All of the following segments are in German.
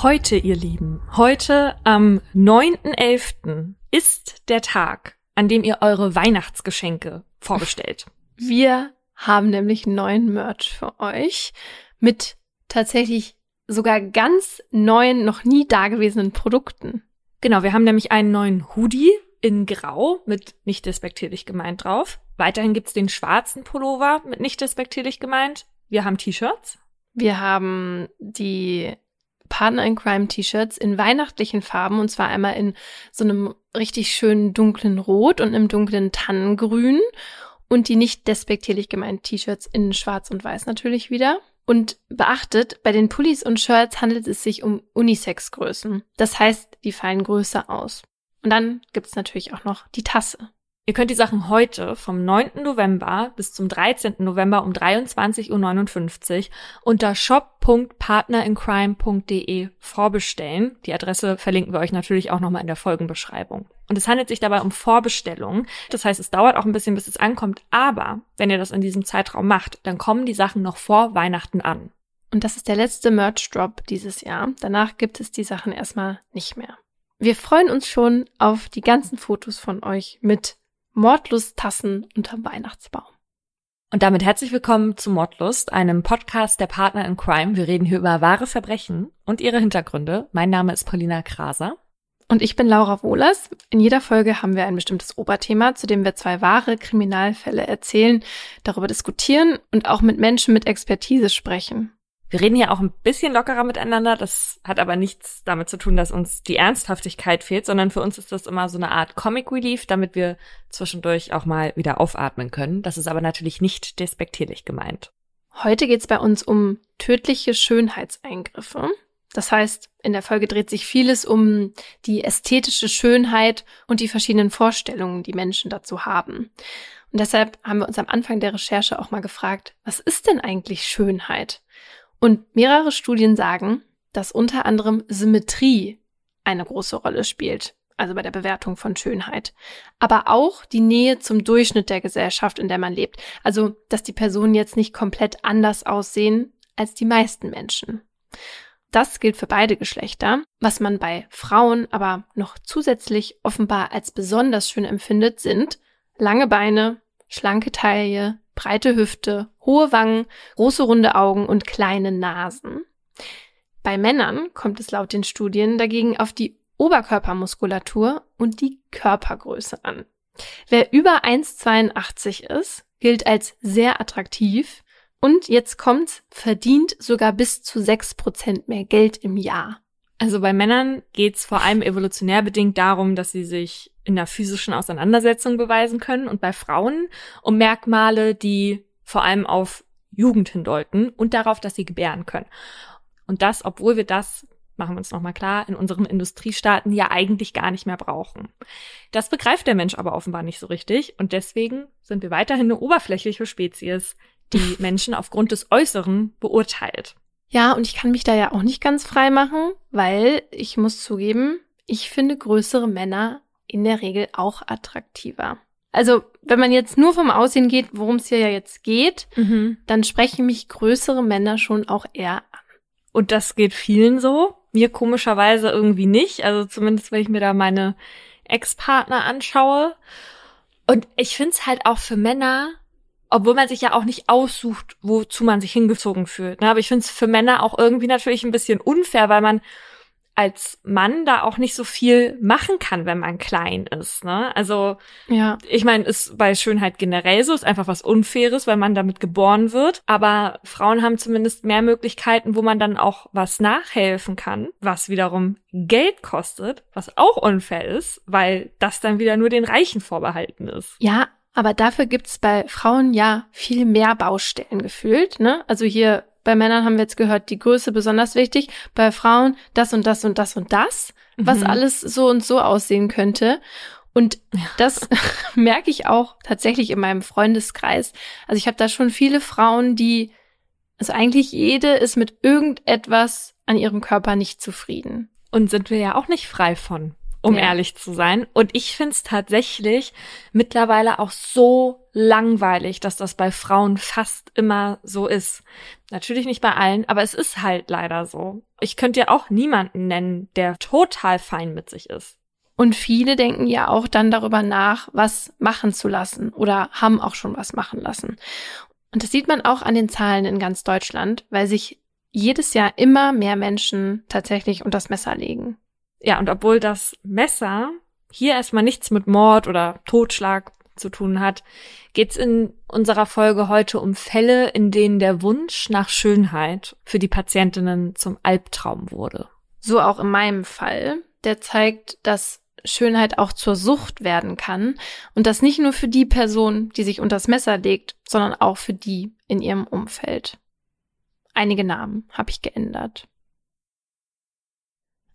Heute, ihr Lieben, heute am 9.11. ist der Tag, an dem ihr eure Weihnachtsgeschenke vorbestellt. Wir haben nämlich neuen Merch für euch mit tatsächlich sogar ganz neuen, noch nie dagewesenen Produkten. Genau, wir haben nämlich einen neuen Hoodie in Grau mit nicht despektierlich gemeint drauf. Weiterhin gibt's den schwarzen Pullover mit nicht despektierlich gemeint. Wir haben T-Shirts. Wir haben die Partner in Crime T-Shirts in weihnachtlichen Farben und zwar einmal in so einem richtig schönen dunklen Rot und einem dunklen Tannengrün und die nicht despektierlich gemeinten T-Shirts in Schwarz und Weiß natürlich wieder. Und beachtet, bei den Pullis und Shirts handelt es sich um Unisex-Größen. Das heißt, die fallen größer aus. Und dann gibt's natürlich auch noch die Tasse. Ihr könnt die Sachen heute vom 9. November bis zum 13. November um 23.59 Uhr unter shop.partnerincrime.de vorbestellen. Die Adresse verlinken wir euch natürlich auch nochmal in der Folgenbeschreibung. Und es handelt sich dabei um Vorbestellungen. Das heißt, es dauert auch ein bisschen, bis es ankommt. Aber wenn ihr das in diesem Zeitraum macht, dann kommen die Sachen noch vor Weihnachten an. Und das ist der letzte Merch-Drop dieses Jahr. Danach gibt es die Sachen erstmal nicht mehr. Wir freuen uns schon auf die ganzen Fotos von euch mit Mordlusttassen unterm Weihnachtsbaum. Und damit herzlich willkommen zu Mordlust, einem Podcast der Partner in Crime. Wir reden hier über wahre Verbrechen und ihre Hintergründe. Mein Name ist Paulina Kraser. Und ich bin Laura Wohlers. In jeder Folge haben wir ein bestimmtes Oberthema, zu dem wir zwei wahre Kriminalfälle erzählen, darüber diskutieren und auch mit Menschen mit Expertise sprechen. Wir reden hier auch ein bisschen lockerer miteinander. Das hat aber nichts damit zu tun, dass uns die Ernsthaftigkeit fehlt, sondern für uns ist das immer so eine Art Comic Relief, damit wir zwischendurch auch mal wieder aufatmen können. Das ist aber natürlich nicht despektierlich gemeint. Heute geht's bei uns um tödliche Schönheitseingriffe. Das heißt, in der Folge dreht sich vieles um die ästhetische Schönheit und die verschiedenen Vorstellungen, die Menschen dazu haben. Und deshalb haben wir uns am Anfang der Recherche auch mal gefragt, was ist denn eigentlich Schönheit? Und mehrere Studien sagen, dass unter anderem Symmetrie eine große Rolle spielt, also bei der Bewertung von Schönheit. Aber auch die Nähe zum Durchschnitt der Gesellschaft, in der man lebt. Also, dass die Personen jetzt nicht komplett anders aussehen als die meisten Menschen. Das gilt für beide Geschlechter. Was man bei Frauen aber noch zusätzlich offenbar als besonders schön empfindet, sind lange Beine, schlanke Taille, breite Hüfte, hohe Wangen, große runde Augen und kleine Nasen. Bei Männern kommt es laut den Studien dagegen auf die Oberkörpermuskulatur und die Körpergröße an. Wer über 1,82 ist, gilt als sehr attraktiv und jetzt kommt, verdient sogar bis zu 6% mehr Geld im Jahr. Also bei Männern geht's vor allem evolutionär bedingt darum, dass sie sich in der physischen Auseinandersetzung beweisen können und bei Frauen um Merkmale, die vor allem auf Jugend hindeuten und darauf, dass sie gebären können. Und das, obwohl wir das, machen wir uns nochmal klar, in unseren Industriestaaten ja eigentlich gar nicht mehr brauchen. Das begreift der Mensch aber offenbar nicht so richtig und deswegen sind wir weiterhin eine oberflächliche Spezies, die Menschen aufgrund des Äußeren beurteilt. Ja, und ich kann mich da ja auch nicht ganz frei machen, weil ich muss zugeben, ich finde größere Männer in der Regel auch attraktiver. Also, wenn man jetzt nur vom Aussehen geht, worum es hier ja jetzt geht, mhm. dann sprechen mich größere Männer schon auch eher an. Und das geht vielen so. Mir komischerweise irgendwie nicht. Also zumindest, wenn ich mir da meine Ex-Partner anschaue. Und ich finde es halt auch für Männer obwohl man sich ja auch nicht aussucht, wozu man sich hingezogen fühlt. Ne? Aber ich finde es für Männer auch irgendwie natürlich ein bisschen unfair, weil man als Mann da auch nicht so viel machen kann, wenn man klein ist. Ne? Also ja. ich meine, ist bei Schönheit generell so, ist einfach was Unfaires, weil man damit geboren wird. Aber Frauen haben zumindest mehr Möglichkeiten, wo man dann auch was nachhelfen kann, was wiederum Geld kostet, was auch unfair ist, weil das dann wieder nur den Reichen vorbehalten ist. Ja, aber dafür gibt's bei Frauen ja viel mehr Baustellen gefühlt. Ne? Also hier bei Männern haben wir jetzt gehört, die Größe besonders wichtig. Bei Frauen das und das und das und das, mhm. was alles so und so aussehen könnte. Und das merke ich auch tatsächlich in meinem Freundeskreis. Also ich habe da schon viele Frauen, die, also eigentlich jede ist mit irgendetwas an ihrem Körper nicht zufrieden. Und sind wir ja auch nicht frei von um ja. ehrlich zu sein. Und ich finde es tatsächlich mittlerweile auch so langweilig, dass das bei Frauen fast immer so ist. Natürlich nicht bei allen, aber es ist halt leider so. Ich könnte ja auch niemanden nennen, der total fein mit sich ist. Und viele denken ja auch dann darüber nach, was machen zu lassen oder haben auch schon was machen lassen. Und das sieht man auch an den Zahlen in ganz Deutschland, weil sich jedes Jahr immer mehr Menschen tatsächlich unter das Messer legen. Ja, und obwohl das Messer hier erstmal nichts mit Mord oder Totschlag zu tun hat, geht's in unserer Folge heute um Fälle, in denen der Wunsch nach Schönheit für die Patientinnen zum Albtraum wurde. So auch in meinem Fall. Der zeigt, dass Schönheit auch zur Sucht werden kann und das nicht nur für die Person, die sich unters Messer legt, sondern auch für die in ihrem Umfeld. Einige Namen habe ich geändert.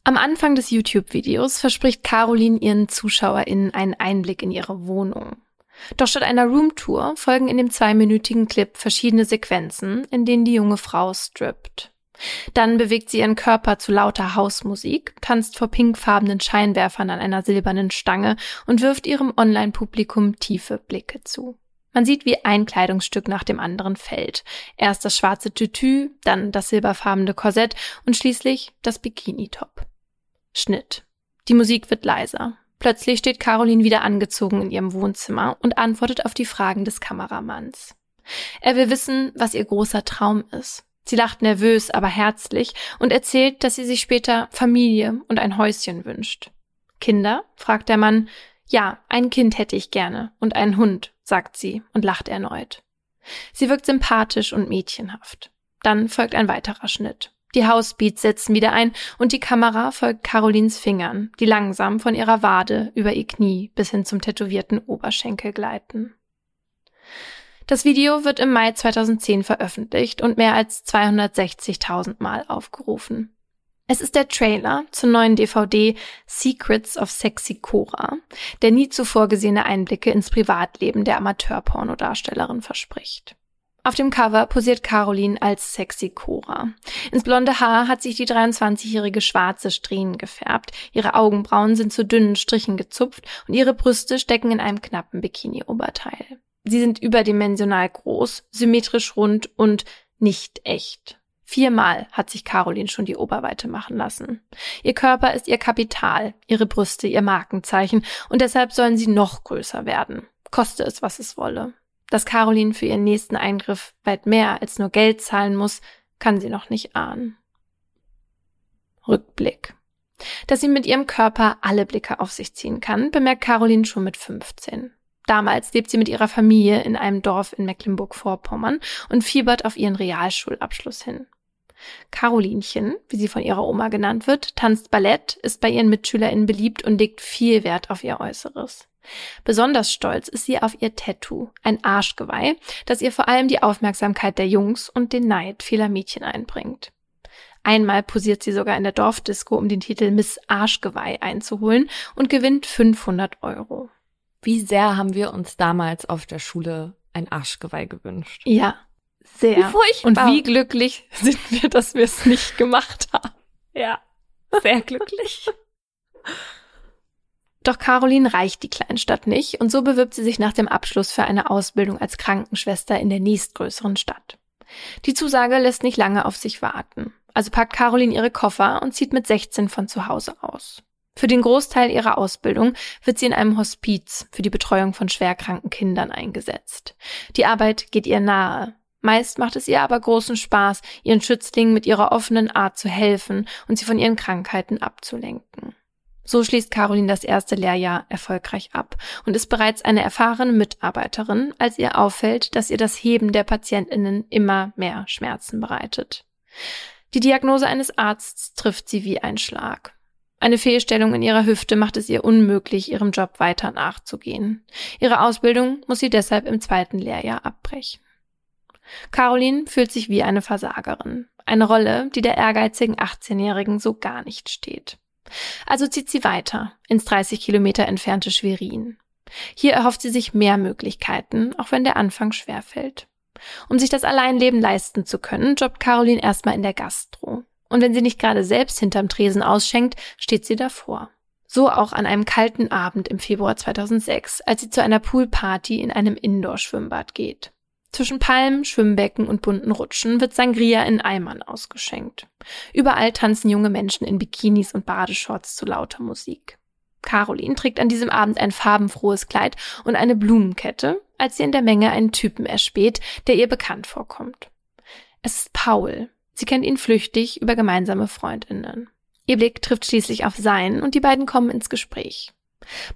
Am Anfang des YouTube-Videos verspricht Caroline ihren ZuschauerInnen einen Einblick in ihre Wohnung. Doch statt einer Roomtour folgen in dem zweiminütigen Clip verschiedene Sequenzen, in denen die junge Frau strippt. Dann bewegt sie ihren Körper zu lauter Hausmusik, tanzt vor pinkfarbenen Scheinwerfern an einer silbernen Stange und wirft ihrem Online-Publikum tiefe Blicke zu. Man sieht, wie ein Kleidungsstück nach dem anderen fällt. Erst das schwarze Tütü, dann das silberfarbene Korsett und schließlich das Bikini-Top. Schnitt. Die Musik wird leiser. Plötzlich steht Caroline wieder angezogen in ihrem Wohnzimmer und antwortet auf die Fragen des Kameramanns. Er will wissen, was ihr großer Traum ist. Sie lacht nervös, aber herzlich und erzählt, dass sie sich später Familie und ein Häuschen wünscht. Kinder? fragt der Mann. Ja, ein Kind hätte ich gerne und einen Hund, sagt sie und lacht erneut. Sie wirkt sympathisch und mädchenhaft. Dann folgt ein weiterer Schnitt. Die Housebeats setzen wieder ein und die Kamera folgt Carolins Fingern, die langsam von ihrer Wade über ihr Knie bis hin zum tätowierten Oberschenkel gleiten. Das Video wird im Mai 2010 veröffentlicht und mehr als 260.000 Mal aufgerufen. Es ist der Trailer zur neuen DVD Secrets of Sexy Cora, der nie zuvor gesehene Einblicke ins Privatleben der Amateurpornodarstellerin verspricht. Auf dem Cover posiert Caroline als sexy Cora. Ins blonde Haar hat sich die 23-jährige schwarze Strähnen gefärbt, ihre Augenbrauen sind zu dünnen Strichen gezupft und ihre Brüste stecken in einem knappen Bikini-Oberteil. Sie sind überdimensional groß, symmetrisch rund und nicht echt. Viermal hat sich Caroline schon die Oberweite machen lassen. Ihr Körper ist ihr Kapital, ihre Brüste ihr Markenzeichen und deshalb sollen sie noch größer werden. Koste es, was es wolle. Dass Caroline für ihren nächsten Eingriff weit mehr als nur Geld zahlen muss, kann sie noch nicht ahnen. Rückblick. Dass sie mit ihrem Körper alle Blicke auf sich ziehen kann, bemerkt Caroline schon mit 15. Damals lebt sie mit ihrer Familie in einem Dorf in Mecklenburg-Vorpommern und fiebert auf ihren Realschulabschluss hin. Carolinchen, wie sie von ihrer Oma genannt wird, tanzt Ballett, ist bei ihren MitschülerInnen beliebt und legt viel Wert auf ihr Äußeres. Besonders stolz ist sie auf ihr Tattoo, ein Arschgeweih, das ihr vor allem die Aufmerksamkeit der Jungs und den Neid vieler Mädchen einbringt. Einmal posiert sie sogar in der Dorfdisco, um den Titel Miss Arschgeweih einzuholen und gewinnt 500 Euro. Wie sehr haben wir uns damals auf der Schule ein Arschgeweih gewünscht? Ja, sehr. Wie furchtbar. Und wie glücklich sind wir, dass wir es nicht gemacht haben. Ja, sehr glücklich. Doch Caroline reicht die Kleinstadt nicht und so bewirbt sie sich nach dem Abschluss für eine Ausbildung als Krankenschwester in der nächstgrößeren Stadt. Die Zusage lässt nicht lange auf sich warten. Also packt Caroline ihre Koffer und zieht mit 16 von zu Hause aus. Für den Großteil ihrer Ausbildung wird sie in einem Hospiz für die Betreuung von schwerkranken Kindern eingesetzt. Die Arbeit geht ihr nahe. Meist macht es ihr aber großen Spaß, ihren Schützlingen mit ihrer offenen Art zu helfen und sie von ihren Krankheiten abzulenken. So schließt Caroline das erste Lehrjahr erfolgreich ab und ist bereits eine erfahrene Mitarbeiterin, als ihr auffällt, dass ihr das Heben der Patientinnen immer mehr Schmerzen bereitet. Die Diagnose eines Arztes trifft sie wie ein Schlag. Eine Fehlstellung in ihrer Hüfte macht es ihr unmöglich, ihrem Job weiter nachzugehen. Ihre Ausbildung muss sie deshalb im zweiten Lehrjahr abbrechen. Caroline fühlt sich wie eine Versagerin. Eine Rolle, die der ehrgeizigen 18-Jährigen so gar nicht steht. Also zieht sie weiter ins 30 Kilometer entfernte Schwerin. Hier erhofft sie sich mehr Möglichkeiten, auch wenn der Anfang schwerfällt. Um sich das Alleinleben leisten zu können, jobbt Caroline erstmal in der Gastro. Und wenn sie nicht gerade selbst hinterm Tresen ausschenkt, steht sie davor. So auch an einem kalten Abend im Februar 2006, als sie zu einer Poolparty in einem Indoor-Schwimmbad geht. Zwischen Palmen, Schwimmbecken und bunten Rutschen wird Sangria in Eimern ausgeschenkt. Überall tanzen junge Menschen in Bikinis und Badeshorts zu lauter Musik. Caroline trägt an diesem Abend ein farbenfrohes Kleid und eine Blumenkette, als sie in der Menge einen Typen erspäht, der ihr bekannt vorkommt. Es ist Paul. Sie kennt ihn flüchtig über gemeinsame Freundinnen. Ihr Blick trifft schließlich auf seinen und die beiden kommen ins Gespräch.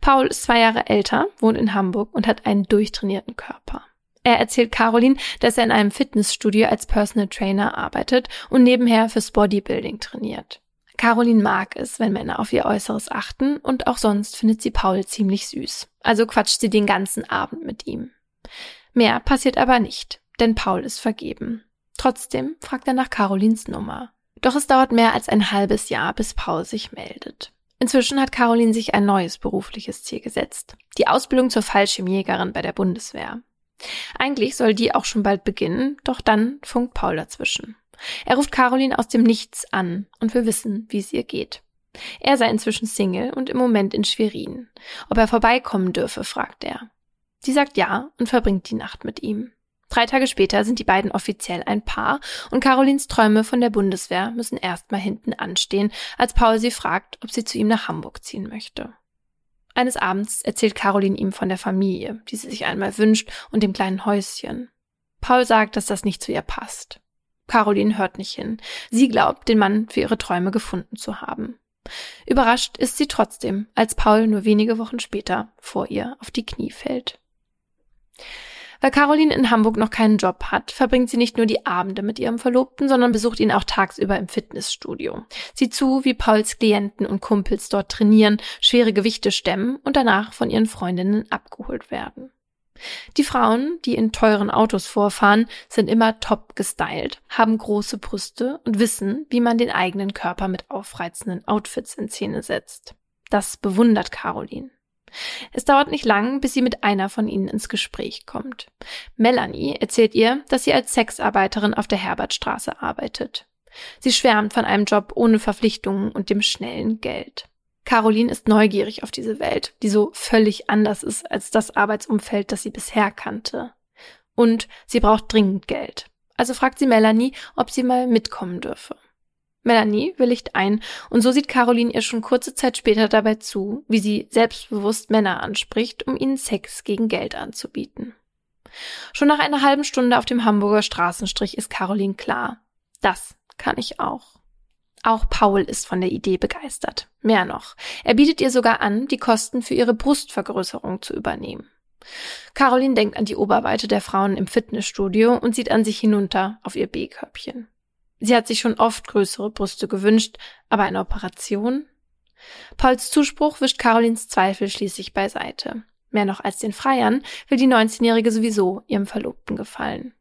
Paul ist zwei Jahre älter, wohnt in Hamburg und hat einen durchtrainierten Körper. Er erzählt Caroline, dass er in einem Fitnessstudio als Personal Trainer arbeitet und nebenher fürs Bodybuilding trainiert. Caroline mag es, wenn Männer auf ihr Äußeres achten und auch sonst findet sie Paul ziemlich süß. Also quatscht sie den ganzen Abend mit ihm. Mehr passiert aber nicht, denn Paul ist vergeben. Trotzdem fragt er nach Carolins Nummer. Doch es dauert mehr als ein halbes Jahr, bis Paul sich meldet. Inzwischen hat Caroline sich ein neues berufliches Ziel gesetzt. Die Ausbildung zur Fallschirmjägerin bei der Bundeswehr. Eigentlich soll die auch schon bald beginnen, doch dann funkt Paul dazwischen. Er ruft Caroline aus dem Nichts an und will wissen, wie es ihr geht. Er sei inzwischen Single und im Moment in Schwerin. Ob er vorbeikommen dürfe, fragt er. Sie sagt ja und verbringt die Nacht mit ihm. Drei Tage später sind die beiden offiziell ein Paar und Carolins Träume von der Bundeswehr müssen erstmal hinten anstehen, als Paul sie fragt, ob sie zu ihm nach Hamburg ziehen möchte. Eines Abends erzählt Caroline ihm von der Familie, die sie sich einmal wünscht und dem kleinen Häuschen. Paul sagt, dass das nicht zu ihr passt. Caroline hört nicht hin. Sie glaubt, den Mann für ihre Träume gefunden zu haben. Überrascht ist sie trotzdem, als Paul nur wenige Wochen später vor ihr auf die Knie fällt. Weil Caroline in Hamburg noch keinen Job hat, verbringt sie nicht nur die Abende mit ihrem Verlobten, sondern besucht ihn auch tagsüber im Fitnessstudio. Sieht zu, wie Pauls Klienten und Kumpels dort trainieren, schwere Gewichte stemmen und danach von ihren Freundinnen abgeholt werden. Die Frauen, die in teuren Autos vorfahren, sind immer top gestylt, haben große Brüste und wissen, wie man den eigenen Körper mit aufreizenden Outfits in Szene setzt. Das bewundert Caroline. Es dauert nicht lang, bis sie mit einer von ihnen ins Gespräch kommt. Melanie erzählt ihr, dass sie als Sexarbeiterin auf der Herbertstraße arbeitet. Sie schwärmt von einem Job ohne Verpflichtungen und dem schnellen Geld. Caroline ist neugierig auf diese Welt, die so völlig anders ist als das Arbeitsumfeld, das sie bisher kannte. Und sie braucht dringend Geld. Also fragt sie Melanie, ob sie mal mitkommen dürfe. Melanie willigt ein und so sieht Caroline ihr schon kurze Zeit später dabei zu, wie sie selbstbewusst Männer anspricht, um ihnen Sex gegen Geld anzubieten. Schon nach einer halben Stunde auf dem Hamburger Straßenstrich ist Caroline klar. Das kann ich auch. Auch Paul ist von der Idee begeistert. Mehr noch. Er bietet ihr sogar an, die Kosten für ihre Brustvergrößerung zu übernehmen. Caroline denkt an die Oberweite der Frauen im Fitnessstudio und sieht an sich hinunter auf ihr B-Körbchen. Sie hat sich schon oft größere Brüste gewünscht, aber eine Operation? Pauls Zuspruch wischt Carolins Zweifel schließlich beiseite. Mehr noch als den Freiern will die 19-Jährige sowieso ihrem Verlobten gefallen.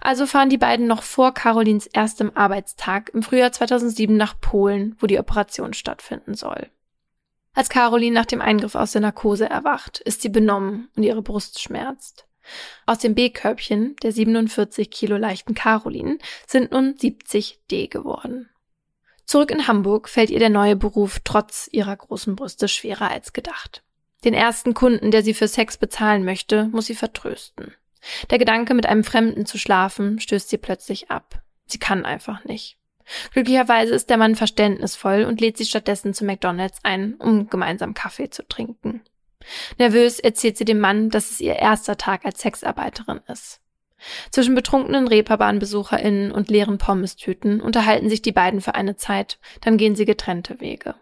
Also fahren die beiden noch vor Carolins erstem Arbeitstag im Frühjahr 2007 nach Polen, wo die Operation stattfinden soll. Als Caroline nach dem Eingriff aus der Narkose erwacht, ist sie benommen und ihre Brust schmerzt. Aus dem B-Körbchen der 47 Kilo leichten Caroline sind nun 70 D geworden. Zurück in Hamburg fällt ihr der neue Beruf trotz ihrer großen Brüste schwerer als gedacht. Den ersten Kunden, der sie für Sex bezahlen möchte, muss sie vertrösten. Der Gedanke, mit einem Fremden zu schlafen, stößt sie plötzlich ab. Sie kann einfach nicht. Glücklicherweise ist der Mann verständnisvoll und lädt sie stattdessen zu McDonalds ein, um gemeinsam Kaffee zu trinken. Nervös erzählt sie dem Mann, dass es ihr erster Tag als Sexarbeiterin ist. Zwischen betrunkenen Reeperbahnbesucherinnen und leeren Pommestüten unterhalten sich die beiden für eine Zeit, dann gehen sie getrennte Wege.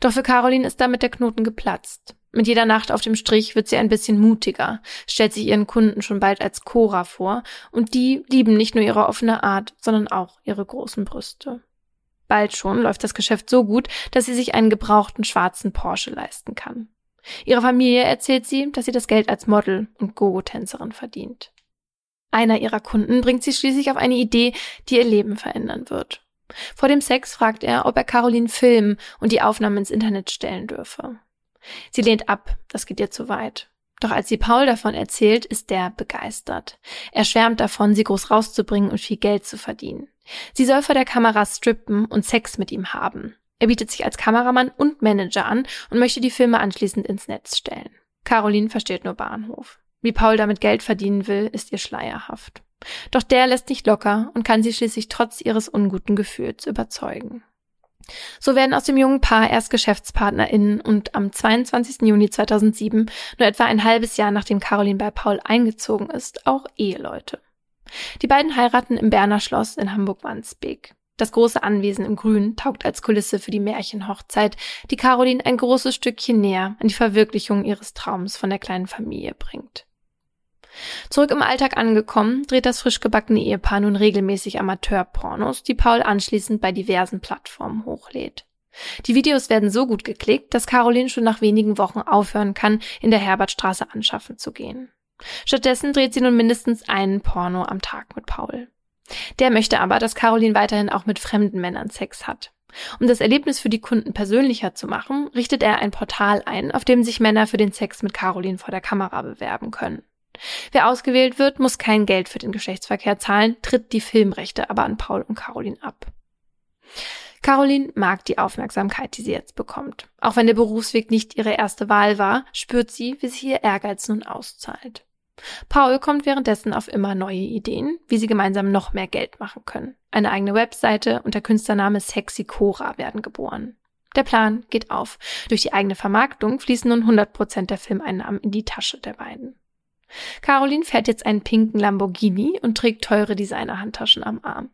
Doch für Caroline ist damit der Knoten geplatzt. Mit jeder Nacht auf dem Strich wird sie ein bisschen mutiger, stellt sich ihren Kunden schon bald als Cora vor, und die lieben nicht nur ihre offene Art, sondern auch ihre großen Brüste. Bald schon läuft das Geschäft so gut, dass sie sich einen gebrauchten schwarzen Porsche leisten kann. Ihre Familie erzählt sie, dass sie das Geld als Model und Gogo-Tänzerin verdient. Einer ihrer Kunden bringt sie schließlich auf eine Idee, die ihr Leben verändern wird. Vor dem Sex fragt er, ob er Caroline filmen und die Aufnahmen ins Internet stellen dürfe. Sie lehnt ab, das geht ihr zu weit. Doch als sie Paul davon erzählt, ist der begeistert. Er schwärmt davon, sie groß rauszubringen und viel Geld zu verdienen. Sie soll vor der Kamera strippen und Sex mit ihm haben. Er bietet sich als Kameramann und Manager an und möchte die Filme anschließend ins Netz stellen. Caroline versteht nur Bahnhof. Wie Paul damit Geld verdienen will, ist ihr schleierhaft. Doch der lässt nicht locker und kann sie schließlich trotz ihres unguten Gefühls überzeugen. So werden aus dem jungen Paar erst GeschäftspartnerInnen und am 22. Juni 2007, nur etwa ein halbes Jahr nachdem Caroline bei Paul eingezogen ist, auch Eheleute. Die beiden heiraten im Berner Schloss in Hamburg-Wandsbek. Das große Anwesen im Grün taugt als Kulisse für die Märchenhochzeit, die Caroline ein großes Stückchen näher an die Verwirklichung ihres Traums von der kleinen Familie bringt. Zurück im Alltag angekommen, dreht das frisch gebackene Ehepaar nun regelmäßig Amateurpornos, die Paul anschließend bei diversen Plattformen hochlädt. Die Videos werden so gut geklickt, dass Caroline schon nach wenigen Wochen aufhören kann, in der Herbertstraße anschaffen zu gehen. Stattdessen dreht sie nun mindestens einen Porno am Tag mit Paul. Der möchte aber, dass Caroline weiterhin auch mit fremden Männern Sex hat. Um das Erlebnis für die Kunden persönlicher zu machen, richtet er ein Portal ein, auf dem sich Männer für den Sex mit Caroline vor der Kamera bewerben können. Wer ausgewählt wird, muss kein Geld für den Geschlechtsverkehr zahlen, tritt die Filmrechte aber an Paul und Caroline ab. Caroline mag die Aufmerksamkeit, die sie jetzt bekommt. Auch wenn der Berufsweg nicht ihre erste Wahl war, spürt sie, wie sich ihr Ehrgeiz nun auszahlt. Paul kommt währenddessen auf immer neue Ideen, wie sie gemeinsam noch mehr Geld machen können. Eine eigene Webseite und der Künstlername Sexy Cora werden geboren. Der Plan geht auf. Durch die eigene Vermarktung fließen nun 100 Prozent der Filmeinnahmen in die Tasche der beiden. Caroline fährt jetzt einen pinken Lamborghini und trägt teure Designer-Handtaschen am Arm.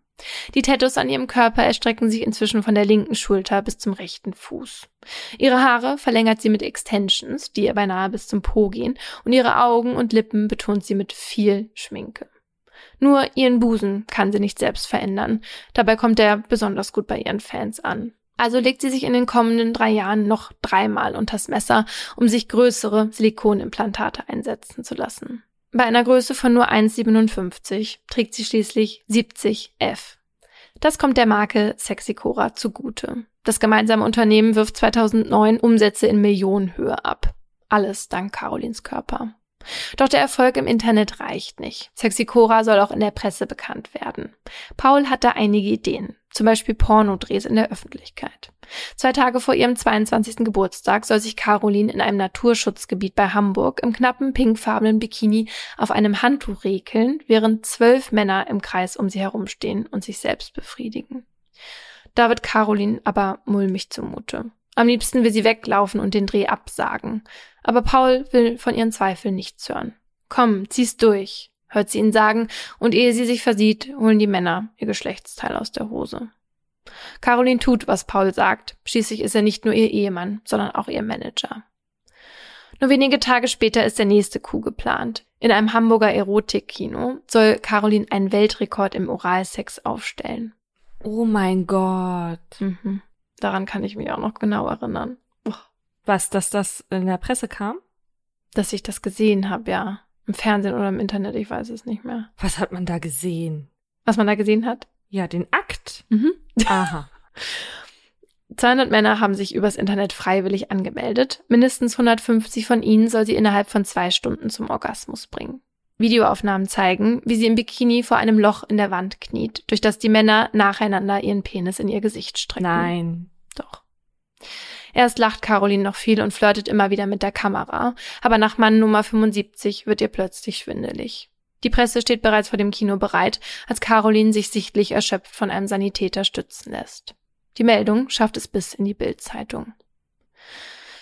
Die Tattoos an ihrem Körper erstrecken sich inzwischen von der linken Schulter bis zum rechten Fuß. Ihre Haare verlängert sie mit Extensions, die ihr beinahe bis zum Po gehen, und ihre Augen und Lippen betont sie mit viel Schminke. Nur ihren Busen kann sie nicht selbst verändern. Dabei kommt er besonders gut bei ihren Fans an. Also legt sie sich in den kommenden drei Jahren noch dreimal unters Messer, um sich größere Silikonimplantate einsetzen zu lassen. Bei einer Größe von nur 1,57 trägt sie schließlich 70 F. Das kommt der Marke Sexicora zugute. Das gemeinsame Unternehmen wirft 2009 Umsätze in Millionenhöhe ab. Alles dank Carolins Körper. Doch der Erfolg im Internet reicht nicht. Sexy Cora soll auch in der Presse bekannt werden. Paul hat da einige Ideen, zum Beispiel Pornodrehs in der Öffentlichkeit. Zwei Tage vor ihrem 22. Geburtstag soll sich Caroline in einem Naturschutzgebiet bei Hamburg im knappen pinkfarbenen Bikini auf einem Handtuch rekeln, während zwölf Männer im Kreis um sie herumstehen und sich selbst befriedigen. Da wird Caroline aber mulmig zumute. Am liebsten will sie weglaufen und den Dreh absagen. Aber Paul will von ihren Zweifeln nichts hören. Komm, zieh's durch, hört sie ihn sagen, und ehe sie sich versieht, holen die Männer ihr Geschlechtsteil aus der Hose. Caroline tut, was Paul sagt. Schließlich ist er nicht nur ihr Ehemann, sondern auch ihr Manager. Nur wenige Tage später ist der nächste Coup geplant. In einem Hamburger Erotikkino soll Caroline einen Weltrekord im Oralsex aufstellen. Oh mein Gott. Mhm. Daran kann ich mich auch noch genau erinnern. Was, dass das in der Presse kam? Dass ich das gesehen habe, ja. Im Fernsehen oder im Internet, ich weiß es nicht mehr. Was hat man da gesehen? Was man da gesehen hat? Ja, den Akt. Mhm. Aha. 200 Männer haben sich übers Internet freiwillig angemeldet. Mindestens 150 von ihnen soll sie innerhalb von zwei Stunden zum Orgasmus bringen. Videoaufnahmen zeigen, wie sie im Bikini vor einem Loch in der Wand kniet, durch das die Männer nacheinander ihren Penis in ihr Gesicht strecken. Nein. Doch. Erst lacht Caroline noch viel und flirtet immer wieder mit der Kamera, aber nach Mann Nummer 75 wird ihr plötzlich schwindelig. Die Presse steht bereits vor dem Kino bereit, als Caroline sich sichtlich erschöpft von einem Sanitäter stützen lässt. Die Meldung schafft es bis in die Bildzeitung.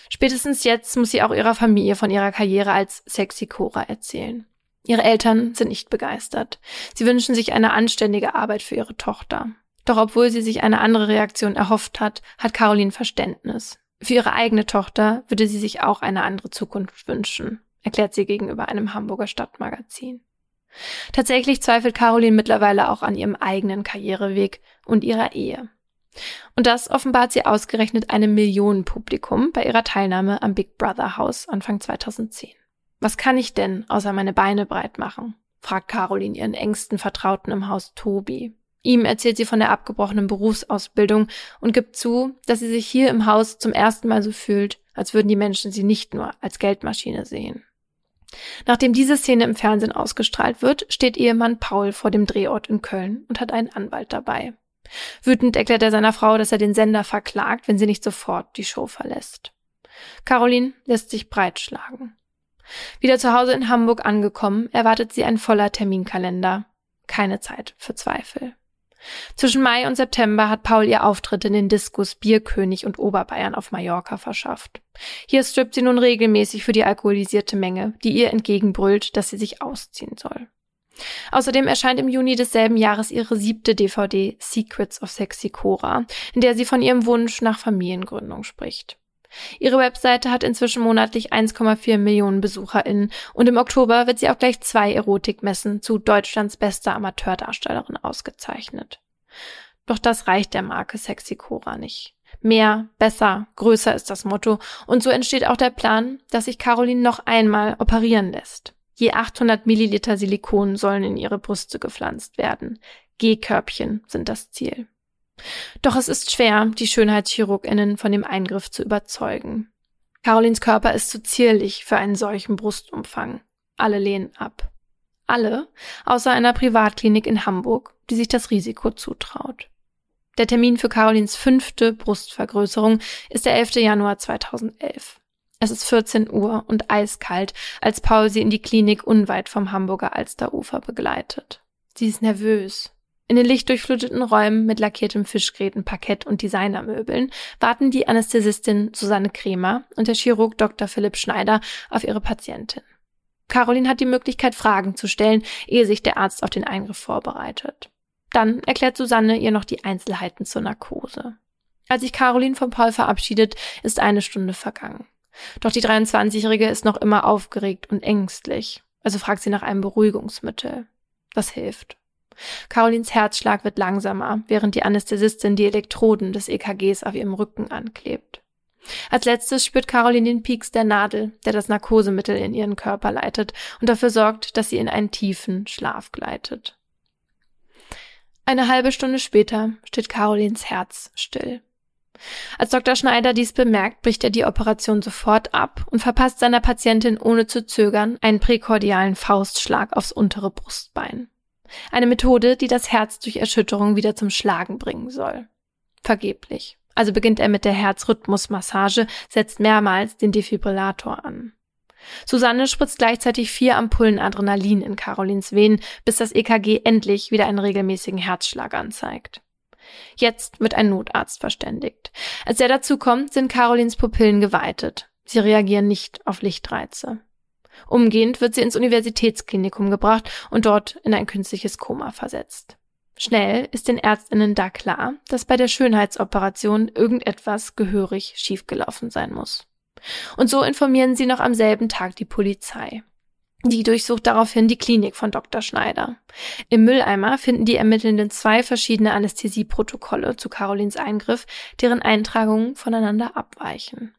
Spätestens jetzt muss sie auch ihrer Familie von ihrer Karriere als Sexy Cora erzählen. Ihre Eltern sind nicht begeistert. Sie wünschen sich eine anständige Arbeit für ihre Tochter. Doch obwohl sie sich eine andere Reaktion erhofft hat, hat Caroline Verständnis. Für ihre eigene Tochter würde sie sich auch eine andere Zukunft wünschen, erklärt sie gegenüber einem Hamburger Stadtmagazin. Tatsächlich zweifelt Caroline mittlerweile auch an ihrem eigenen Karriereweg und ihrer Ehe. Und das offenbart sie ausgerechnet einem Millionenpublikum bei ihrer Teilnahme am Big Brother Haus Anfang 2010. Was kann ich denn außer meine Beine breit machen? fragt Caroline ihren engsten Vertrauten im Haus Tobi. Ihm erzählt sie von der abgebrochenen Berufsausbildung und gibt zu, dass sie sich hier im Haus zum ersten Mal so fühlt, als würden die Menschen sie nicht nur als Geldmaschine sehen. Nachdem diese Szene im Fernsehen ausgestrahlt wird, steht Ehemann Paul vor dem Drehort in Köln und hat einen Anwalt dabei. Wütend erklärt er seiner Frau, dass er den Sender verklagt, wenn sie nicht sofort die Show verlässt. Caroline lässt sich breitschlagen. Wieder zu Hause in Hamburg angekommen, erwartet sie ein voller Terminkalender. Keine Zeit für Zweifel. Zwischen Mai und September hat Paul ihr Auftritt in den Diskus Bierkönig und Oberbayern auf Mallorca verschafft. Hier strippt sie nun regelmäßig für die alkoholisierte Menge, die ihr entgegenbrüllt, dass sie sich ausziehen soll. Außerdem erscheint im Juni desselben Jahres ihre siebte DVD Secrets of Sexy Cora, in der sie von ihrem Wunsch nach Familiengründung spricht. Ihre Webseite hat inzwischen monatlich 1,4 Millionen BesucherInnen und im Oktober wird sie auch gleich zwei Erotikmessen zu Deutschlands bester Amateurdarstellerin ausgezeichnet. Doch das reicht der Marke Sexy Cora nicht. Mehr, besser, größer ist das Motto und so entsteht auch der Plan, dass sich Caroline noch einmal operieren lässt. Je 800 Milliliter Silikon sollen in ihre Brüste gepflanzt werden. G-Körbchen sind das Ziel. Doch es ist schwer, die Schönheitschirurginnen von dem Eingriff zu überzeugen. Carolins Körper ist zu zierlich für einen solchen Brustumfang. Alle lehnen ab. Alle, außer einer Privatklinik in Hamburg, die sich das Risiko zutraut. Der Termin für Carolins fünfte Brustvergrößerung ist der 11. Januar 2011. Es ist 14 Uhr und eiskalt, als Paul sie in die Klinik unweit vom Hamburger Alsterufer begleitet. Sie ist nervös. In den lichtdurchfluteten Räumen mit lackiertem Fischgräten, Parkett und Designermöbeln warten die Anästhesistin Susanne Kremer und der Chirurg Dr. Philipp Schneider auf ihre Patientin. Caroline hat die Möglichkeit, Fragen zu stellen, ehe sich der Arzt auf den Eingriff vorbereitet. Dann erklärt Susanne ihr noch die Einzelheiten zur Narkose. Als sich Caroline von Paul verabschiedet, ist eine Stunde vergangen. Doch die 23-Jährige ist noch immer aufgeregt und ängstlich, also fragt sie nach einem Beruhigungsmittel. Das hilft. Carolins Herzschlag wird langsamer, während die Anästhesistin die Elektroden des EKGs auf ihrem Rücken anklebt. Als letztes spürt Caroline den Pieks der Nadel, der das Narkosemittel in ihren Körper leitet und dafür sorgt, dass sie in einen tiefen Schlaf gleitet. Eine halbe Stunde später steht Carolins Herz still. Als Dr. Schneider dies bemerkt, bricht er die Operation sofort ab und verpasst seiner Patientin ohne zu zögern einen präkordialen Faustschlag aufs untere Brustbein. Eine Methode, die das Herz durch Erschütterung wieder zum Schlagen bringen soll. Vergeblich. Also beginnt er mit der Herzrhythmusmassage, setzt mehrmals den Defibrillator an. Susanne spritzt gleichzeitig vier Ampullen Adrenalin in Carolins Venen, bis das EKG endlich wieder einen regelmäßigen Herzschlag anzeigt. Jetzt wird ein Notarzt verständigt. Als er dazu kommt, sind Carolins Pupillen geweitet. Sie reagieren nicht auf Lichtreize. Umgehend wird sie ins Universitätsklinikum gebracht und dort in ein künstliches Koma versetzt. Schnell ist den Ärztinnen da klar, dass bei der Schönheitsoperation irgendetwas gehörig schiefgelaufen sein muss. Und so informieren sie noch am selben Tag die Polizei. Die durchsucht daraufhin die Klinik von Dr. Schneider. Im Mülleimer finden die Ermittelnden zwei verschiedene Anästhesieprotokolle zu Carolins Eingriff, deren Eintragungen voneinander abweichen.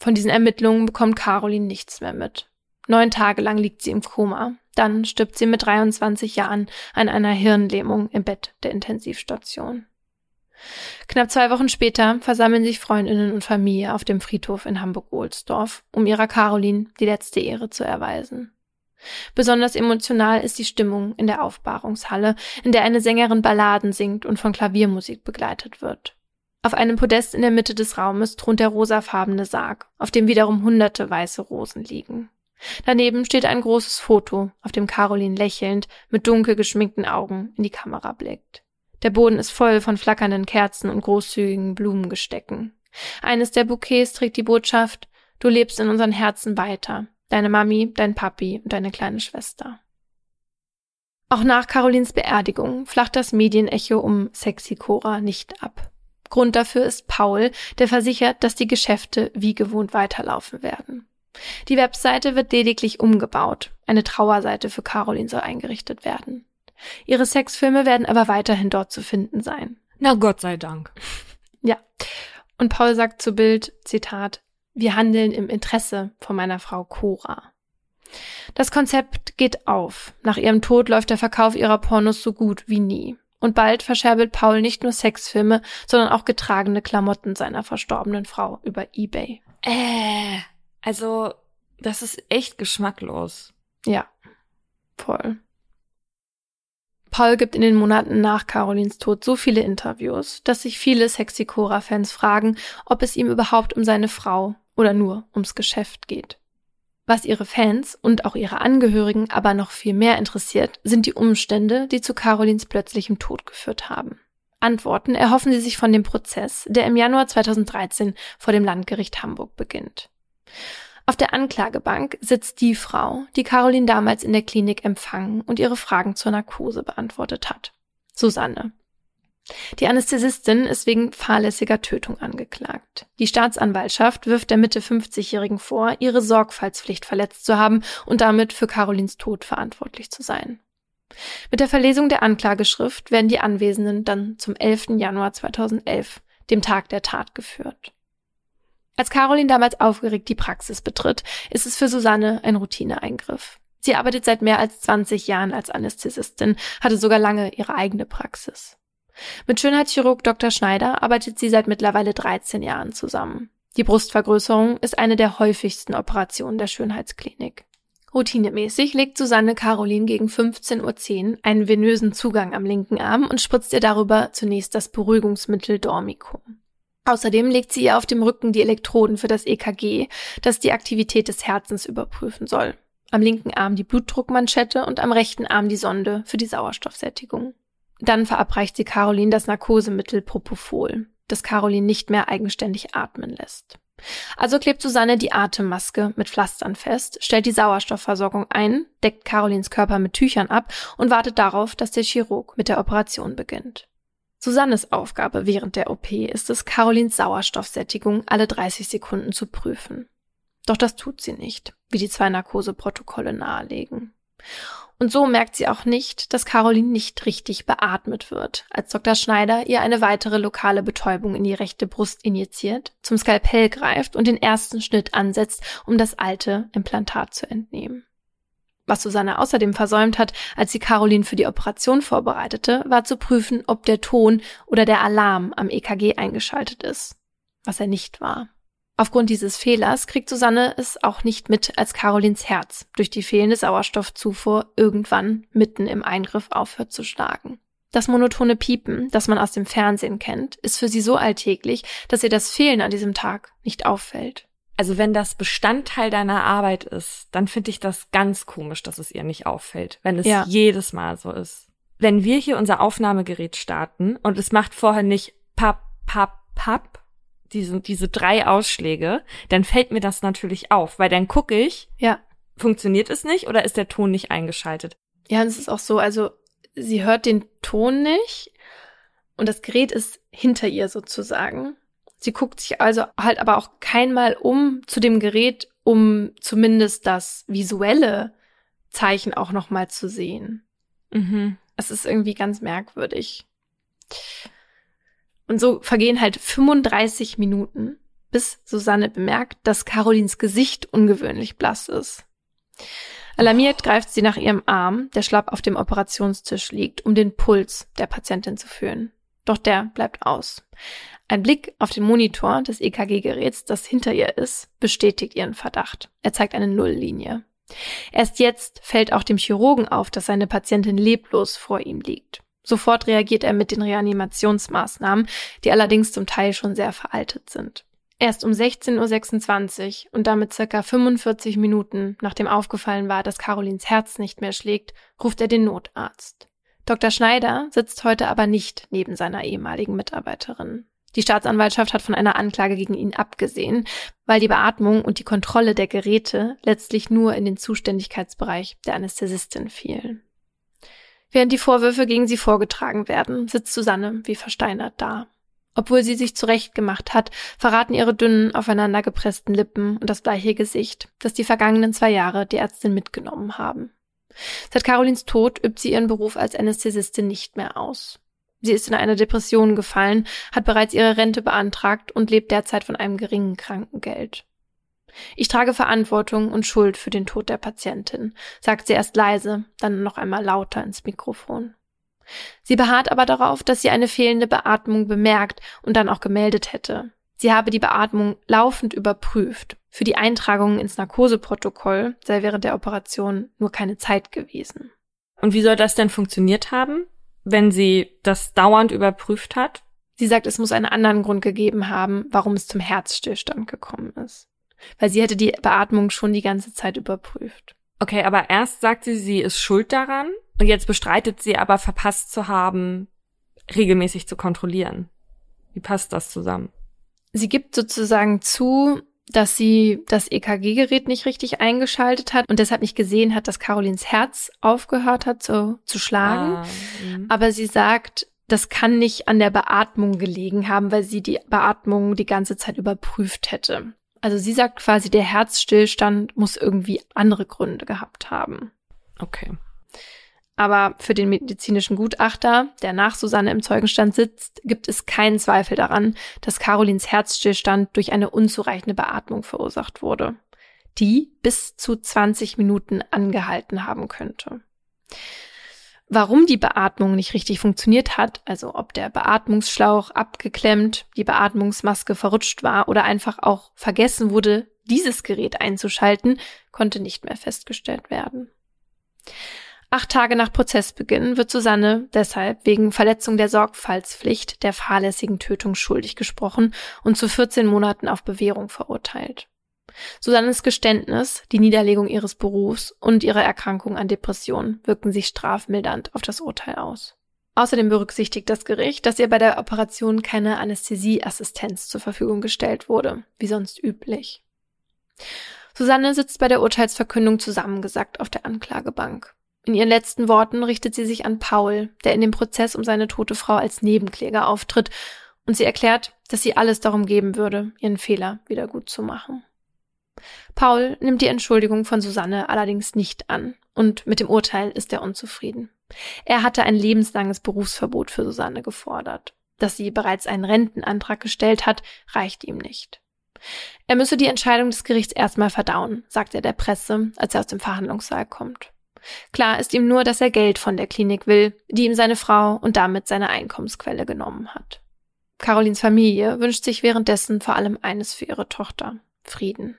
Von diesen Ermittlungen bekommt Caroline nichts mehr mit. Neun Tage lang liegt sie im Koma. Dann stirbt sie mit 23 Jahren an einer Hirnlähmung im Bett der Intensivstation. Knapp zwei Wochen später versammeln sich Freundinnen und Familie auf dem Friedhof in Hamburg-Ohlsdorf, um ihrer Caroline die letzte Ehre zu erweisen. Besonders emotional ist die Stimmung in der Aufbahrungshalle, in der eine Sängerin Balladen singt und von Klaviermusik begleitet wird. Auf einem Podest in der Mitte des Raumes thront der rosafarbene Sarg, auf dem wiederum hunderte weiße Rosen liegen. Daneben steht ein großes Foto, auf dem Caroline lächelnd mit dunkel geschminkten Augen in die Kamera blickt. Der Boden ist voll von flackernden Kerzen und großzügigen Blumengestecken. Eines der Bouquets trägt die Botschaft, du lebst in unseren Herzen weiter, deine Mami, dein Papi und deine kleine Schwester. Auch nach Carolins Beerdigung flacht das Medienecho um Sexy Cora nicht ab. Grund dafür ist Paul, der versichert, dass die Geschäfte wie gewohnt weiterlaufen werden. Die Webseite wird lediglich umgebaut. Eine Trauerseite für Caroline soll eingerichtet werden. Ihre Sexfilme werden aber weiterhin dort zu finden sein. Na Gott sei Dank. Ja. Und Paul sagt zu Bild, Zitat, wir handeln im Interesse von meiner Frau Cora. Das Konzept geht auf. Nach ihrem Tod läuft der Verkauf ihrer Pornos so gut wie nie. Und bald verscherbelt Paul nicht nur Sexfilme, sondern auch getragene Klamotten seiner verstorbenen Frau über eBay. Äh, also, das ist echt geschmacklos. Ja, voll. Paul gibt in den Monaten nach Carolins Tod so viele Interviews, dass sich viele Sexy Cora-Fans fragen, ob es ihm überhaupt um seine Frau oder nur ums Geschäft geht. Was ihre Fans und auch ihre Angehörigen aber noch viel mehr interessiert, sind die Umstände, die zu Carolins plötzlichem Tod geführt haben. Antworten erhoffen sie sich von dem Prozess, der im Januar 2013 vor dem Landgericht Hamburg beginnt. Auf der Anklagebank sitzt die Frau, die Caroline damals in der Klinik empfangen und ihre Fragen zur Narkose beantwortet hat. Susanne. Die Anästhesistin ist wegen fahrlässiger Tötung angeklagt. Die Staatsanwaltschaft wirft der Mitte 50-Jährigen vor, ihre Sorgfaltspflicht verletzt zu haben und damit für Carolins Tod verantwortlich zu sein. Mit der Verlesung der Anklageschrift werden die Anwesenden dann zum 11. Januar 2011, dem Tag der Tat, geführt. Als Caroline damals aufgeregt die Praxis betritt, ist es für Susanne ein Routineeingriff. Sie arbeitet seit mehr als 20 Jahren als Anästhesistin, hatte sogar lange ihre eigene Praxis. Mit Schönheitschirurg Dr. Schneider arbeitet sie seit mittlerweile 13 Jahren zusammen. Die Brustvergrößerung ist eine der häufigsten Operationen der Schönheitsklinik. Routinemäßig legt Susanne Caroline gegen 15.10 Uhr einen venösen Zugang am linken Arm und spritzt ihr darüber zunächst das Beruhigungsmittel Dormicum. Außerdem legt sie ihr auf dem Rücken die Elektroden für das EKG, das die Aktivität des Herzens überprüfen soll. Am linken Arm die Blutdruckmanschette und am rechten Arm die Sonde für die Sauerstoffsättigung. Dann verabreicht sie Caroline das Narkosemittel Propofol, das Caroline nicht mehr eigenständig atmen lässt. Also klebt Susanne die Atemmaske mit Pflastern fest, stellt die Sauerstoffversorgung ein, deckt Carolins Körper mit Tüchern ab und wartet darauf, dass der Chirurg mit der Operation beginnt. Susannes Aufgabe während der OP ist es, Carolins Sauerstoffsättigung alle 30 Sekunden zu prüfen. Doch das tut sie nicht, wie die zwei Narkoseprotokolle nahelegen. Und so merkt sie auch nicht, dass Caroline nicht richtig beatmet wird, als Dr. Schneider ihr eine weitere lokale Betäubung in die rechte Brust injiziert, zum Skalpell greift und den ersten Schnitt ansetzt, um das alte Implantat zu entnehmen. Was Susanne außerdem versäumt hat, als sie Caroline für die Operation vorbereitete, war zu prüfen, ob der Ton oder der Alarm am EKG eingeschaltet ist. Was er nicht war. Aufgrund dieses Fehlers kriegt Susanne es auch nicht mit, als Carolins Herz durch die fehlende Sauerstoffzufuhr irgendwann mitten im Eingriff aufhört zu schlagen. Das monotone Piepen, das man aus dem Fernsehen kennt, ist für sie so alltäglich, dass ihr das Fehlen an diesem Tag nicht auffällt. Also wenn das Bestandteil deiner Arbeit ist, dann finde ich das ganz komisch, dass es ihr nicht auffällt, wenn es ja. jedes Mal so ist. Wenn wir hier unser Aufnahmegerät starten und es macht vorher nicht papp, papp, papp, diese, diese drei Ausschläge, dann fällt mir das natürlich auf, weil dann gucke ich, ja. funktioniert es nicht oder ist der Ton nicht eingeschaltet? Ja, und es ist auch so, also sie hört den Ton nicht und das Gerät ist hinter ihr sozusagen. Sie guckt sich also halt aber auch keinmal um zu dem Gerät, um zumindest das visuelle Zeichen auch noch mal zu sehen. Mhm. Es ist irgendwie ganz merkwürdig. Und so vergehen halt 35 Minuten, bis Susanne bemerkt, dass Carolins Gesicht ungewöhnlich blass ist. Alarmiert greift sie nach ihrem Arm, der schlapp auf dem Operationstisch liegt, um den Puls der Patientin zu fühlen. Doch der bleibt aus. Ein Blick auf den Monitor des EKG-Geräts, das hinter ihr ist, bestätigt ihren Verdacht. Er zeigt eine Nulllinie. Erst jetzt fällt auch dem Chirurgen auf, dass seine Patientin leblos vor ihm liegt. Sofort reagiert er mit den Reanimationsmaßnahmen, die allerdings zum Teil schon sehr veraltet sind. Erst um 16.26 Uhr und damit circa 45 Minuten, nachdem aufgefallen war, dass Carolins Herz nicht mehr schlägt, ruft er den Notarzt. Dr. Schneider sitzt heute aber nicht neben seiner ehemaligen Mitarbeiterin. Die Staatsanwaltschaft hat von einer Anklage gegen ihn abgesehen, weil die Beatmung und die Kontrolle der Geräte letztlich nur in den Zuständigkeitsbereich der Anästhesistin fielen. Während die Vorwürfe gegen sie vorgetragen werden, sitzt Susanne wie versteinert da. Obwohl sie sich zurechtgemacht hat, verraten ihre dünnen, aufeinander gepressten Lippen und das bleiche Gesicht, dass die vergangenen zwei Jahre die Ärztin mitgenommen haben. Seit Carolins Tod übt sie ihren Beruf als Anästhesistin nicht mehr aus. Sie ist in eine Depression gefallen, hat bereits ihre Rente beantragt und lebt derzeit von einem geringen Krankengeld. Ich trage Verantwortung und Schuld für den Tod der Patientin, sagt sie erst leise, dann noch einmal lauter ins Mikrofon. Sie beharrt aber darauf, dass sie eine fehlende Beatmung bemerkt und dann auch gemeldet hätte. Sie habe die Beatmung laufend überprüft. Für die Eintragung ins Narkoseprotokoll sei während der Operation nur keine Zeit gewesen. Und wie soll das denn funktioniert haben, wenn sie das dauernd überprüft hat? Sie sagt, es muss einen anderen Grund gegeben haben, warum es zum Herzstillstand gekommen ist. Weil sie hätte die Beatmung schon die ganze Zeit überprüft. Okay, aber erst sagt sie, sie ist schuld daran und jetzt bestreitet sie aber verpasst zu haben, regelmäßig zu kontrollieren. Wie passt das zusammen? Sie gibt sozusagen zu, dass sie das EKG-Gerät nicht richtig eingeschaltet hat und deshalb nicht gesehen hat, dass Carolins Herz aufgehört hat zu, zu schlagen. Ah, aber sie sagt, das kann nicht an der Beatmung gelegen haben, weil sie die Beatmung die ganze Zeit überprüft hätte. Also sie sagt quasi, der Herzstillstand muss irgendwie andere Gründe gehabt haben. Okay. Aber für den medizinischen Gutachter, der nach Susanne im Zeugenstand sitzt, gibt es keinen Zweifel daran, dass Carolins Herzstillstand durch eine unzureichende Beatmung verursacht wurde, die bis zu 20 Minuten angehalten haben könnte. Warum die Beatmung nicht richtig funktioniert hat, also ob der Beatmungsschlauch abgeklemmt, die Beatmungsmaske verrutscht war oder einfach auch vergessen wurde, dieses Gerät einzuschalten, konnte nicht mehr festgestellt werden. Acht Tage nach Prozessbeginn wird Susanne deshalb wegen Verletzung der Sorgfaltspflicht der fahrlässigen Tötung schuldig gesprochen und zu 14 Monaten auf Bewährung verurteilt. Susannes Geständnis, die Niederlegung ihres Berufs und ihre Erkrankung an Depressionen wirken sich strafmildernd auf das Urteil aus. Außerdem berücksichtigt das Gericht, dass ihr bei der Operation keine Anästhesieassistenz zur Verfügung gestellt wurde, wie sonst üblich. Susanne sitzt bei der Urteilsverkündung zusammengesackt auf der Anklagebank. In ihren letzten Worten richtet sie sich an Paul, der in dem Prozess um seine tote Frau als Nebenkläger auftritt, und sie erklärt, dass sie alles darum geben würde, ihren Fehler wieder gut zu machen. Paul nimmt die Entschuldigung von Susanne allerdings nicht an und mit dem Urteil ist er unzufrieden. Er hatte ein lebenslanges Berufsverbot für Susanne gefordert. Dass sie bereits einen Rentenantrag gestellt hat, reicht ihm nicht. Er müsse die Entscheidung des Gerichts erstmal verdauen, sagt er der Presse, als er aus dem Verhandlungssaal kommt. Klar ist ihm nur, dass er Geld von der Klinik will, die ihm seine Frau und damit seine Einkommensquelle genommen hat. Carolins Familie wünscht sich währenddessen vor allem eines für ihre Tochter, Frieden.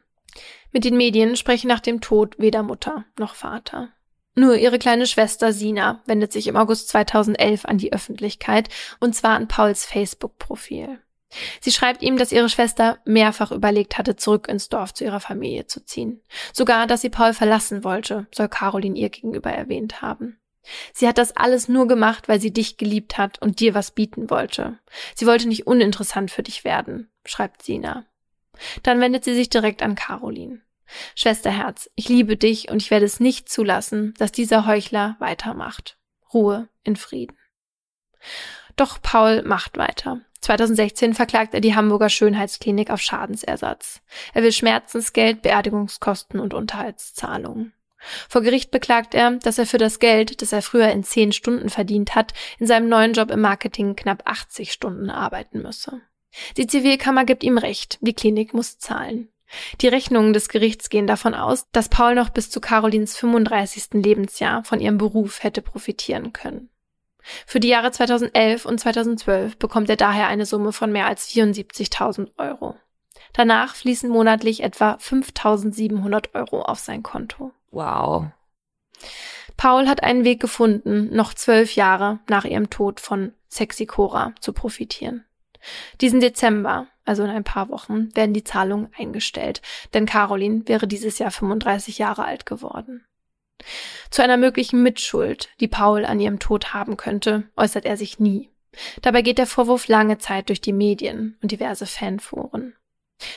Mit den Medien sprechen nach dem Tod weder Mutter noch Vater. Nur ihre kleine Schwester Sina wendet sich im August 2011 an die Öffentlichkeit, und zwar an Pauls Facebook-Profil. Sie schreibt ihm, dass ihre Schwester mehrfach überlegt hatte, zurück ins Dorf zu ihrer Familie zu ziehen. Sogar, dass sie Paul verlassen wollte, soll Caroline ihr gegenüber erwähnt haben. Sie hat das alles nur gemacht, weil sie dich geliebt hat und dir was bieten wollte. Sie wollte nicht uninteressant für dich werden, schreibt Sina. Dann wendet sie sich direkt an Caroline. Schwesterherz, ich liebe dich und ich werde es nicht zulassen, dass dieser Heuchler weitermacht. Ruhe in Frieden. Doch Paul macht weiter. 2016 verklagt er die Hamburger Schönheitsklinik auf Schadensersatz. Er will Schmerzensgeld, Beerdigungskosten und Unterhaltszahlungen. Vor Gericht beklagt er, dass er für das Geld, das er früher in zehn Stunden verdient hat, in seinem neuen Job im Marketing knapp 80 Stunden arbeiten müsse. Die Zivilkammer gibt ihm recht, die Klinik muss zahlen. Die Rechnungen des Gerichts gehen davon aus, dass Paul noch bis zu Carolins 35. Lebensjahr von ihrem Beruf hätte profitieren können. Für die Jahre 2011 und 2012 bekommt er daher eine Summe von mehr als 74.000 Euro. Danach fließen monatlich etwa 5.700 Euro auf sein Konto. Wow. Paul hat einen Weg gefunden, noch zwölf Jahre nach ihrem Tod von Sexy Cora zu profitieren. Diesen Dezember, also in ein paar Wochen, werden die Zahlungen eingestellt, denn Caroline wäre dieses Jahr 35 Jahre alt geworden. Zu einer möglichen Mitschuld, die Paul an ihrem Tod haben könnte, äußert er sich nie. Dabei geht der Vorwurf lange Zeit durch die Medien und diverse Fanforen.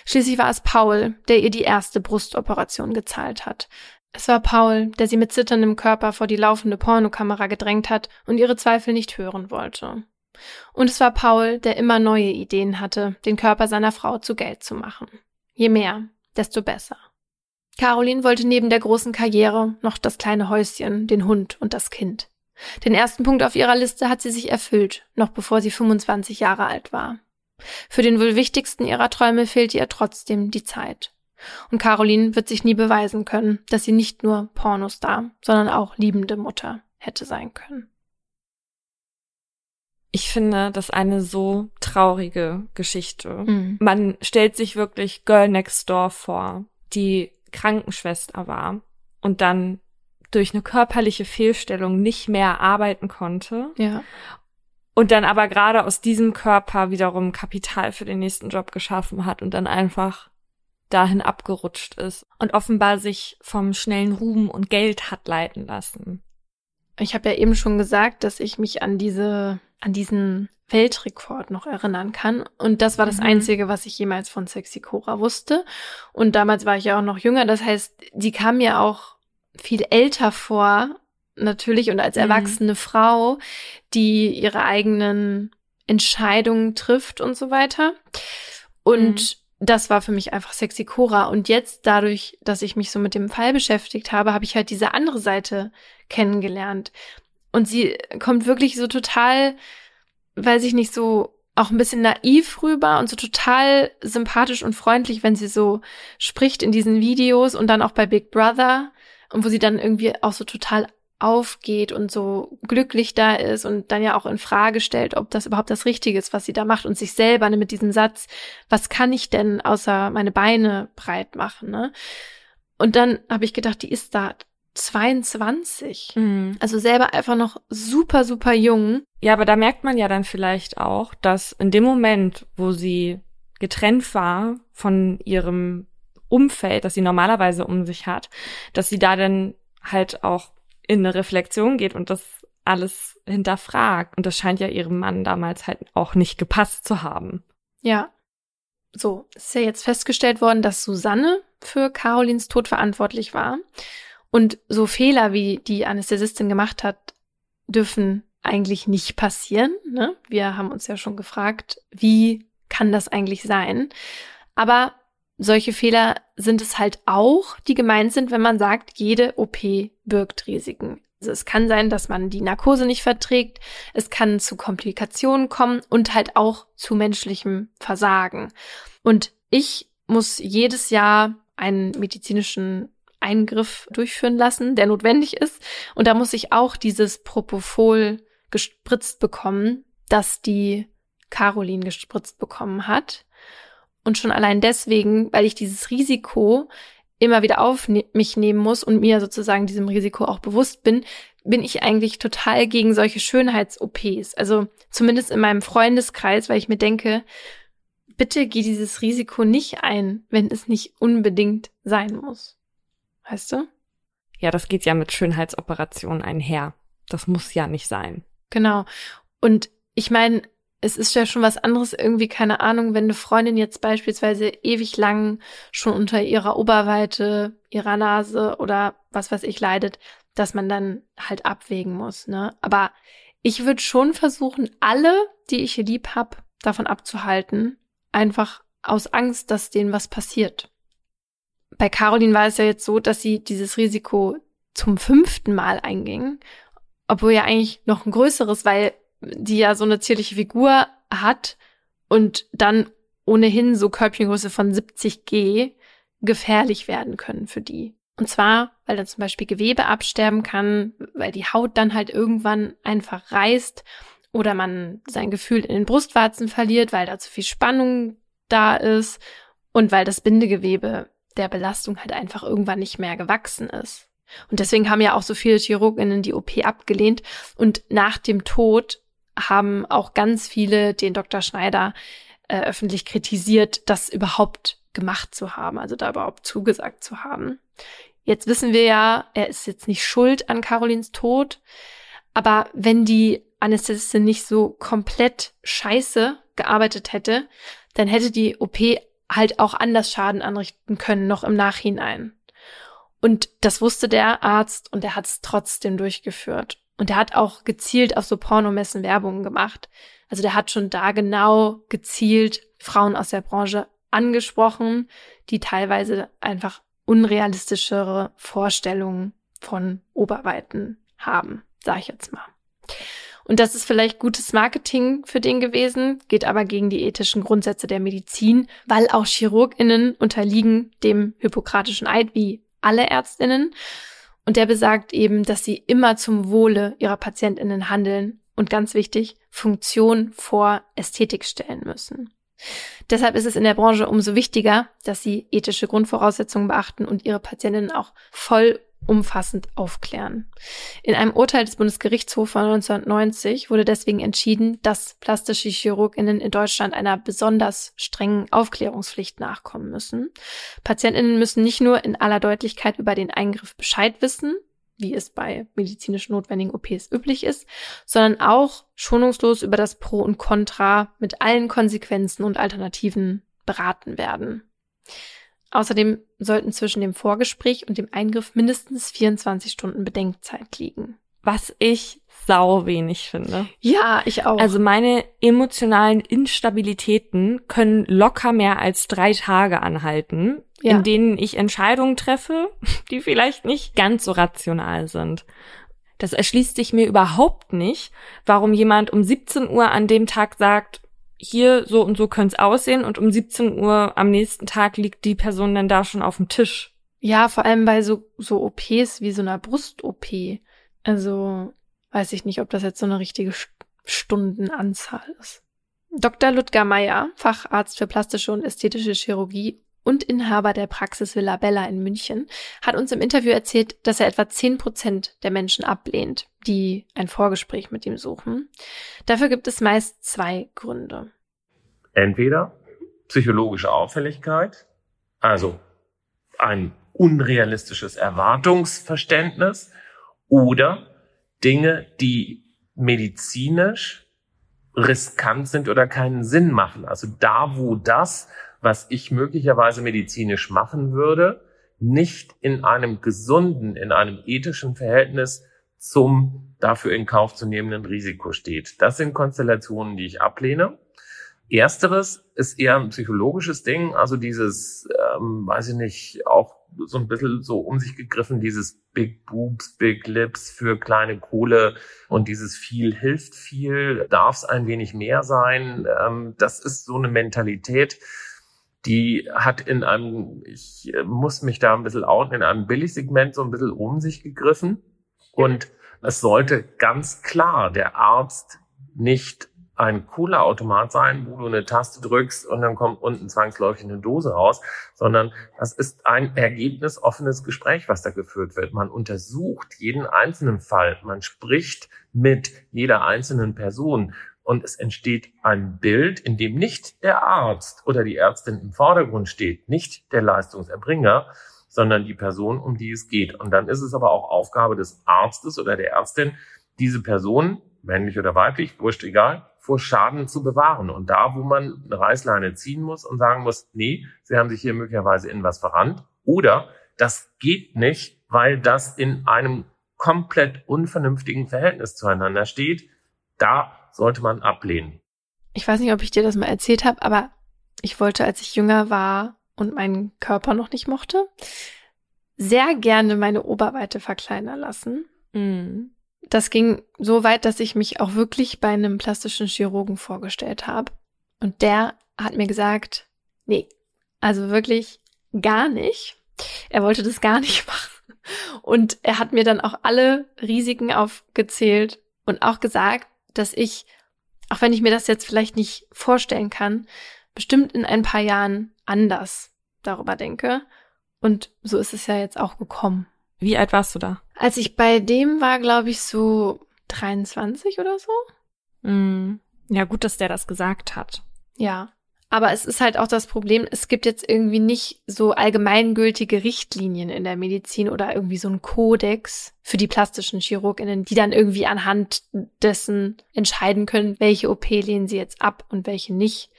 Schließlich war es Paul, der ihr die erste Brustoperation gezahlt hat. Es war Paul, der sie mit zitterndem Körper vor die laufende Pornokamera gedrängt hat und ihre Zweifel nicht hören wollte. Und es war Paul, der immer neue Ideen hatte, den Körper seiner Frau zu Geld zu machen. Je mehr, desto besser. Caroline wollte neben der großen Karriere noch das kleine Häuschen, den Hund und das Kind. Den ersten Punkt auf ihrer Liste hat sie sich erfüllt, noch bevor sie 25 Jahre alt war. Für den wohl wichtigsten ihrer Träume fehlte ihr trotzdem die Zeit. Und Caroline wird sich nie beweisen können, dass sie nicht nur Pornostar, sondern auch liebende Mutter hätte sein können. Ich finde das eine so traurige Geschichte. Mhm. Man stellt sich wirklich Girl Next Door vor, die Krankenschwester war und dann durch eine körperliche Fehlstellung nicht mehr arbeiten konnte. Ja. Und dann aber gerade aus diesem Körper wiederum Kapital für den nächsten Job geschaffen hat und dann einfach dahin abgerutscht ist und offenbar sich vom schnellen Ruhm und Geld hat leiten lassen. Ich habe ja eben schon gesagt, dass ich mich an diese, an diesen Weltrekord noch erinnern kann. Und das war das mhm. Einzige, was ich jemals von Sexy Cora wusste. Und damals war ich ja auch noch jünger. Das heißt, die kam mir auch viel älter vor, natürlich, und als mhm. erwachsene Frau, die ihre eigenen Entscheidungen trifft und so weiter. Und mhm das war für mich einfach sexy Cora. Und jetzt dadurch, dass ich mich so mit dem Fall beschäftigt habe, habe ich halt diese andere Seite kennengelernt. Und sie kommt wirklich so total, weiß ich nicht, so auch ein bisschen naiv rüber und so total sympathisch und freundlich, wenn sie so spricht in diesen Videos und dann auch bei Big Brother und wo sie dann irgendwie auch so total aufgeht und so glücklich da ist und dann ja auch in Frage stellt, ob das überhaupt das Richtige ist, was sie da macht und sich selber ne, mit diesem Satz, was kann ich denn außer meine Beine breit machen, ne? Und dann habe ich gedacht, die ist da 22. Mhm. Also selber einfach noch super, super jung. Ja, aber da merkt man ja dann vielleicht auch, dass in dem Moment, wo sie getrennt war von ihrem Umfeld, das sie normalerweise um sich hat, dass sie da dann halt auch in eine Reflexion geht und das alles hinterfragt. Und das scheint ja ihrem Mann damals halt auch nicht gepasst zu haben. Ja. So, es ist ja jetzt festgestellt worden, dass Susanne für Carolins Tod verantwortlich war. Und so Fehler, wie die Anästhesistin gemacht hat, dürfen eigentlich nicht passieren. Ne? Wir haben uns ja schon gefragt, wie kann das eigentlich sein? Aber solche Fehler sind es halt auch, die gemeint sind, wenn man sagt, jede OP birgt Risiken. Also es kann sein, dass man die Narkose nicht verträgt, es kann zu Komplikationen kommen und halt auch zu menschlichem Versagen. Und ich muss jedes Jahr einen medizinischen Eingriff durchführen lassen, der notwendig ist. Und da muss ich auch dieses Propofol gespritzt bekommen, das die Caroline gespritzt bekommen hat. Und schon allein deswegen, weil ich dieses Risiko immer wieder auf ne-, mich nehmen muss und mir sozusagen diesem Risiko auch bewusst bin, bin ich eigentlich total gegen solche Schönheits-OPs. Also zumindest in meinem Freundeskreis, weil ich mir denke, bitte geh dieses Risiko nicht ein, wenn es nicht unbedingt sein muss. Weißt du? Ja, das geht ja mit Schönheitsoperationen einher. Das muss ja nicht sein. Genau. Und ich meine, es ist ja schon was anderes, irgendwie, keine Ahnung, wenn eine Freundin jetzt beispielsweise ewig lang schon unter ihrer Oberweite, ihrer Nase oder was weiß ich leidet, dass man dann halt abwägen muss, ne? Aber ich würde schon versuchen, alle, die ich lieb hab, davon abzuhalten, einfach aus Angst, dass denen was passiert. Bei Caroline war es ja jetzt so, dass sie dieses Risiko zum fünften Mal einging, obwohl ja eigentlich noch ein größeres, weil die ja so eine zierliche Figur hat und dann ohnehin so Körbchengröße von 70 G gefährlich werden können für die. Und zwar, weil dann zum Beispiel Gewebe absterben kann, weil die Haut dann halt irgendwann einfach reißt oder man sein Gefühl in den Brustwarzen verliert, weil da zu viel Spannung da ist und weil das Bindegewebe der Belastung halt einfach irgendwann nicht mehr gewachsen ist. Und deswegen haben ja auch so viele Chirurginnen die OP abgelehnt und nach dem Tod haben auch ganz viele den Dr. Schneider äh, öffentlich kritisiert, das überhaupt gemacht zu haben, also da überhaupt zugesagt zu haben. Jetzt wissen wir ja, er ist jetzt nicht schuld an Carolins Tod, aber wenn die Anästhesistin nicht so komplett scheiße gearbeitet hätte, dann hätte die OP halt auch anders Schaden anrichten können, noch im Nachhinein. Und das wusste der Arzt und er hat es trotzdem durchgeführt. Und der hat auch gezielt auf so Pornomessen Werbungen gemacht. Also der hat schon da genau gezielt Frauen aus der Branche angesprochen, die teilweise einfach unrealistischere Vorstellungen von Oberweiten haben, sag ich jetzt mal. Und das ist vielleicht gutes Marketing für den gewesen, geht aber gegen die ethischen Grundsätze der Medizin, weil auch Chirurginnen unterliegen dem hippokratischen Eid wie alle Ärztinnen. Und der besagt eben, dass sie immer zum Wohle ihrer Patientinnen handeln und ganz wichtig, Funktion vor Ästhetik stellen müssen. Deshalb ist es in der Branche umso wichtiger, dass sie ethische Grundvoraussetzungen beachten und ihre Patientinnen auch voll umfassend aufklären. In einem Urteil des Bundesgerichtshofs von 1990 wurde deswegen entschieden, dass plastische Chirurginnen in Deutschland einer besonders strengen Aufklärungspflicht nachkommen müssen. Patientinnen müssen nicht nur in aller Deutlichkeit über den Eingriff Bescheid wissen, wie es bei medizinisch notwendigen OPs üblich ist, sondern auch schonungslos über das Pro und Contra mit allen Konsequenzen und Alternativen beraten werden. Außerdem sollten zwischen dem Vorgespräch und dem Eingriff mindestens 24 Stunden Bedenkzeit liegen. Was ich sau wenig finde. Ja, ich auch. Also meine emotionalen Instabilitäten können locker mehr als drei Tage anhalten, ja. in denen ich Entscheidungen treffe, die vielleicht nicht ganz so rational sind. Das erschließt sich mir überhaupt nicht, warum jemand um 17 Uhr an dem Tag sagt, hier so und so könnte es aussehen und um 17 Uhr am nächsten Tag liegt die Person dann da schon auf dem Tisch. Ja, vor allem bei so, so OPs wie so einer Brust-OP. Also weiß ich nicht, ob das jetzt so eine richtige Stundenanzahl ist. Dr. Ludger Meyer, Facharzt für plastische und ästhetische Chirurgie und Inhaber der Praxis Villa Bella in München, hat uns im Interview erzählt, dass er etwa 10 Prozent der Menschen ablehnt, die ein Vorgespräch mit ihm suchen. Dafür gibt es meist zwei Gründe. Entweder psychologische Auffälligkeit, also ein unrealistisches Erwartungsverständnis oder Dinge, die medizinisch riskant sind oder keinen Sinn machen. Also da, wo das was ich möglicherweise medizinisch machen würde, nicht in einem gesunden, in einem ethischen Verhältnis zum dafür in Kauf zu nehmenden Risiko steht. Das sind Konstellationen, die ich ablehne. Ersteres ist eher ein psychologisches Ding, also dieses, ähm, weiß ich nicht, auch so ein bisschen so um sich gegriffen, dieses Big Boobs, Big Lips für kleine Kohle und dieses viel hilft viel, darf es ein wenig mehr sein. Ähm, das ist so eine Mentalität, die hat in einem, ich äh, muss mich da ein bisschen outen, in einem Billigsegment so ein bisschen um sich gegriffen. Und es sollte ganz klar der Arzt nicht ein cooler Automat sein, wo du eine Taste drückst und dann kommt unten zwangsläufig eine Dose raus, sondern das ist ein ergebnisoffenes Gespräch, was da geführt wird. Man untersucht jeden einzelnen Fall, man spricht mit jeder einzelnen Person und es entsteht ein Bild, in dem nicht der Arzt oder die Ärztin im Vordergrund steht, nicht der Leistungserbringer, sondern die Person, um die es geht. Und dann ist es aber auch Aufgabe des Arztes oder der Ärztin, diese Person, männlich oder weiblich, wurscht egal, vor Schaden zu bewahren. Und da, wo man eine Reißleine ziehen muss und sagen muss, nee, Sie haben sich hier möglicherweise in was verrannt oder das geht nicht, weil das in einem komplett unvernünftigen Verhältnis zueinander steht, da sollte man ablehnen. Ich weiß nicht, ob ich dir das mal erzählt habe, aber ich wollte, als ich jünger war und meinen Körper noch nicht mochte, sehr gerne meine Oberweite verkleinern lassen. Mhm. Das ging so weit, dass ich mich auch wirklich bei einem plastischen Chirurgen vorgestellt habe. Und der hat mir gesagt, nee, also wirklich gar nicht. Er wollte das gar nicht machen. Und er hat mir dann auch alle Risiken aufgezählt und auch gesagt, dass ich, auch wenn ich mir das jetzt vielleicht nicht vorstellen kann, bestimmt in ein paar Jahren anders darüber denke. Und so ist es ja jetzt auch gekommen. Wie alt warst du da? Als ich bei dem war, glaube ich, so 23 oder so. Mm. Ja, gut, dass der das gesagt hat. Ja. Aber es ist halt auch das Problem, es gibt jetzt irgendwie nicht so allgemeingültige Richtlinien in der Medizin oder irgendwie so ein Kodex für die plastischen Chirurginnen, die dann irgendwie anhand dessen entscheiden können, welche OP lehnen sie jetzt ab und welche nicht.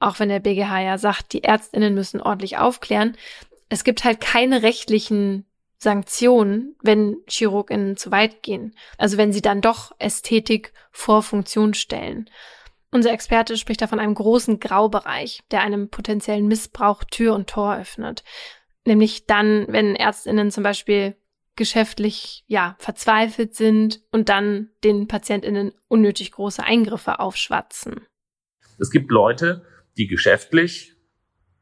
Auch wenn der BGH ja sagt, die Ärztinnen müssen ordentlich aufklären. Es gibt halt keine rechtlichen Sanktionen, wenn Chirurginnen zu weit gehen. Also wenn sie dann doch Ästhetik vor Funktion stellen. Unser Experte spricht da von einem großen Graubereich, der einem potenziellen Missbrauch Tür und Tor öffnet. Nämlich dann, wenn Ärztinnen zum Beispiel geschäftlich, ja, verzweifelt sind und dann den PatientInnen unnötig große Eingriffe aufschwatzen. Es gibt Leute, die geschäftlich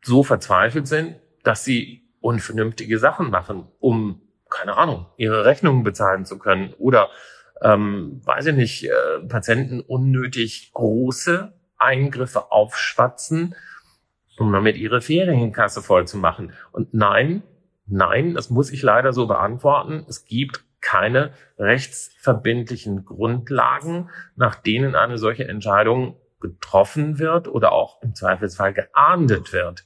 so verzweifelt sind, dass sie unvernünftige Sachen machen, um, keine Ahnung, ihre Rechnungen bezahlen zu können oder ähm, weiß ich nicht, äh, Patienten unnötig große Eingriffe aufschwatzen, um damit ihre Ferienkasse voll zu machen. Und nein, Nein, das muss ich leider so beantworten. Es gibt keine rechtsverbindlichen Grundlagen, nach denen eine solche Entscheidung getroffen wird oder auch im Zweifelsfall geahndet wird.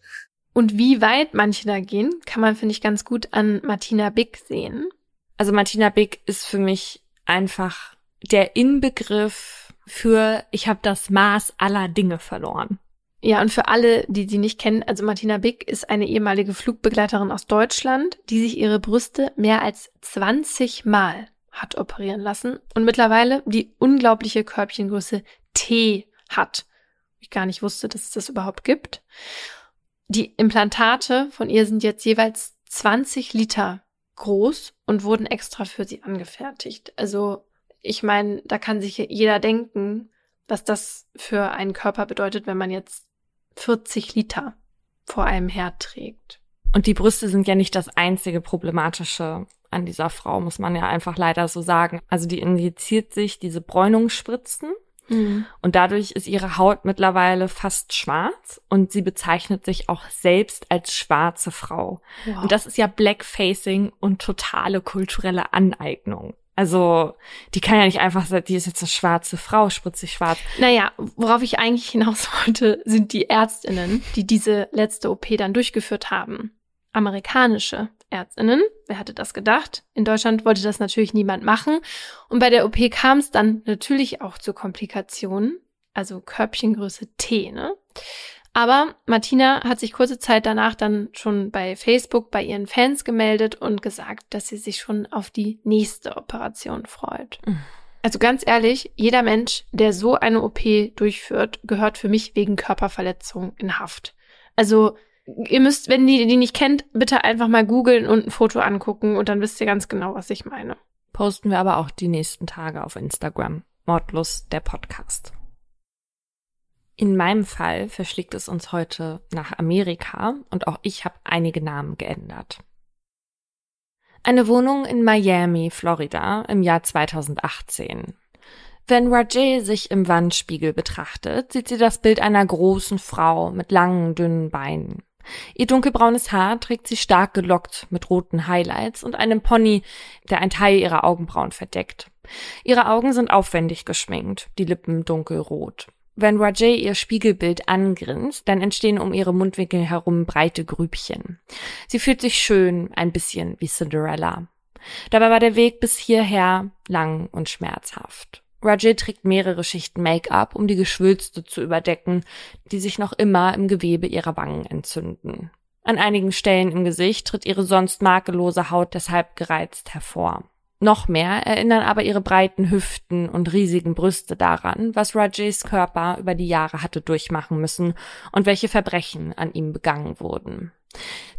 Und wie weit manche da gehen, kann man, finde ich, ganz gut an Martina Bick sehen. Also Martina Bick ist für mich einfach der Inbegriff für ich habe das Maß aller Dinge verloren. Ja, und für alle, die sie nicht kennen, also Martina Bick ist eine ehemalige Flugbegleiterin aus Deutschland, die sich ihre Brüste mehr als 20 Mal hat operieren lassen und mittlerweile die unglaubliche Körbchengröße T hat. Ich gar nicht wusste, dass es das überhaupt gibt. Die Implantate von ihr sind jetzt jeweils 20 Liter groß und wurden extra für sie angefertigt. Also ich meine, da kann sich jeder denken, was das für einen Körper bedeutet, wenn man jetzt 40 Liter vor einem Herd trägt. Und die Brüste sind ja nicht das einzige problematische an dieser Frau, muss man ja einfach leider so sagen. Also die injiziert sich diese Bräunungsspritzen mhm. und dadurch ist ihre Haut mittlerweile fast schwarz und sie bezeichnet sich auch selbst als schwarze Frau. Wow. Und das ist ja Blackfacing und totale kulturelle Aneignung. Also, die kann ja nicht einfach sagen, die ist jetzt eine schwarze Frau, spritzig schwarz. Naja, worauf ich eigentlich hinaus wollte, sind die Ärztinnen, die diese letzte OP dann durchgeführt haben. Amerikanische Ärztinnen, wer hatte das gedacht? In Deutschland wollte das natürlich niemand machen. Und bei der OP kam es dann natürlich auch zu Komplikationen, also Körbchengröße T, ne? Aber Martina hat sich kurze Zeit danach dann schon bei Facebook bei ihren Fans gemeldet und gesagt, dass sie sich schon auf die nächste Operation freut. Mhm. Also ganz ehrlich, jeder Mensch, der so eine OP durchführt, gehört für mich wegen Körperverletzung in Haft. Also ihr müsst, wenn ihr die nicht kennt, bitte einfach mal googeln und ein Foto angucken und dann wisst ihr ganz genau, was ich meine. Posten wir aber auch die nächsten Tage auf Instagram. Mordlust, der Podcast. In meinem Fall verschlägt es uns heute nach Amerika und auch ich habe einige Namen geändert. Eine Wohnung in Miami, Florida im Jahr 2018. Wenn Rajay sich im Wandspiegel betrachtet, sieht sie das Bild einer großen Frau mit langen, dünnen Beinen. Ihr dunkelbraunes Haar trägt sie stark gelockt mit roten Highlights und einem Pony, der ein Teil ihrer Augenbrauen verdeckt. Ihre Augen sind aufwendig geschminkt, die Lippen dunkelrot. Wenn Rajay ihr Spiegelbild angrinst, dann entstehen um ihre Mundwinkel herum breite Grübchen. Sie fühlt sich schön, ein bisschen wie Cinderella. Dabei war der Weg bis hierher lang und schmerzhaft. Rajay trägt mehrere Schichten Make-up, um die Geschwülste zu überdecken, die sich noch immer im Gewebe ihrer Wangen entzünden. An einigen Stellen im Gesicht tritt ihre sonst makellose Haut deshalb gereizt hervor. Noch mehr erinnern aber ihre breiten Hüften und riesigen Brüste daran, was Rajays Körper über die Jahre hatte durchmachen müssen und welche Verbrechen an ihm begangen wurden.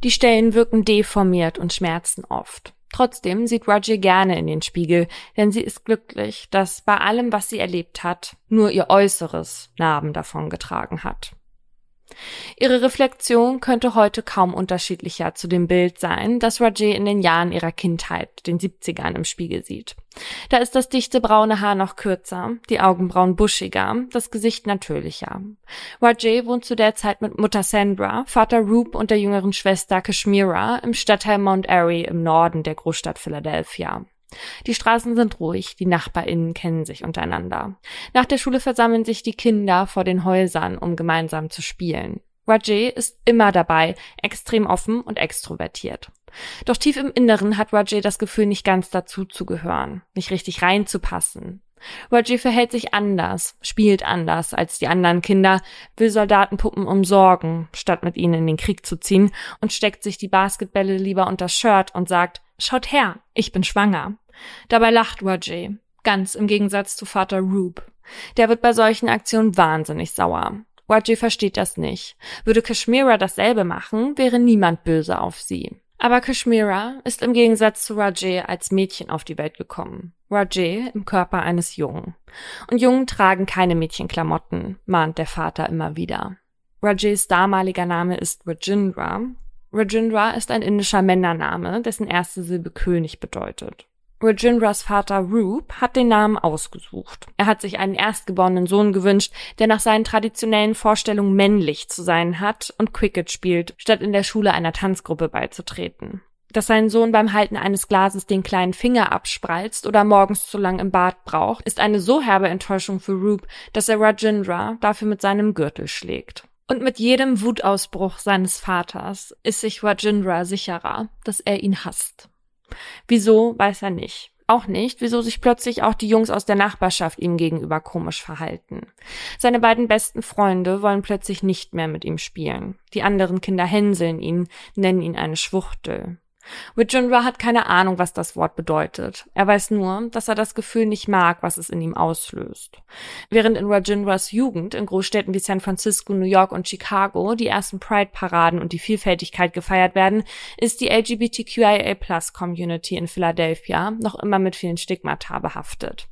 Die Stellen wirken deformiert und schmerzen oft. Trotzdem sieht Rajay gerne in den Spiegel, denn sie ist glücklich, dass bei allem, was sie erlebt hat, nur ihr Äußeres Narben davon getragen hat. Ihre Reflexion könnte heute kaum unterschiedlicher zu dem Bild sein, das Rajay in den Jahren ihrer Kindheit, den 70ern, im Spiegel sieht. Da ist das dichte braune Haar noch kürzer, die Augenbrauen buschiger, das Gesicht natürlicher. Rajay wohnt zu der Zeit mit Mutter Sandra, Vater Roop und der jüngeren Schwester Kashmira im Stadtteil Mount Airy im Norden der Großstadt Philadelphia. Die Straßen sind ruhig, die NachbarInnen kennen sich untereinander. Nach der Schule versammeln sich die Kinder vor den Häusern, um gemeinsam zu spielen. Rajay ist immer dabei, extrem offen und extrovertiert. Doch tief im Inneren hat Rajay das Gefühl, nicht ganz dazu zu gehören, nicht richtig reinzupassen. Rajay verhält sich anders, spielt anders als die anderen Kinder, will Soldatenpuppen umsorgen, statt mit ihnen in den Krieg zu ziehen und steckt sich die Basketbälle lieber unter Shirt und sagt, schaut her, ich bin schwanger. Dabei lacht Rajay, ganz im Gegensatz zu Vater Rube. Der wird bei solchen Aktionen wahnsinnig sauer. Rajay versteht das nicht. Würde Kashmira dasselbe machen, wäre niemand böse auf sie. Aber Kashmira ist im Gegensatz zu Rajay als Mädchen auf die Welt gekommen. Rajay im Körper eines Jungen. Und Jungen tragen keine Mädchenklamotten, mahnt der Vater immer wieder. Rajays damaliger Name ist Rajindra. Rajindra ist ein indischer Männername, dessen erste Silbe König bedeutet. Rajindras Vater Roop hat den Namen ausgesucht. Er hat sich einen erstgeborenen Sohn gewünscht, der nach seinen traditionellen Vorstellungen männlich zu sein hat und Cricket spielt, statt in der Schule einer Tanzgruppe beizutreten. Dass sein Sohn beim Halten eines Glases den kleinen Finger abspreizt oder morgens zu lang im Bad braucht, ist eine so herbe Enttäuschung für Roop, dass er Rajindra dafür mit seinem Gürtel schlägt. Und mit jedem Wutausbruch seines Vaters ist sich Rajindra sicherer, dass er ihn hasst. Wieso, weiß er nicht. Auch nicht, wieso sich plötzlich auch die Jungs aus der Nachbarschaft ihm gegenüber komisch verhalten. Seine beiden besten Freunde wollen plötzlich nicht mehr mit ihm spielen. Die anderen Kinder hänseln ihn, nennen ihn eine Schwuchtel. Rajendra hat keine Ahnung, was das Wort bedeutet. Er weiß nur, dass er das Gefühl nicht mag, was es in ihm auslöst. Während in Rajendras Jugend in Großstädten wie San Francisco, New York und Chicago die ersten Pride-Paraden und die Vielfältigkeit gefeiert werden, ist die LGBTQIA-Plus-Community in Philadelphia noch immer mit vielen Stigmata behaftet.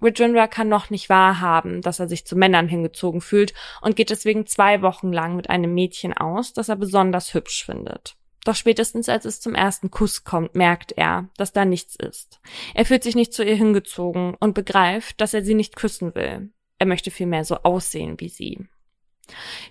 Rajendra kann noch nicht wahrhaben, dass er sich zu Männern hingezogen fühlt und geht deswegen zwei Wochen lang mit einem Mädchen aus, das er besonders hübsch findet. Doch spätestens als es zum ersten Kuss kommt, merkt er, dass da nichts ist. Er fühlt sich nicht zu ihr hingezogen und begreift, dass er sie nicht küssen will. Er möchte vielmehr so aussehen wie sie.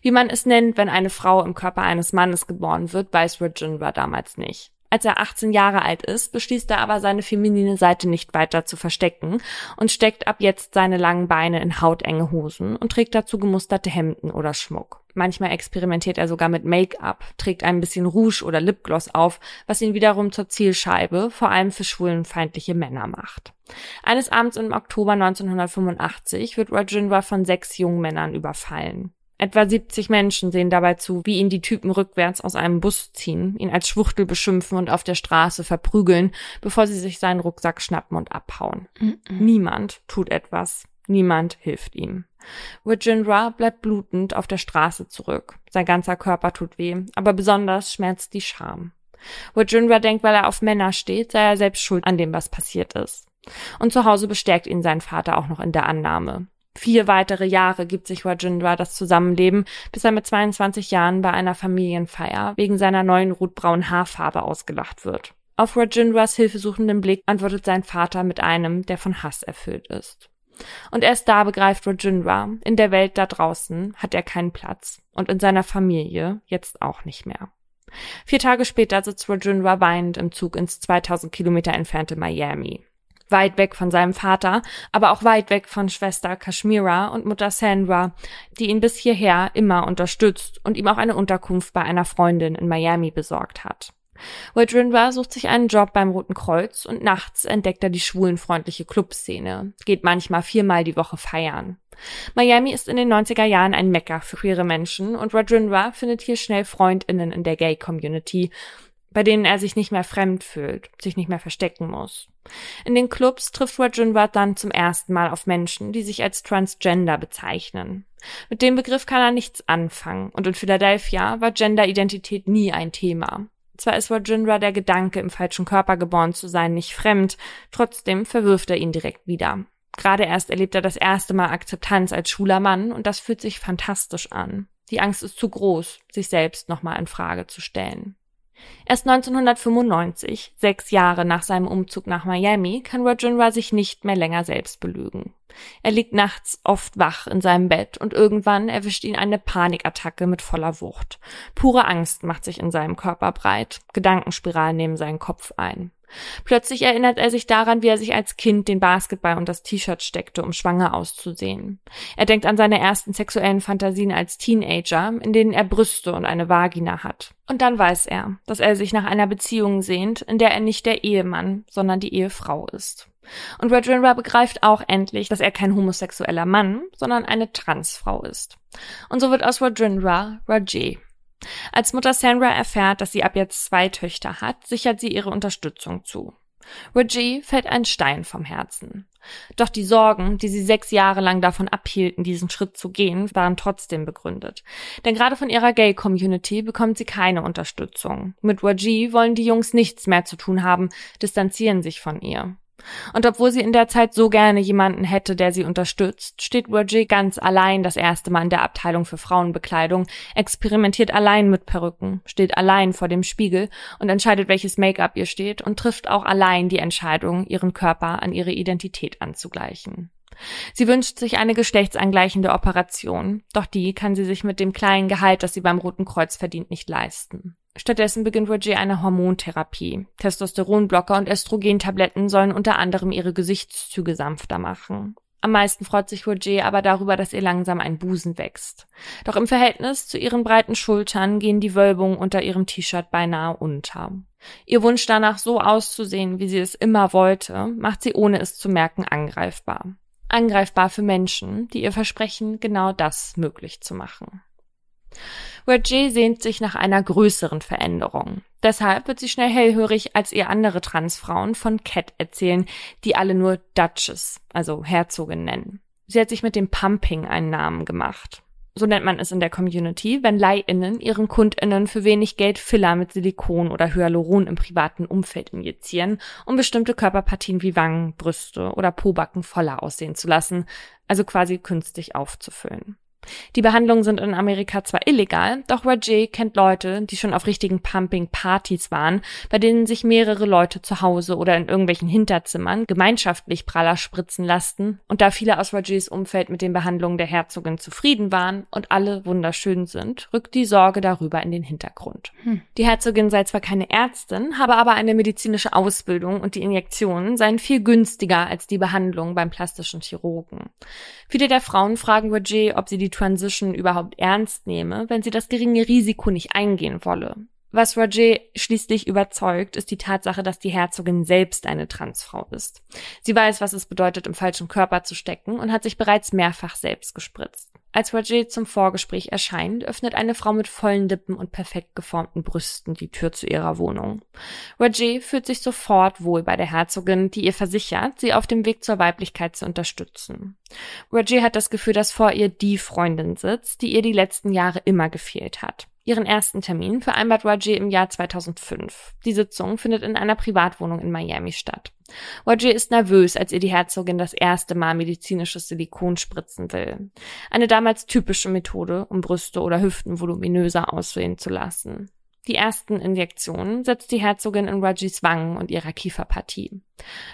Wie man es nennt, wenn eine Frau im Körper eines Mannes geboren wird, weiß Virgin damals nicht. Als er 18 Jahre alt ist, beschließt er aber seine feminine Seite nicht weiter zu verstecken und steckt ab jetzt seine langen Beine in hautenge Hosen und trägt dazu gemusterte Hemden oder Schmuck. Manchmal experimentiert er sogar mit Make-up, trägt ein bisschen Rouge oder Lipgloss auf, was ihn wiederum zur Zielscheibe, vor allem für schwulenfeindliche Männer macht. Eines Abends im Oktober 1985 wird Rajendra von sechs jungen Männern überfallen. Etwa 70 Menschen sehen dabei zu, wie ihn die Typen rückwärts aus einem Bus ziehen, ihn als Schwuchtel beschimpfen und auf der Straße verprügeln, bevor sie sich seinen Rucksack schnappen und abhauen. Mm -mm. Niemand tut etwas. Niemand hilft ihm. Rajendra bleibt blutend auf der Straße zurück. Sein ganzer Körper tut weh, aber besonders schmerzt die Scham. Rajendra denkt, weil er auf Männer steht, sei er selbst schuld an dem, was passiert ist. Und zu Hause bestärkt ihn sein Vater auch noch in der Annahme. Vier weitere Jahre gibt sich Rajendra das Zusammenleben, bis er mit 22 Jahren bei einer Familienfeier wegen seiner neuen rotbraunen Haarfarbe ausgelacht wird. Auf Rajendras hilfesuchenden Blick antwortet sein Vater mit einem, der von Hass erfüllt ist. Und erst da begreift Rajendra, in der Welt da draußen hat er keinen Platz und in seiner Familie jetzt auch nicht mehr. Vier Tage später sitzt Rajendra weinend im Zug ins 2000 Kilometer entfernte Miami weit weg von seinem Vater, aber auch weit weg von Schwester Kashmira und Mutter Sandra, die ihn bis hierher immer unterstützt und ihm auch eine Unterkunft bei einer Freundin in Miami besorgt hat. Wade sucht sich einen Job beim Roten Kreuz und nachts entdeckt er die schwulenfreundliche Clubszene, geht manchmal viermal die Woche feiern. Miami ist in den 90er Jahren ein Mecker für queere Menschen und Rajendra findet hier schnell FreundInnen in der Gay-Community bei denen er sich nicht mehr fremd fühlt, sich nicht mehr verstecken muss. In den Clubs trifft Rajendra dann zum ersten Mal auf Menschen, die sich als Transgender bezeichnen. Mit dem Begriff kann er nichts anfangen und in Philadelphia war Genderidentität nie ein Thema. Zwar ist Rajendra der Gedanke, im falschen Körper geboren zu sein, nicht fremd, trotzdem verwirft er ihn direkt wieder. Gerade erst erlebt er das erste Mal Akzeptanz als schwuler Mann und das fühlt sich fantastisch an. Die Angst ist zu groß, sich selbst nochmal in Frage zu stellen. Erst 1995, sechs Jahre nach seinem Umzug nach Miami, kann Rajendra sich nicht mehr länger selbst belügen. Er liegt nachts oft wach in seinem Bett und irgendwann erwischt ihn eine Panikattacke mit voller Wucht. Pure Angst macht sich in seinem Körper breit. Gedankenspiralen nehmen seinen Kopf ein. Plötzlich erinnert er sich daran, wie er sich als Kind den Basketball und das T-Shirt steckte, um schwanger auszusehen. Er denkt an seine ersten sexuellen Fantasien als Teenager, in denen er Brüste und eine Vagina hat. Und dann weiß er, dass er sich nach einer Beziehung sehnt, in der er nicht der Ehemann, sondern die Ehefrau ist. Und Rajendra begreift auch endlich, dass er kein homosexueller Mann, sondern eine Transfrau ist. Und so wird aus Rajendra Rajay. Als Mutter Sandra erfährt, dass sie ab jetzt zwei Töchter hat, sichert sie ihre Unterstützung zu. Reggie fällt ein Stein vom Herzen. Doch die Sorgen, die sie sechs Jahre lang davon abhielten, diesen Schritt zu gehen, waren trotzdem begründet. Denn gerade von ihrer Gay-Community bekommt sie keine Unterstützung. Mit Reggie wollen die Jungs nichts mehr zu tun haben, distanzieren sich von ihr. Und obwohl sie in der Zeit so gerne jemanden hätte, der sie unterstützt, steht Roger ganz allein das erste Mal in der Abteilung für Frauenbekleidung, experimentiert allein mit Perücken, steht allein vor dem Spiegel und entscheidet, welches Make-up ihr steht und trifft auch allein die Entscheidung, ihren Körper an ihre Identität anzugleichen. Sie wünscht sich eine geschlechtsangleichende Operation, doch die kann sie sich mit dem kleinen Gehalt, das sie beim Roten Kreuz verdient, nicht leisten. Stattdessen beginnt Roger eine Hormontherapie. Testosteronblocker und Östrogentabletten sollen unter anderem ihre Gesichtszüge sanfter machen. Am meisten freut sich Roger aber darüber, dass ihr langsam ein Busen wächst. Doch im Verhältnis zu ihren breiten Schultern gehen die Wölbungen unter ihrem T-Shirt beinahe unter. Ihr Wunsch danach, so auszusehen, wie sie es immer wollte, macht sie ohne es zu merken angreifbar. Angreifbar für Menschen, die ihr versprechen, genau das möglich zu machen. Roger sehnt sich nach einer größeren Veränderung. Deshalb wird sie schnell hellhörig, als ihr andere Transfrauen von Cat erzählen, die alle nur Duchess, also Herzogin nennen. Sie hat sich mit dem Pumping einen Namen gemacht. So nennt man es in der Community, wenn LeihInnen ihren KundInnen für wenig Geld Filler mit Silikon oder Hyaluron im privaten Umfeld injizieren, um bestimmte Körperpartien wie Wangen, Brüste oder Pobacken voller aussehen zu lassen, also quasi künstlich aufzufüllen. Die Behandlungen sind in Amerika zwar illegal, doch Roger kennt Leute, die schon auf richtigen Pumping-Partys waren, bei denen sich mehrere Leute zu Hause oder in irgendwelchen Hinterzimmern gemeinschaftlich Praller spritzen lassen, und da viele aus Rogers Umfeld mit den Behandlungen der Herzogin zufrieden waren und alle wunderschön sind, rückt die Sorge darüber in den Hintergrund. Hm. Die Herzogin sei zwar keine Ärztin, habe aber eine medizinische Ausbildung und die Injektionen seien viel günstiger als die Behandlung beim plastischen Chirurgen. Viele der Frauen fragen Roger, ob sie die Transition überhaupt ernst nehme, wenn sie das geringe Risiko nicht eingehen wolle. Was Roger schließlich überzeugt, ist die Tatsache, dass die Herzogin selbst eine Transfrau ist. Sie weiß, was es bedeutet, im falschen Körper zu stecken und hat sich bereits mehrfach selbst gespritzt. Als Roger zum Vorgespräch erscheint, öffnet eine Frau mit vollen Lippen und perfekt geformten Brüsten die Tür zu ihrer Wohnung. Roger fühlt sich sofort wohl bei der Herzogin, die ihr versichert, sie auf dem Weg zur Weiblichkeit zu unterstützen. Roger hat das Gefühl, dass vor ihr die Freundin sitzt, die ihr die letzten Jahre immer gefehlt hat. Ihren ersten Termin vereinbart Roger im Jahr 2005. Die Sitzung findet in einer Privatwohnung in Miami statt. Roger ist nervös, als ihr die Herzogin das erste Mal medizinisches Silikon spritzen will. Eine damals typische Methode, um Brüste oder Hüften voluminöser aussehen zu lassen. Die ersten Injektionen setzt die Herzogin in Rogers Wangen und ihrer Kieferpartie.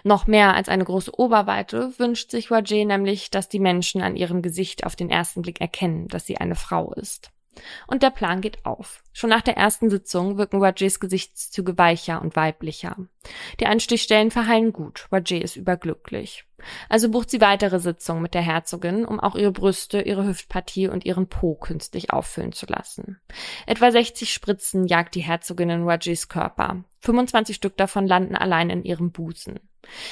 Noch mehr als eine große Oberweite wünscht sich Roger nämlich, dass die Menschen an ihrem Gesicht auf den ersten Blick erkennen, dass sie eine Frau ist. Und der Plan geht auf. Schon nach der ersten Sitzung wirken Rogers Gesichtszüge weicher und weiblicher. Die Anstichstellen verheilen gut. Roger ist überglücklich. Also bucht sie weitere Sitzungen mit der Herzogin, um auch ihre Brüste, ihre Hüftpartie und ihren Po künstlich auffüllen zu lassen. Etwa 60 Spritzen jagt die Herzogin in Rogers Körper. 25 Stück davon landen allein in ihrem Busen.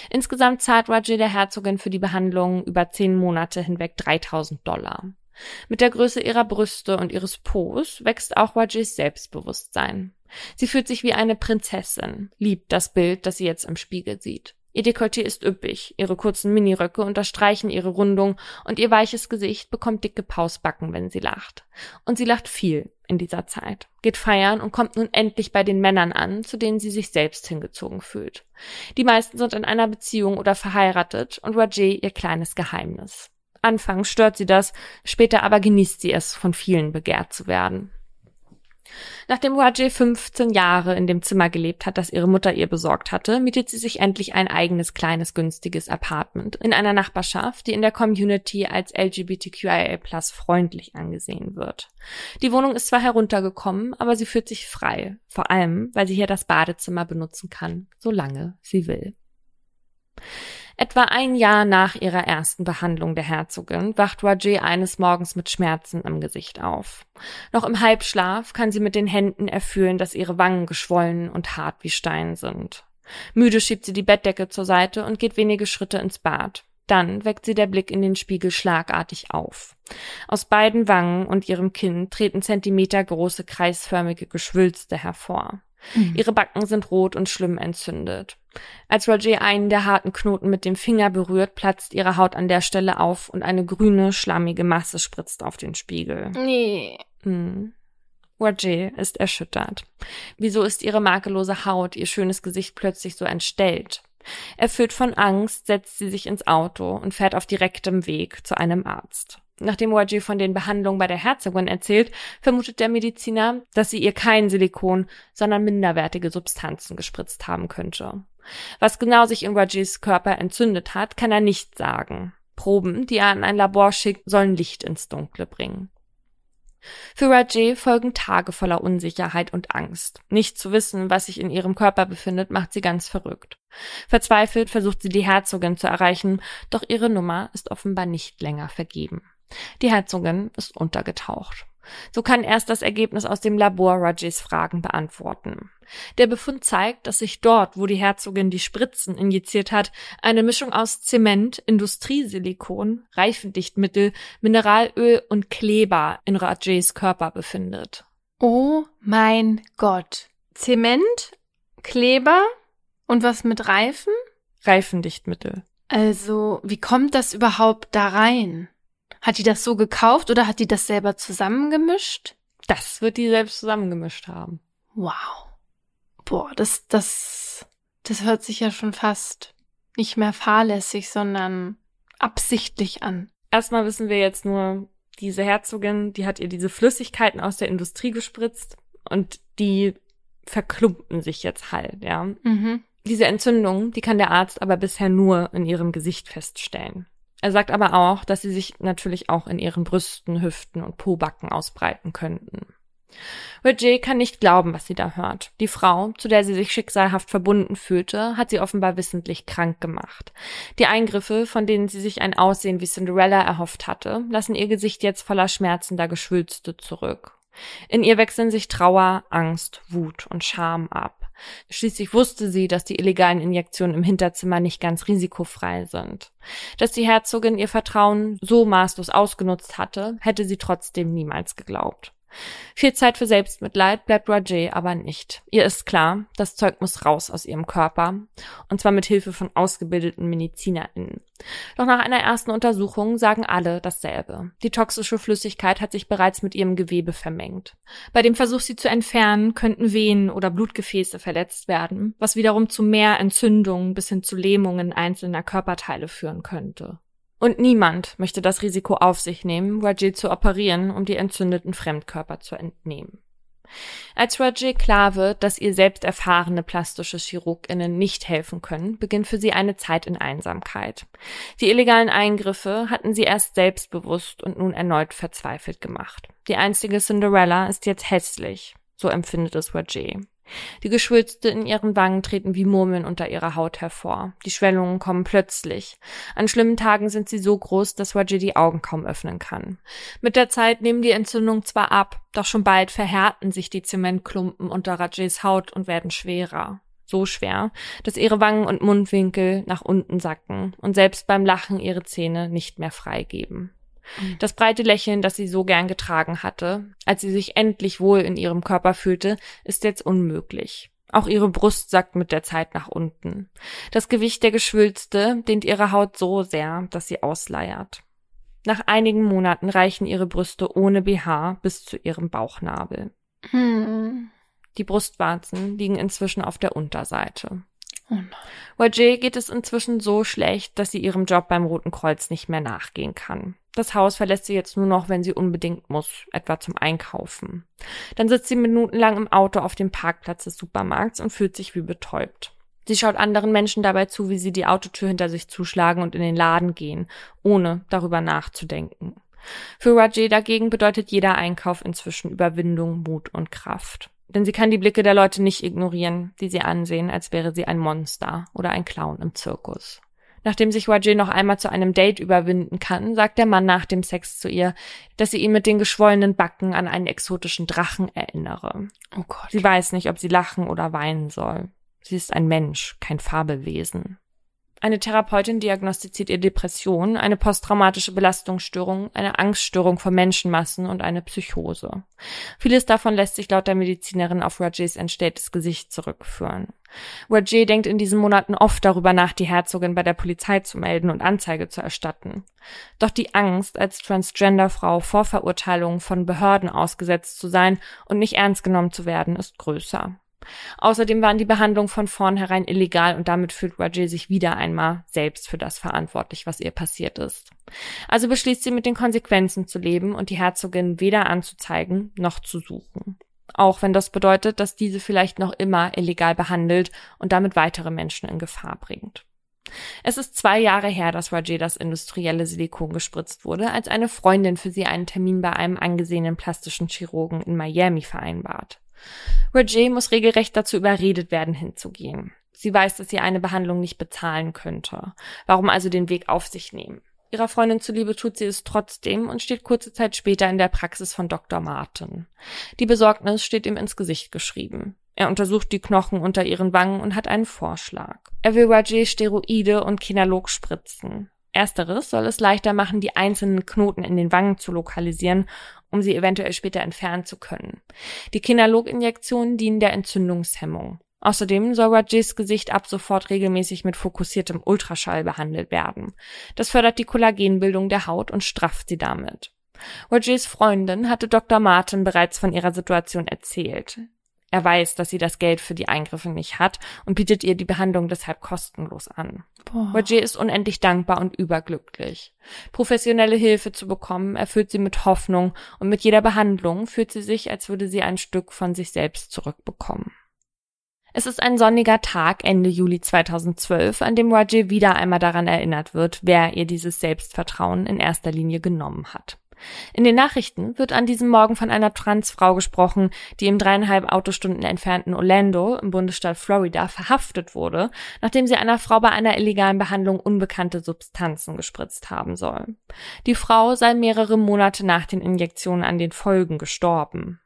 Insgesamt zahlt Roger der Herzogin für die Behandlung über zehn Monate hinweg 3000 Dollar. Mit der Größe ihrer Brüste und ihres Po's wächst auch Wajis Selbstbewusstsein. Sie fühlt sich wie eine Prinzessin, liebt das Bild, das sie jetzt im Spiegel sieht. Ihr Dekolleté ist üppig, ihre kurzen Miniröcke unterstreichen ihre Rundung und ihr weiches Gesicht bekommt dicke Pausbacken, wenn sie lacht. Und sie lacht viel in dieser Zeit, geht feiern und kommt nun endlich bei den Männern an, zu denen sie sich selbst hingezogen fühlt. Die meisten sind in einer Beziehung oder verheiratet und Roger ihr kleines Geheimnis. Anfangs stört sie das, später aber genießt sie es, von vielen begehrt zu werden. Nachdem Rajay 15 Jahre in dem Zimmer gelebt hat, das ihre Mutter ihr besorgt hatte, mietet sie sich endlich ein eigenes kleines günstiges Apartment in einer Nachbarschaft, die in der Community als LGBTQIA+ freundlich angesehen wird. Die Wohnung ist zwar heruntergekommen, aber sie fühlt sich frei, vor allem, weil sie hier das Badezimmer benutzen kann, solange sie will. Etwa ein Jahr nach ihrer ersten Behandlung der Herzogin wacht Roger eines Morgens mit Schmerzen im Gesicht auf. Noch im Halbschlaf kann sie mit den Händen erfühlen, dass ihre Wangen geschwollen und hart wie Stein sind. Müde schiebt sie die Bettdecke zur Seite und geht wenige Schritte ins Bad. Dann weckt sie der Blick in den Spiegel schlagartig auf. Aus beiden Wangen und ihrem Kinn treten zentimetergroße kreisförmige Geschwülste hervor. Mhm. Ihre Backen sind rot und schlimm entzündet. Als Roger einen der harten Knoten mit dem Finger berührt, platzt ihre Haut an der Stelle auf und eine grüne, schlammige Masse spritzt auf den Spiegel. Nee. Hm. Roger ist erschüttert. Wieso ist ihre makellose Haut, ihr schönes Gesicht plötzlich so entstellt? Erfüllt von Angst setzt sie sich ins Auto und fährt auf direktem Weg zu einem Arzt. Nachdem Waji von den Behandlungen bei der Herzogin erzählt, vermutet der Mediziner, dass sie ihr kein Silikon, sondern minderwertige Substanzen gespritzt haben könnte. Was genau sich in Wajis Körper entzündet hat, kann er nicht sagen. Proben, die er an ein Labor schickt, sollen Licht ins Dunkle bringen. Für Rajay folgen Tage voller Unsicherheit und Angst. Nicht zu wissen, was sich in ihrem Körper befindet, macht sie ganz verrückt. Verzweifelt versucht sie die Herzogin zu erreichen, doch ihre Nummer ist offenbar nicht länger vergeben. Die Herzogin ist untergetaucht. So kann erst das Ergebnis aus dem Labor Rajays Fragen beantworten. Der Befund zeigt, dass sich dort, wo die Herzogin die Spritzen injiziert hat, eine Mischung aus Zement, Industriesilikon, Reifendichtmittel, Mineralöl und Kleber in Rajays Körper befindet. Oh mein Gott. Zement, Kleber und was mit Reifen? Reifendichtmittel. Also, wie kommt das überhaupt da rein? Hat die das so gekauft oder hat die das selber zusammengemischt? Das wird die selbst zusammengemischt haben. Wow. Boah, das, das, das hört sich ja schon fast nicht mehr fahrlässig, sondern absichtlich an. Erstmal wissen wir jetzt nur, diese Herzogin, die hat ihr diese Flüssigkeiten aus der Industrie gespritzt und die verklumpen sich jetzt halt, ja. Mhm. Diese Entzündung, die kann der Arzt aber bisher nur in ihrem Gesicht feststellen. Er sagt aber auch, dass sie sich natürlich auch in ihren Brüsten, Hüften und Pobacken ausbreiten könnten. Roger kann nicht glauben, was sie da hört. Die Frau, zu der sie sich schicksalhaft verbunden fühlte, hat sie offenbar wissentlich krank gemacht. Die Eingriffe, von denen sie sich ein Aussehen wie Cinderella erhofft hatte, lassen ihr Gesicht jetzt voller schmerzender Geschwülste zurück. In ihr wechseln sich Trauer, Angst, Wut und Scham ab. Schließlich wusste sie, dass die illegalen Injektionen im Hinterzimmer nicht ganz risikofrei sind. Dass die Herzogin ihr Vertrauen so maßlos ausgenutzt hatte, hätte sie trotzdem niemals geglaubt. Viel Zeit für Selbstmitleid bleibt Roger aber nicht. Ihr ist klar, das Zeug muss raus aus ihrem Körper. Und zwar mit Hilfe von ausgebildeten MedizinerInnen. Doch nach einer ersten Untersuchung sagen alle dasselbe. Die toxische Flüssigkeit hat sich bereits mit ihrem Gewebe vermengt. Bei dem Versuch, sie zu entfernen, könnten Venen oder Blutgefäße verletzt werden, was wiederum zu mehr Entzündungen bis hin zu Lähmungen einzelner Körperteile führen könnte. Und niemand möchte das Risiko auf sich nehmen, Rajay zu operieren, um die entzündeten Fremdkörper zu entnehmen. Als Rajay klar wird, dass ihr selbst erfahrene plastische ChirurgInnen nicht helfen können, beginnt für sie eine Zeit in Einsamkeit. Die illegalen Eingriffe hatten sie erst selbstbewusst und nun erneut verzweifelt gemacht. Die einzige Cinderella ist jetzt hässlich, so empfindet es Rajay. Die Geschwülste in ihren Wangen treten wie Murmeln unter ihrer Haut hervor. Die Schwellungen kommen plötzlich. An schlimmen Tagen sind sie so groß, dass Roger die Augen kaum öffnen kann. Mit der Zeit nehmen die Entzündungen zwar ab, doch schon bald verhärten sich die Zementklumpen unter Rajes Haut und werden schwerer so schwer, dass ihre Wangen und Mundwinkel nach unten sacken und selbst beim Lachen ihre Zähne nicht mehr freigeben. Mhm. Das breite Lächeln, das sie so gern getragen hatte, als sie sich endlich wohl in ihrem Körper fühlte, ist jetzt unmöglich. Auch ihre Brust sackt mit der Zeit nach unten. Das Gewicht der Geschwülste dehnt ihre Haut so sehr, dass sie ausleiert. Nach einigen Monaten reichen ihre Brüste ohne BH bis zu ihrem Bauchnabel. Hm. Die Brustwarzen liegen inzwischen auf der Unterseite. Oh. Roger geht es inzwischen so schlecht, dass sie ihrem Job beim Roten Kreuz nicht mehr nachgehen kann. Das Haus verlässt sie jetzt nur noch, wenn sie unbedingt muss, etwa zum Einkaufen. Dann sitzt sie minutenlang im Auto auf dem Parkplatz des Supermarkts und fühlt sich wie betäubt. Sie schaut anderen Menschen dabei zu, wie sie die Autotür hinter sich zuschlagen und in den Laden gehen, ohne darüber nachzudenken. Für Rajay dagegen bedeutet jeder Einkauf inzwischen Überwindung, Mut und Kraft. Denn sie kann die Blicke der Leute nicht ignorieren, die sie ansehen, als wäre sie ein Monster oder ein Clown im Zirkus. Nachdem sich Wajay noch einmal zu einem Date überwinden kann, sagt der Mann nach dem Sex zu ihr, dass sie ihn mit den geschwollenen Backen an einen exotischen Drachen erinnere. Oh Gott. Sie weiß nicht, ob sie lachen oder weinen soll. Sie ist ein Mensch, kein Fabelwesen. Eine Therapeutin diagnostiziert ihr Depression, eine posttraumatische Belastungsstörung, eine Angststörung vor Menschenmassen und eine Psychose. Vieles davon lässt sich laut der Medizinerin auf Rajays entstelltes Gesicht zurückführen. Rajay denkt in diesen Monaten oft darüber nach, die Herzogin bei der Polizei zu melden und Anzeige zu erstatten. Doch die Angst, als Transgenderfrau vor Verurteilungen von Behörden ausgesetzt zu sein und nicht ernst genommen zu werden, ist größer. Außerdem waren die Behandlungen von vornherein illegal und damit fühlt Roger sich wieder einmal selbst für das verantwortlich, was ihr passiert ist. Also beschließt sie mit den Konsequenzen zu leben und die Herzogin weder anzuzeigen noch zu suchen. Auch wenn das bedeutet, dass diese vielleicht noch immer illegal behandelt und damit weitere Menschen in Gefahr bringt. Es ist zwei Jahre her, dass Roger das industrielle Silikon gespritzt wurde, als eine Freundin für sie einen Termin bei einem angesehenen plastischen Chirurgen in Miami vereinbart. Roger muss regelrecht dazu überredet werden, hinzugehen. Sie weiß, dass sie eine Behandlung nicht bezahlen könnte. Warum also den Weg auf sich nehmen? Ihrer Freundin zuliebe tut sie es trotzdem und steht kurze Zeit später in der Praxis von Dr. Martin. Die Besorgnis steht ihm ins Gesicht geschrieben. Er untersucht die Knochen unter ihren Wangen und hat einen Vorschlag. Er will Roger Steroide und Kinalog spritzen. Ersteres soll es leichter machen, die einzelnen Knoten in den Wangen zu lokalisieren, um sie eventuell später entfernen zu können. Die Kinalog-Injektionen dienen der Entzündungshemmung. Außerdem soll Rajis Gesicht ab sofort regelmäßig mit fokussiertem Ultraschall behandelt werden. Das fördert die Kollagenbildung der Haut und strafft sie damit. Rajis Freundin hatte Dr. Martin bereits von ihrer Situation erzählt. Er weiß, dass sie das Geld für die Eingriffe nicht hat und bietet ihr die Behandlung deshalb kostenlos an. Roger ist unendlich dankbar und überglücklich. Professionelle Hilfe zu bekommen, erfüllt sie mit Hoffnung und mit jeder Behandlung fühlt sie sich, als würde sie ein Stück von sich selbst zurückbekommen. Es ist ein sonniger Tag Ende Juli 2012, an dem Roger wieder einmal daran erinnert wird, wer ihr dieses Selbstvertrauen in erster Linie genommen hat. In den Nachrichten wird an diesem Morgen von einer Transfrau gesprochen, die im dreieinhalb Autostunden entfernten Orlando im Bundesstaat Florida verhaftet wurde, nachdem sie einer Frau bei einer illegalen Behandlung unbekannte Substanzen gespritzt haben soll. Die Frau sei mehrere Monate nach den Injektionen an den Folgen gestorben.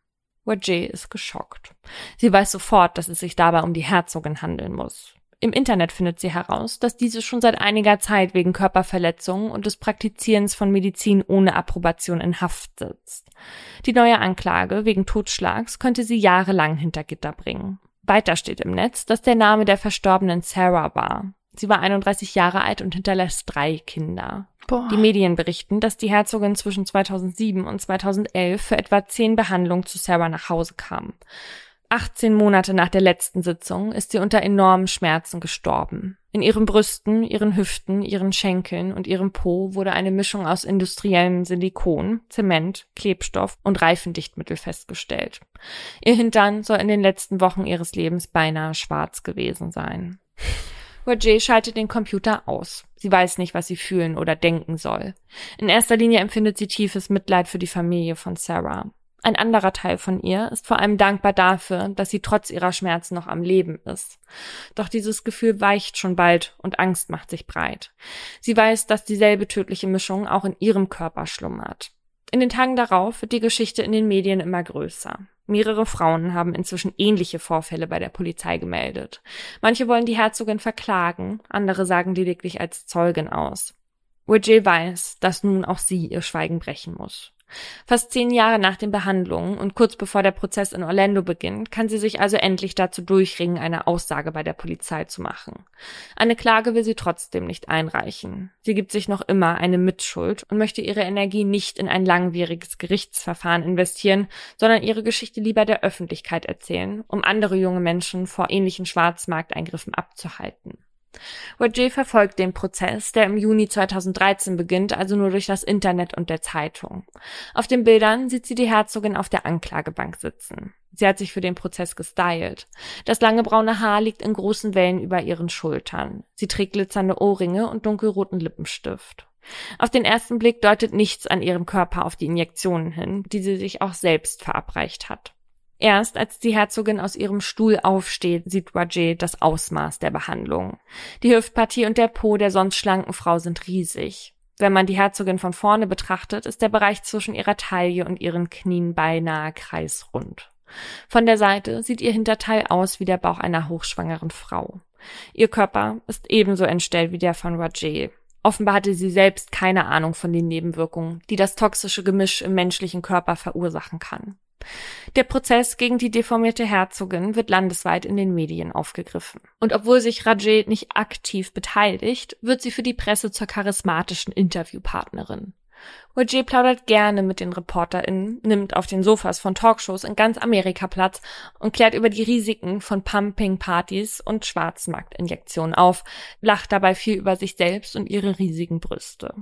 Roger ist geschockt. Sie weiß sofort, dass es sich dabei um die Herzogin handeln muss. Im Internet findet sie heraus, dass diese schon seit einiger Zeit wegen Körperverletzungen und des Praktizierens von Medizin ohne Approbation in Haft sitzt. Die neue Anklage wegen Totschlags könnte sie jahrelang hinter Gitter bringen. Weiter steht im Netz, dass der Name der Verstorbenen Sarah war. Sie war 31 Jahre alt und hinterlässt drei Kinder. Boah. Die Medien berichten, dass die Herzogin zwischen 2007 und 2011 für etwa zehn Behandlungen zu Sarah nach Hause kam. 18 Monate nach der letzten Sitzung ist sie unter enormen Schmerzen gestorben. In ihren Brüsten, ihren Hüften, ihren Schenkeln und ihrem Po wurde eine Mischung aus industriellem Silikon, Zement, Klebstoff und Reifendichtmittel festgestellt. Ihr Hintern soll in den letzten Wochen ihres Lebens beinahe schwarz gewesen sein. Roger schaltet den Computer aus. Sie weiß nicht, was sie fühlen oder denken soll. In erster Linie empfindet sie tiefes Mitleid für die Familie von Sarah. Ein anderer Teil von ihr ist vor allem dankbar dafür, dass sie trotz ihrer Schmerzen noch am Leben ist. Doch dieses Gefühl weicht schon bald und Angst macht sich breit. Sie weiß, dass dieselbe tödliche Mischung auch in ihrem Körper schlummert. In den Tagen darauf wird die Geschichte in den Medien immer größer. Mehrere Frauen haben inzwischen ähnliche Vorfälle bei der Polizei gemeldet. Manche wollen die Herzogin verklagen, andere sagen lediglich als Zeugin aus. Roger weiß, dass nun auch sie ihr Schweigen brechen muss. Fast zehn Jahre nach den Behandlungen und kurz bevor der Prozess in Orlando beginnt, kann sie sich also endlich dazu durchringen, eine Aussage bei der Polizei zu machen. Eine Klage will sie trotzdem nicht einreichen. Sie gibt sich noch immer eine Mitschuld und möchte ihre Energie nicht in ein langwieriges Gerichtsverfahren investieren, sondern ihre Geschichte lieber der Öffentlichkeit erzählen, um andere junge Menschen vor ähnlichen Schwarzmarkteingriffen abzuhalten. Roger verfolgt den Prozess, der im Juni 2013 beginnt, also nur durch das Internet und der Zeitung. Auf den Bildern sieht sie die Herzogin auf der Anklagebank sitzen. Sie hat sich für den Prozess gestylt. Das lange braune Haar liegt in großen Wellen über ihren Schultern. Sie trägt glitzernde Ohrringe und dunkelroten Lippenstift. Auf den ersten Blick deutet nichts an ihrem Körper auf die Injektionen hin, die sie sich auch selbst verabreicht hat. Erst als die Herzogin aus ihrem Stuhl aufsteht, sieht Roger das Ausmaß der Behandlung. Die Hüftpartie und der Po der sonst schlanken Frau sind riesig. Wenn man die Herzogin von vorne betrachtet, ist der Bereich zwischen ihrer Taille und ihren Knien beinahe kreisrund. Von der Seite sieht ihr Hinterteil aus wie der Bauch einer hochschwangeren Frau. Ihr Körper ist ebenso entstellt wie der von Roger. Offenbar hatte sie selbst keine Ahnung von den Nebenwirkungen, die das toxische Gemisch im menschlichen Körper verursachen kann. Der Prozess gegen die deformierte Herzogin wird landesweit in den Medien aufgegriffen. Und obwohl sich Rajet nicht aktiv beteiligt, wird sie für die Presse zur charismatischen Interviewpartnerin. Roger plaudert gerne mit den ReporterInnen, nimmt auf den Sofas von Talkshows in ganz Amerika Platz und klärt über die Risiken von Pumping-Partys und Schwarzmarktinjektionen auf, lacht dabei viel über sich selbst und ihre riesigen Brüste.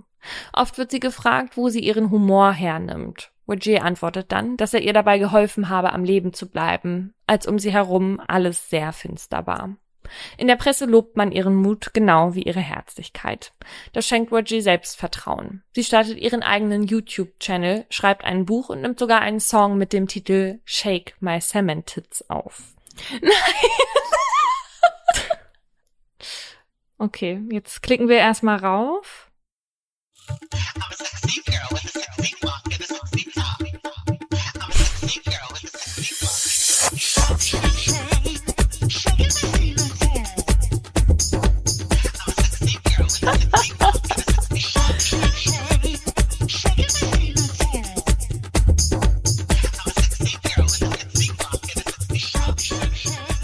Oft wird sie gefragt, wo sie ihren Humor hernimmt. Roger antwortet dann, dass er ihr dabei geholfen habe, am Leben zu bleiben, als um sie herum alles sehr finster war. In der Presse lobt man ihren Mut genau wie ihre Herzlichkeit. Das schenkt Roger Selbstvertrauen. Sie startet ihren eigenen YouTube-Channel, schreibt ein Buch und nimmt sogar einen Song mit dem Titel Shake My Cement Tits auf. Nein! okay, jetzt klicken wir erstmal rauf.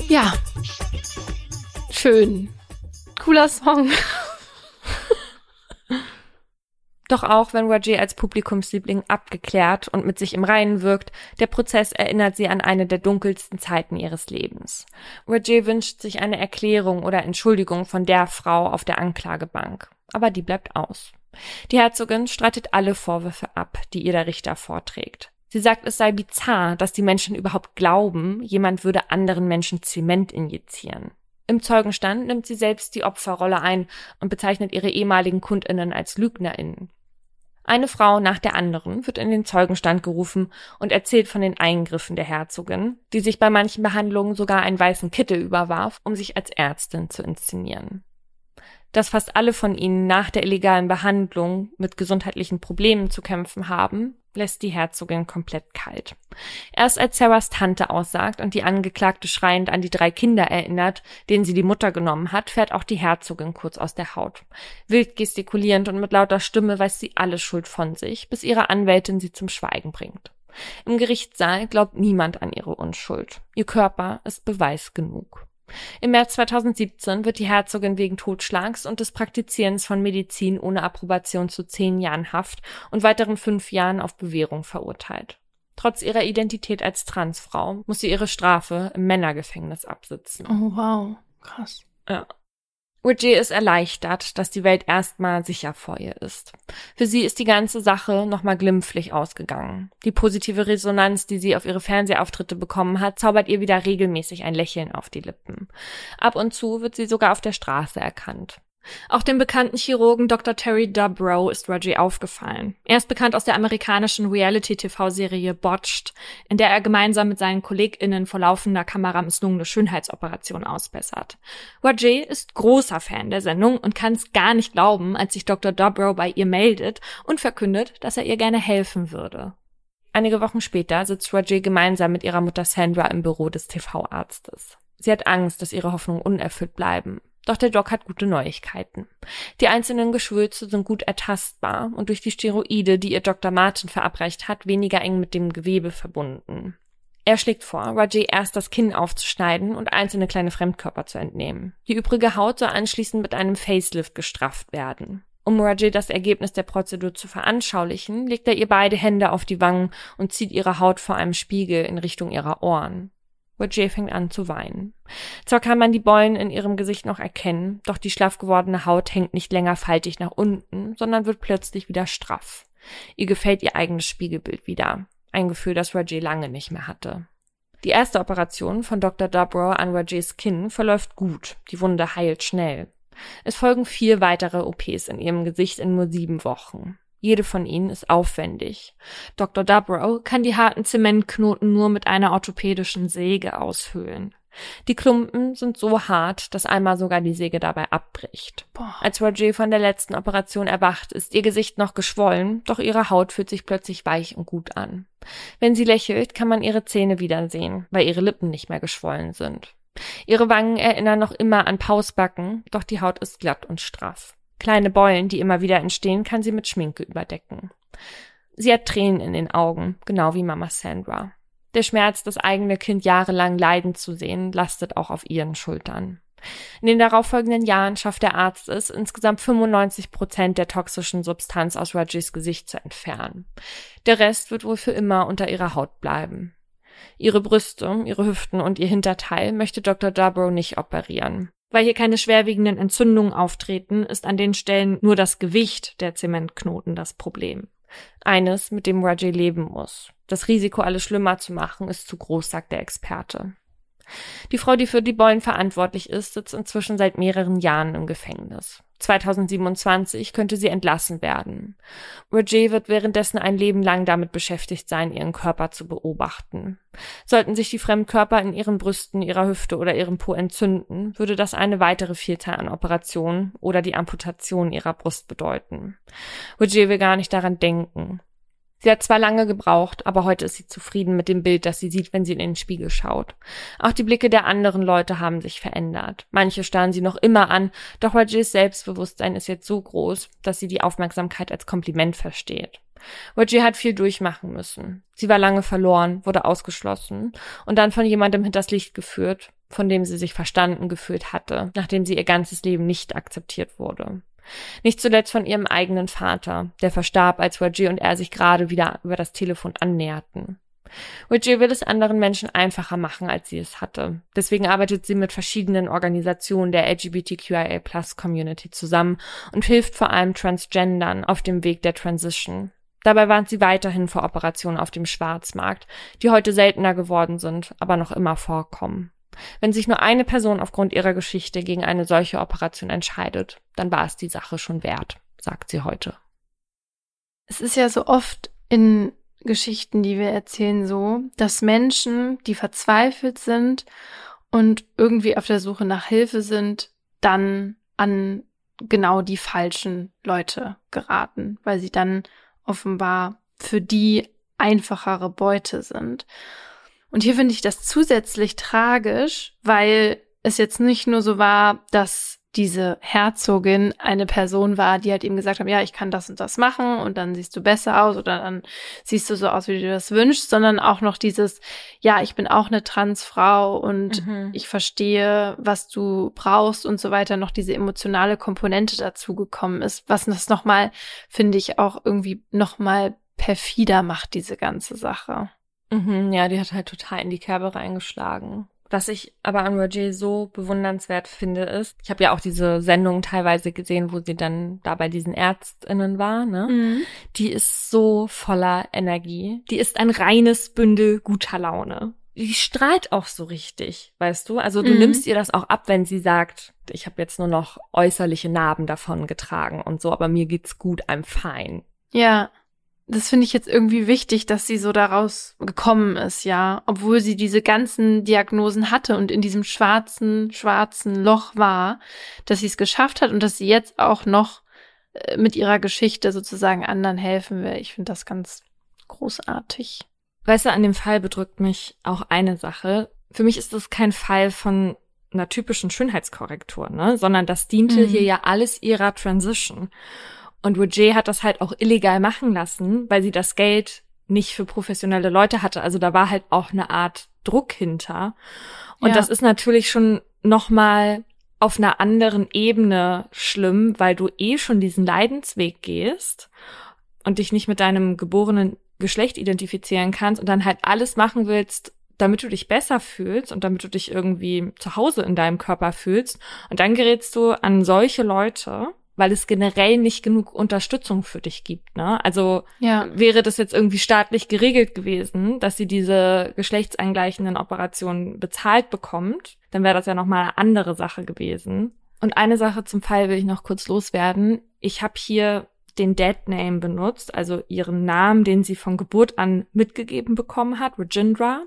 Ja. Schön. Cooler Song. Doch auch wenn Roger als Publikumsliebling abgeklärt und mit sich im Reinen wirkt, der Prozess erinnert sie an eine der dunkelsten Zeiten ihres Lebens. Roger wünscht sich eine Erklärung oder Entschuldigung von der Frau auf der Anklagebank, aber die bleibt aus. Die Herzogin streitet alle Vorwürfe ab, die ihr der Richter vorträgt. Sie sagt, es sei bizarr, dass die Menschen überhaupt glauben, jemand würde anderen Menschen Zement injizieren. Im Zeugenstand nimmt sie selbst die Opferrolle ein und bezeichnet ihre ehemaligen Kundinnen als Lügnerinnen. Eine Frau nach der anderen wird in den Zeugenstand gerufen und erzählt von den Eingriffen der Herzogin, die sich bei manchen Behandlungen sogar einen weißen Kittel überwarf, um sich als Ärztin zu inszenieren. Dass fast alle von ihnen nach der illegalen Behandlung mit gesundheitlichen Problemen zu kämpfen haben, lässt die Herzogin komplett kalt. Erst als Sarahs Tante aussagt und die Angeklagte schreiend an die drei Kinder erinnert, denen sie die Mutter genommen hat, fährt auch die Herzogin kurz aus der Haut. Wild gestikulierend und mit lauter Stimme weist sie alle Schuld von sich, bis ihre Anwältin sie zum Schweigen bringt. Im Gerichtssaal glaubt niemand an ihre Unschuld. Ihr Körper ist Beweis genug. Im März 2017 wird die Herzogin wegen Totschlags und des Praktizierens von Medizin ohne Approbation zu zehn Jahren Haft und weiteren fünf Jahren auf Bewährung verurteilt. Trotz ihrer Identität als Transfrau muss sie ihre Strafe im Männergefängnis absitzen. Oh wow, krass. Ja. Roger ist erleichtert, dass die Welt erstmal sicher vor ihr ist. Für sie ist die ganze Sache nochmal glimpflich ausgegangen. Die positive Resonanz, die sie auf ihre Fernsehauftritte bekommen hat, zaubert ihr wieder regelmäßig ein Lächeln auf die Lippen. Ab und zu wird sie sogar auf der Straße erkannt. Auch dem bekannten Chirurgen Dr. Terry Dubrow ist Reggie aufgefallen. Er ist bekannt aus der amerikanischen Reality-TV-Serie Botched, in der er gemeinsam mit seinen KollegInnen vor laufender Kamera misslungene Schönheitsoperationen ausbessert. Reggie ist großer Fan der Sendung und kann es gar nicht glauben, als sich Dr. Dubrow bei ihr meldet und verkündet, dass er ihr gerne helfen würde. Einige Wochen später sitzt Roger gemeinsam mit ihrer Mutter Sandra im Büro des TV-Arztes. Sie hat Angst, dass ihre Hoffnungen unerfüllt bleiben. Doch der Doc hat gute Neuigkeiten. Die einzelnen Geschwülze sind gut ertastbar und durch die Steroide, die ihr Dr. Martin verabreicht hat, weniger eng mit dem Gewebe verbunden. Er schlägt vor, Rajay erst das Kinn aufzuschneiden und einzelne kleine Fremdkörper zu entnehmen. Die übrige Haut soll anschließend mit einem Facelift gestrafft werden. Um Rajay das Ergebnis der Prozedur zu veranschaulichen, legt er ihr beide Hände auf die Wangen und zieht ihre Haut vor einem Spiegel in Richtung ihrer Ohren. Roger fängt an zu weinen. Zwar kann man die Beulen in ihrem Gesicht noch erkennen, doch die schlaff gewordene Haut hängt nicht länger faltig nach unten, sondern wird plötzlich wieder straff. Ihr gefällt ihr eigenes Spiegelbild wieder. Ein Gefühl, das Roger lange nicht mehr hatte. Die erste Operation von Dr. Dubrow an Rogers Kinn verläuft gut. Die Wunde heilt schnell. Es folgen vier weitere OPs in ihrem Gesicht in nur sieben Wochen. Jede von ihnen ist aufwendig. Dr. Dubrow kann die harten Zementknoten nur mit einer orthopädischen Säge aushöhlen. Die Klumpen sind so hart, dass einmal sogar die Säge dabei abbricht. Boah. Als Roger von der letzten Operation erwacht, ist ihr Gesicht noch geschwollen, doch ihre Haut fühlt sich plötzlich weich und gut an. Wenn sie lächelt, kann man ihre Zähne wiedersehen, weil ihre Lippen nicht mehr geschwollen sind. Ihre Wangen erinnern noch immer an Pausbacken, doch die Haut ist glatt und straff. Kleine Beulen, die immer wieder entstehen, kann sie mit Schminke überdecken. Sie hat Tränen in den Augen, genau wie Mama Sandra. Der Schmerz, das eigene Kind jahrelang leiden zu sehen, lastet auch auf ihren Schultern. In den darauffolgenden Jahren schafft der Arzt es, insgesamt 95 Prozent der toxischen Substanz aus Rajis Gesicht zu entfernen. Der Rest wird wohl für immer unter ihrer Haut bleiben. Ihre Brüste, ihre Hüften und ihr Hinterteil möchte Dr. Dubrow nicht operieren. Weil hier keine schwerwiegenden Entzündungen auftreten, ist an den Stellen nur das Gewicht der Zementknoten das Problem. Eines, mit dem Rajay leben muss. Das Risiko, alles schlimmer zu machen, ist zu groß, sagt der Experte. Die Frau, die für die Beulen verantwortlich ist, sitzt inzwischen seit mehreren Jahren im Gefängnis. 2027 könnte sie entlassen werden. Roger wird währenddessen ein Leben lang damit beschäftigt sein, ihren Körper zu beobachten. Sollten sich die Fremdkörper in ihren Brüsten, ihrer Hüfte oder ihrem Po entzünden, würde das eine weitere Vielzahl an Operationen oder die Amputation ihrer Brust bedeuten. Roger will gar nicht daran denken. Sie hat zwar lange gebraucht, aber heute ist sie zufrieden mit dem Bild, das sie sieht, wenn sie in den Spiegel schaut. Auch die Blicke der anderen Leute haben sich verändert. Manche starren sie noch immer an, doch Rajirs Selbstbewusstsein ist jetzt so groß, dass sie die Aufmerksamkeit als Kompliment versteht. Roger hat viel durchmachen müssen. Sie war lange verloren, wurde ausgeschlossen und dann von jemandem hinters Licht geführt, von dem sie sich verstanden gefühlt hatte, nachdem sie ihr ganzes Leben nicht akzeptiert wurde. Nicht zuletzt von ihrem eigenen Vater, der verstarb, als Roger und er sich gerade wieder über das Telefon annäherten. Roger will es anderen Menschen einfacher machen, als sie es hatte. Deswegen arbeitet sie mit verschiedenen Organisationen der LGBTQIA Plus Community zusammen und hilft vor allem Transgendern auf dem Weg der Transition. Dabei warnt sie weiterhin vor Operationen auf dem Schwarzmarkt, die heute seltener geworden sind, aber noch immer vorkommen. Wenn sich nur eine Person aufgrund ihrer Geschichte gegen eine solche Operation entscheidet, dann war es die Sache schon wert, sagt sie heute. Es ist ja so oft in Geschichten, die wir erzählen, so, dass Menschen, die verzweifelt sind und irgendwie auf der Suche nach Hilfe sind, dann an genau die falschen Leute geraten, weil sie dann offenbar für die einfachere Beute sind. Und hier finde ich das zusätzlich tragisch, weil es jetzt nicht nur so war, dass diese Herzogin eine Person war, die halt ihm gesagt hat, ja, ich kann das und das machen und dann siehst du besser aus oder dann siehst du so aus, wie du das wünschst, sondern auch noch dieses, ja, ich bin auch eine Transfrau und mhm. ich verstehe, was du brauchst und so weiter, noch diese emotionale Komponente dazu gekommen ist, was das nochmal, finde ich, auch irgendwie nochmal perfider macht, diese ganze Sache. Mhm, ja, die hat halt total in die Kerbe reingeschlagen. Was ich aber an Roger so bewundernswert finde, ist, ich habe ja auch diese Sendung teilweise gesehen, wo sie dann da bei diesen ÄrztInnen war, ne? Mhm. Die ist so voller Energie. Die ist ein reines Bündel guter Laune. Die strahlt auch so richtig, weißt du? Also du mhm. nimmst ihr das auch ab, wenn sie sagt, ich habe jetzt nur noch äußerliche Narben davon getragen und so, aber mir geht's gut, I'm fine. Ja das finde ich jetzt irgendwie wichtig, dass sie so daraus gekommen ist, ja. Obwohl sie diese ganzen Diagnosen hatte und in diesem schwarzen, schwarzen Loch war, dass sie es geschafft hat und dass sie jetzt auch noch äh, mit ihrer Geschichte sozusagen anderen helfen will. Ich finde das ganz großartig. Weißt du, an dem Fall bedrückt mich auch eine Sache. Für mich ist das kein Fall von einer typischen Schönheitskorrektur, ne, sondern das diente mhm. hier ja alles ihrer Transition. Und Roger hat das halt auch illegal machen lassen, weil sie das Geld nicht für professionelle Leute hatte. Also da war halt auch eine Art Druck hinter. Und ja. das ist natürlich schon nochmal auf einer anderen Ebene schlimm, weil du eh schon diesen Leidensweg gehst und dich nicht mit deinem geborenen Geschlecht identifizieren kannst und dann halt alles machen willst, damit du dich besser fühlst und damit du dich irgendwie zu Hause in deinem Körper fühlst. Und dann gerätst du an solche Leute weil es generell nicht genug Unterstützung für dich gibt. Ne? Also ja. wäre das jetzt irgendwie staatlich geregelt gewesen, dass sie diese geschlechtsangleichenden Operationen bezahlt bekommt, dann wäre das ja nochmal eine andere Sache gewesen. Und eine Sache zum Fall will ich noch kurz loswerden. Ich habe hier den Dead Name benutzt, also ihren Namen, den sie von Geburt an mitgegeben bekommen hat, Regindra.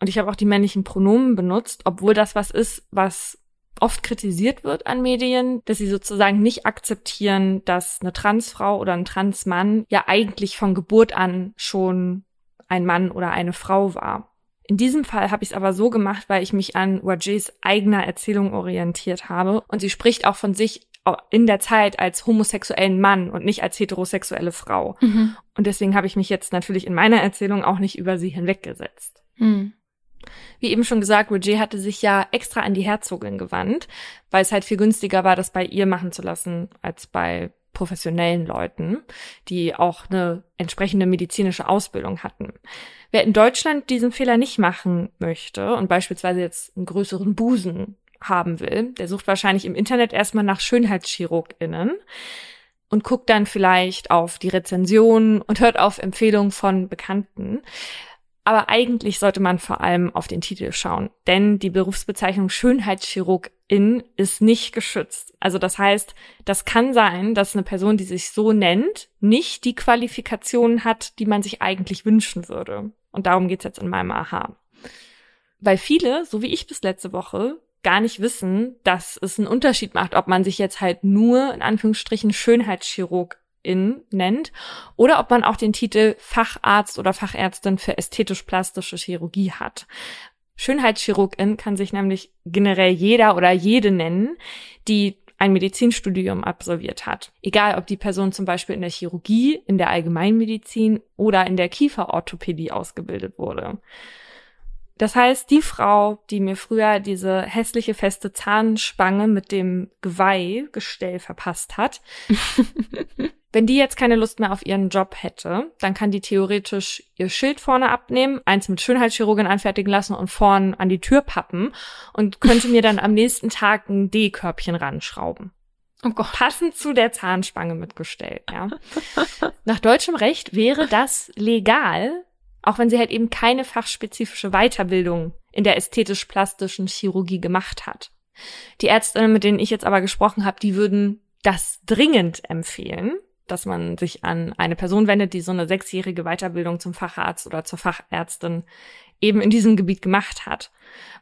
Und ich habe auch die männlichen Pronomen benutzt, obwohl das was ist, was oft kritisiert wird an Medien, dass sie sozusagen nicht akzeptieren, dass eine Transfrau oder ein Transmann ja eigentlich von Geburt an schon ein Mann oder eine Frau war. In diesem Fall habe ich es aber so gemacht, weil ich mich an Rajés eigener Erzählung orientiert habe und sie spricht auch von sich in der Zeit als homosexuellen Mann und nicht als heterosexuelle Frau. Mhm. Und deswegen habe ich mich jetzt natürlich in meiner Erzählung auch nicht über sie hinweggesetzt. Mhm. Wie eben schon gesagt, Roger hatte sich ja extra an die Herzogin gewandt, weil es halt viel günstiger war, das bei ihr machen zu lassen, als bei professionellen Leuten, die auch eine entsprechende medizinische Ausbildung hatten. Wer in Deutschland diesen Fehler nicht machen möchte und beispielsweise jetzt einen größeren Busen haben will, der sucht wahrscheinlich im Internet erstmal nach Schönheitschirurginnen und guckt dann vielleicht auf die Rezensionen und hört auf Empfehlungen von Bekannten. Aber eigentlich sollte man vor allem auf den Titel schauen, denn die Berufsbezeichnung Schönheitschirurgin ist nicht geschützt. Also das heißt, das kann sein, dass eine Person, die sich so nennt, nicht die Qualifikationen hat, die man sich eigentlich wünschen würde. Und darum geht's jetzt in meinem Aha. Weil viele, so wie ich bis letzte Woche, gar nicht wissen, dass es einen Unterschied macht, ob man sich jetzt halt nur in Anführungsstrichen Schönheitschirurg in nennt oder ob man auch den Titel Facharzt oder Fachärztin für ästhetisch-plastische Chirurgie hat. Schönheitschirurgin kann sich nämlich generell jeder oder jede nennen, die ein Medizinstudium absolviert hat. Egal, ob die Person zum Beispiel in der Chirurgie, in der Allgemeinmedizin oder in der Kieferorthopädie ausgebildet wurde. Das heißt, die Frau, die mir früher diese hässliche feste Zahnspange mit dem Geweihgestell verpasst hat, wenn die jetzt keine Lust mehr auf ihren Job hätte, dann kann die theoretisch ihr Schild vorne abnehmen, eins mit Schönheitschirurgin anfertigen lassen und vorn an die Tür pappen und könnte mir dann am nächsten Tag ein D-Körbchen ranschrauben. Oh Gott. Passend zu der Zahnspange mit Gestell, ja. Nach deutschem Recht wäre das legal, auch wenn sie halt eben keine fachspezifische Weiterbildung in der ästhetisch-plastischen Chirurgie gemacht hat. Die Ärztinnen, mit denen ich jetzt aber gesprochen habe, die würden das dringend empfehlen, dass man sich an eine Person wendet, die so eine sechsjährige Weiterbildung zum Facharzt oder zur Fachärztin eben in diesem Gebiet gemacht hat.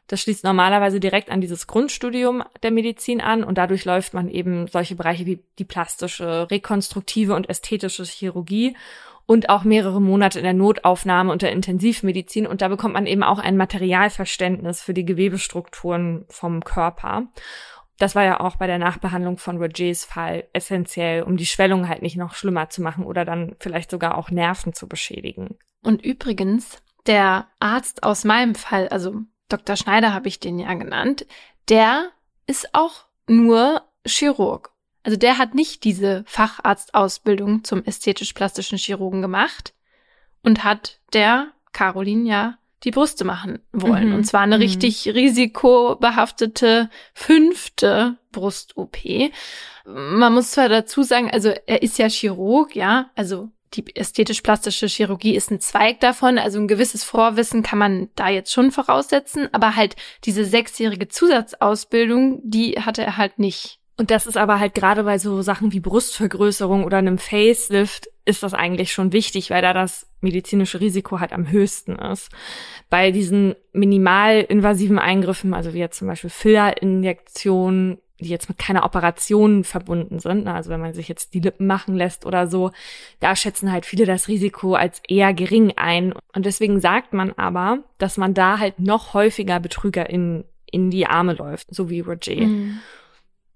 Das schließt normalerweise direkt an dieses Grundstudium der Medizin an und dadurch läuft man eben solche Bereiche wie die plastische, rekonstruktive und ästhetische Chirurgie und auch mehrere Monate in der Notaufnahme und der Intensivmedizin. Und da bekommt man eben auch ein Materialverständnis für die Gewebestrukturen vom Körper. Das war ja auch bei der Nachbehandlung von Rogers Fall essentiell, um die Schwellung halt nicht noch schlimmer zu machen oder dann vielleicht sogar auch Nerven zu beschädigen. Und übrigens, der Arzt aus meinem Fall, also Dr. Schneider habe ich den ja genannt, der ist auch nur Chirurg. Also der hat nicht diese Facharztausbildung zum ästhetisch-plastischen Chirurgen gemacht und hat der Caroline ja die Brüste machen wollen. Mhm. Und zwar eine mhm. richtig risikobehaftete fünfte Brust-OP. Man muss zwar dazu sagen, also er ist ja Chirurg, ja, also die ästhetisch-plastische Chirurgie ist ein Zweig davon, also ein gewisses Vorwissen kann man da jetzt schon voraussetzen, aber halt diese sechsjährige Zusatzausbildung, die hatte er halt nicht. Und das ist aber halt gerade bei so Sachen wie Brustvergrößerung oder einem Facelift ist das eigentlich schon wichtig, weil da das medizinische Risiko halt am höchsten ist. Bei diesen minimalinvasiven Eingriffen, also wie jetzt zum Beispiel Fillerinjektionen, die jetzt mit keiner Operation verbunden sind, ne, also wenn man sich jetzt die Lippen machen lässt oder so, da schätzen halt viele das Risiko als eher gering ein. Und deswegen sagt man aber, dass man da halt noch häufiger Betrüger in, in die Arme läuft, so wie Roger. Mhm.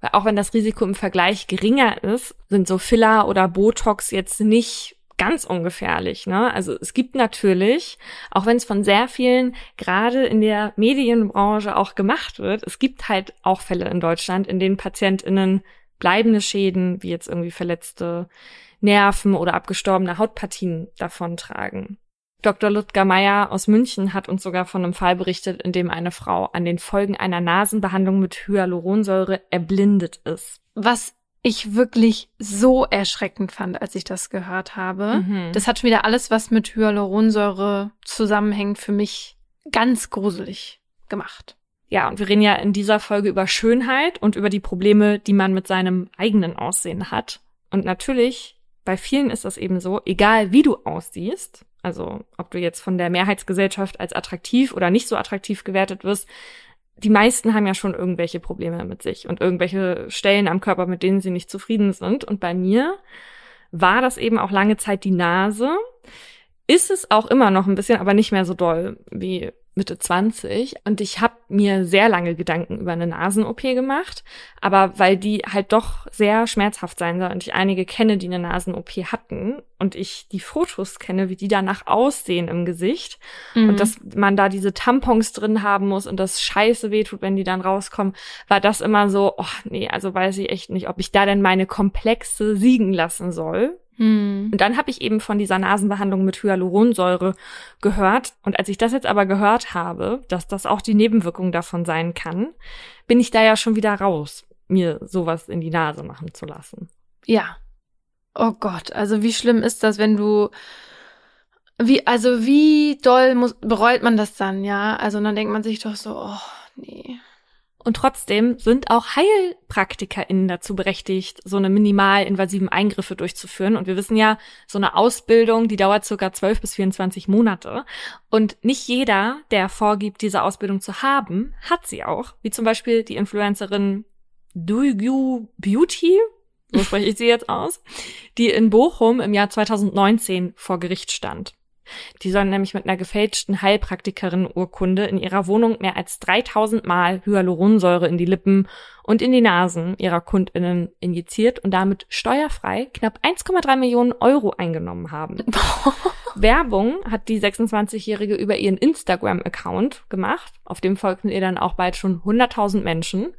Weil auch wenn das Risiko im Vergleich geringer ist, sind so Filler oder Botox jetzt nicht ganz ungefährlich. Ne? Also es gibt natürlich, auch wenn es von sehr vielen gerade in der Medienbranche auch gemacht wird, es gibt halt auch Fälle in Deutschland, in denen PatientInnen bleibende Schäden, wie jetzt irgendwie verletzte Nerven oder abgestorbene Hautpartien davontragen. Dr. Ludger Meyer aus München hat uns sogar von einem Fall berichtet, in dem eine Frau an den Folgen einer Nasenbehandlung mit Hyaluronsäure erblindet ist. Was ich wirklich so erschreckend fand, als ich das gehört habe. Mhm. Das hat schon wieder alles, was mit Hyaluronsäure zusammenhängt, für mich ganz gruselig gemacht. Ja, und wir reden ja in dieser Folge über Schönheit und über die Probleme, die man mit seinem eigenen Aussehen hat. Und natürlich, bei vielen ist das eben so, egal wie du aussiehst, also ob du jetzt von der Mehrheitsgesellschaft als attraktiv oder nicht so attraktiv gewertet wirst, die meisten haben ja schon irgendwelche Probleme mit sich und irgendwelche Stellen am Körper, mit denen sie nicht zufrieden sind. Und bei mir war das eben auch lange Zeit die Nase. Ist es auch immer noch ein bisschen, aber nicht mehr so doll wie Mitte 20 und ich habe mir sehr lange Gedanken über eine Nasen-OP gemacht, aber weil die halt doch sehr schmerzhaft sein soll und ich einige kenne, die eine Nasen-OP hatten und ich die Fotos kenne, wie die danach aussehen im Gesicht mhm. und dass man da diese Tampons drin haben muss und das scheiße wehtut, wenn die dann rauskommen, war das immer so, oh nee, also weiß ich echt nicht, ob ich da denn meine Komplexe siegen lassen soll. Hm. Und dann habe ich eben von dieser Nasenbehandlung mit Hyaluronsäure gehört. Und als ich das jetzt aber gehört habe, dass das auch die Nebenwirkung davon sein kann, bin ich da ja schon wieder raus, mir sowas in die Nase machen zu lassen. Ja. Oh Gott, also wie schlimm ist das, wenn du Wie, also wie doll muss, bereut man das dann, ja? Also dann denkt man sich doch so, oh, nee. Und trotzdem sind auch HeilpraktikerInnen dazu berechtigt, so eine minimalinvasiven Eingriffe durchzuführen. Und wir wissen ja, so eine Ausbildung, die dauert circa 12 bis 24 Monate. Und nicht jeder, der vorgibt, diese Ausbildung zu haben, hat sie auch. Wie zum Beispiel die Influencerin Duyu Beauty, so spreche ich sie jetzt aus, die in Bochum im Jahr 2019 vor Gericht stand. Die sollen nämlich mit einer gefälschten Heilpraktikerin-Urkunde in ihrer Wohnung mehr als 3000 Mal Hyaluronsäure in die Lippen und in die Nasen ihrer KundInnen injiziert und damit steuerfrei knapp 1,3 Millionen Euro eingenommen haben. Werbung hat die 26-Jährige über ihren Instagram-Account gemacht. Auf dem folgten ihr dann auch bald schon 100.000 Menschen.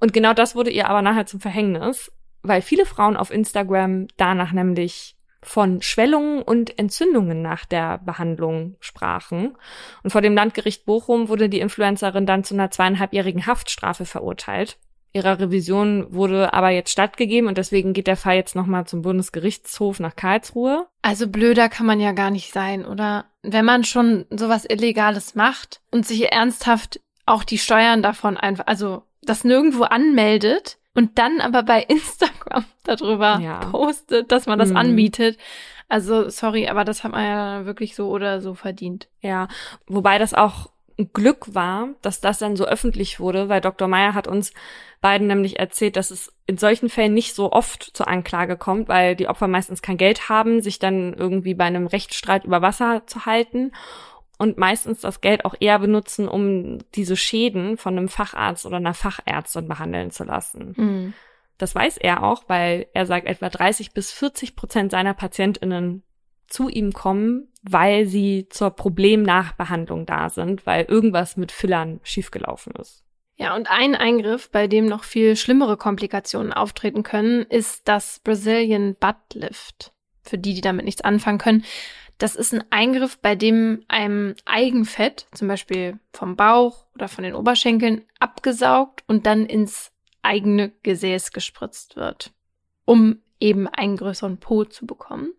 Und genau das wurde ihr aber nachher zum Verhängnis, weil viele Frauen auf Instagram danach nämlich von Schwellungen und Entzündungen nach der Behandlung sprachen. Und vor dem Landgericht Bochum wurde die Influencerin dann zu einer zweieinhalbjährigen Haftstrafe verurteilt. Ihrer Revision wurde aber jetzt stattgegeben und deswegen geht der Fall jetzt nochmal zum Bundesgerichtshof nach Karlsruhe. Also blöder kann man ja gar nicht sein, oder? Wenn man schon sowas Illegales macht und sich ernsthaft auch die Steuern davon einfach, also das nirgendwo anmeldet, und dann aber bei Instagram darüber ja. postet, dass man das mhm. anbietet. Also sorry, aber das hat man ja wirklich so oder so verdient. Ja, wobei das auch ein Glück war, dass das dann so öffentlich wurde, weil Dr. Meyer hat uns beiden nämlich erzählt, dass es in solchen Fällen nicht so oft zur Anklage kommt, weil die Opfer meistens kein Geld haben, sich dann irgendwie bei einem Rechtsstreit über Wasser zu halten und meistens das Geld auch eher benutzen, um diese Schäden von einem Facharzt oder einer Fachärztin behandeln zu lassen. Mhm. Das weiß er auch, weil er sagt, etwa 30 bis 40 Prozent seiner PatientInnen zu ihm kommen, weil sie zur Problemnachbehandlung da sind, weil irgendwas mit Fillern schiefgelaufen ist. Ja, und ein Eingriff, bei dem noch viel schlimmere Komplikationen auftreten können, ist das Brazilian Butt Lift. Für die, die damit nichts anfangen können. Das ist ein Eingriff, bei dem einem Eigenfett, zum Beispiel vom Bauch oder von den Oberschenkeln, abgesaugt und dann ins eigene Gesäß gespritzt wird, um eben einen größeren Po zu bekommen.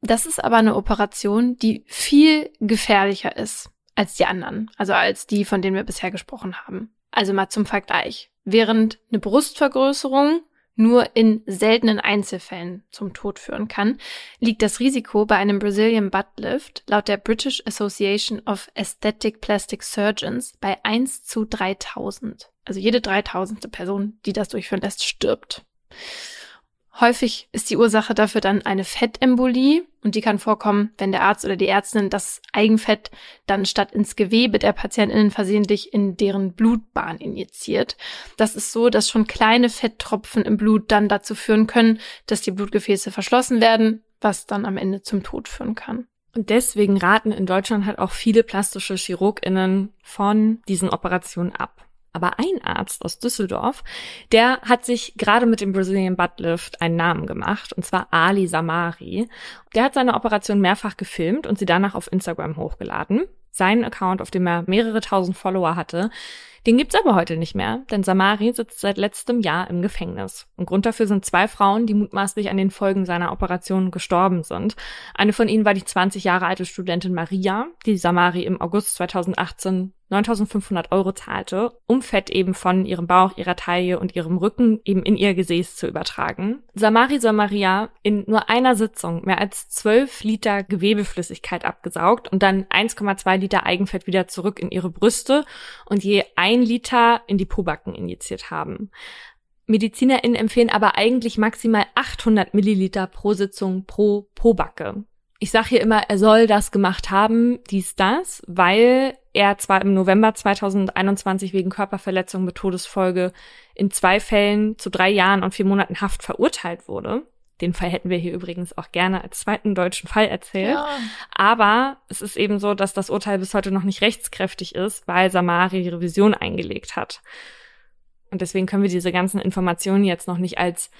Das ist aber eine Operation, die viel gefährlicher ist als die anderen, also als die, von denen wir bisher gesprochen haben. Also mal zum Vergleich. Während eine Brustvergrößerung nur in seltenen Einzelfällen zum Tod führen kann, liegt das Risiko bei einem Brazilian Butt Lift laut der British Association of Aesthetic Plastic Surgeons bei 1 zu 3000. Also jede 3000. Person, die das durchführen lässt, stirbt. Häufig ist die Ursache dafür dann eine Fettembolie und die kann vorkommen, wenn der Arzt oder die Ärztin das Eigenfett dann statt ins Gewebe der Patientinnen versehentlich in deren Blutbahn injiziert. Das ist so, dass schon kleine Fetttropfen im Blut dann dazu führen können, dass die Blutgefäße verschlossen werden, was dann am Ende zum Tod führen kann. Und deswegen raten in Deutschland halt auch viele plastische Chirurginnen von diesen Operationen ab. Aber ein Arzt aus Düsseldorf, der hat sich gerade mit dem Brazilian Butt Lift einen Namen gemacht, und zwar Ali Samari. Der hat seine Operation mehrfach gefilmt und sie danach auf Instagram hochgeladen. Seinen Account, auf dem er mehrere tausend Follower hatte, den gibt's aber heute nicht mehr, denn Samari sitzt seit letztem Jahr im Gefängnis. Und Grund dafür sind zwei Frauen, die mutmaßlich an den Folgen seiner Operation gestorben sind. Eine von ihnen war die 20 Jahre alte Studentin Maria, die Samari im August 2018 9500 Euro zahlte, um Fett eben von ihrem Bauch, ihrer Taille und ihrem Rücken eben in ihr Gesäß zu übertragen. Samari soll Maria in nur einer Sitzung mehr als 12 Liter Gewebeflüssigkeit abgesaugt und dann 1,2 Liter Eigenfett wieder zurück in ihre Brüste und je ein Liter in die Pobacken injiziert haben. MedizinerInnen empfehlen aber eigentlich maximal 800 Milliliter pro Sitzung pro Pobacke. Ich sage hier immer, er soll das gemacht haben, dies, das, weil er zwar im November 2021 wegen Körperverletzung mit Todesfolge in zwei Fällen zu drei Jahren und vier Monaten Haft verurteilt wurde. Den Fall hätten wir hier übrigens auch gerne als zweiten deutschen Fall erzählt. Ja. Aber es ist eben so, dass das Urteil bis heute noch nicht rechtskräftig ist, weil Samari die Revision eingelegt hat. Und deswegen können wir diese ganzen Informationen jetzt noch nicht als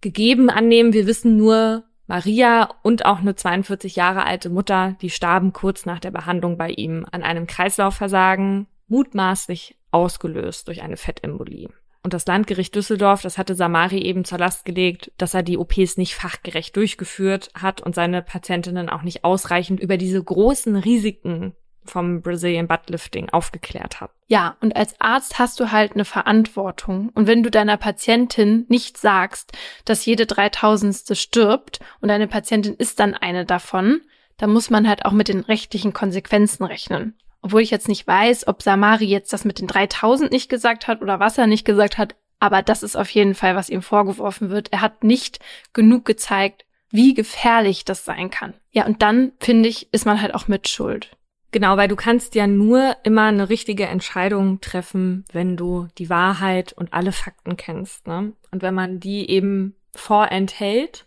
gegeben annehmen. Wir wissen nur, Maria und auch eine 42 Jahre alte Mutter, die starben kurz nach der Behandlung bei ihm an einem Kreislaufversagen, mutmaßlich ausgelöst durch eine Fettembolie. und das Landgericht Düsseldorf, das hatte Samari eben zur Last gelegt, dass er die OPs nicht fachgerecht durchgeführt hat und seine Patientinnen auch nicht ausreichend über diese großen Risiken vom Brazilian Buttlifting aufgeklärt hat. Ja, und als Arzt hast du halt eine Verantwortung. Und wenn du deiner Patientin nicht sagst, dass jede dreitausendste stirbt und deine Patientin ist dann eine davon, dann muss man halt auch mit den rechtlichen Konsequenzen rechnen. Obwohl ich jetzt nicht weiß, ob Samari jetzt das mit den 3000 nicht gesagt hat oder was er nicht gesagt hat, aber das ist auf jeden Fall, was ihm vorgeworfen wird. Er hat nicht genug gezeigt, wie gefährlich das sein kann. Ja, und dann, finde ich, ist man halt auch mit Schuld. Genau, weil du kannst ja nur immer eine richtige Entscheidung treffen, wenn du die Wahrheit und alle Fakten kennst. Ne? Und wenn man die eben vorenthält,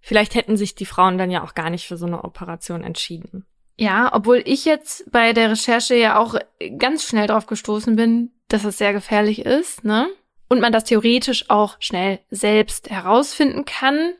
vielleicht hätten sich die Frauen dann ja auch gar nicht für so eine Operation entschieden. Ja, obwohl ich jetzt bei der Recherche ja auch ganz schnell drauf gestoßen bin, dass es sehr gefährlich ist, ne? Und man das theoretisch auch schnell selbst herausfinden kann.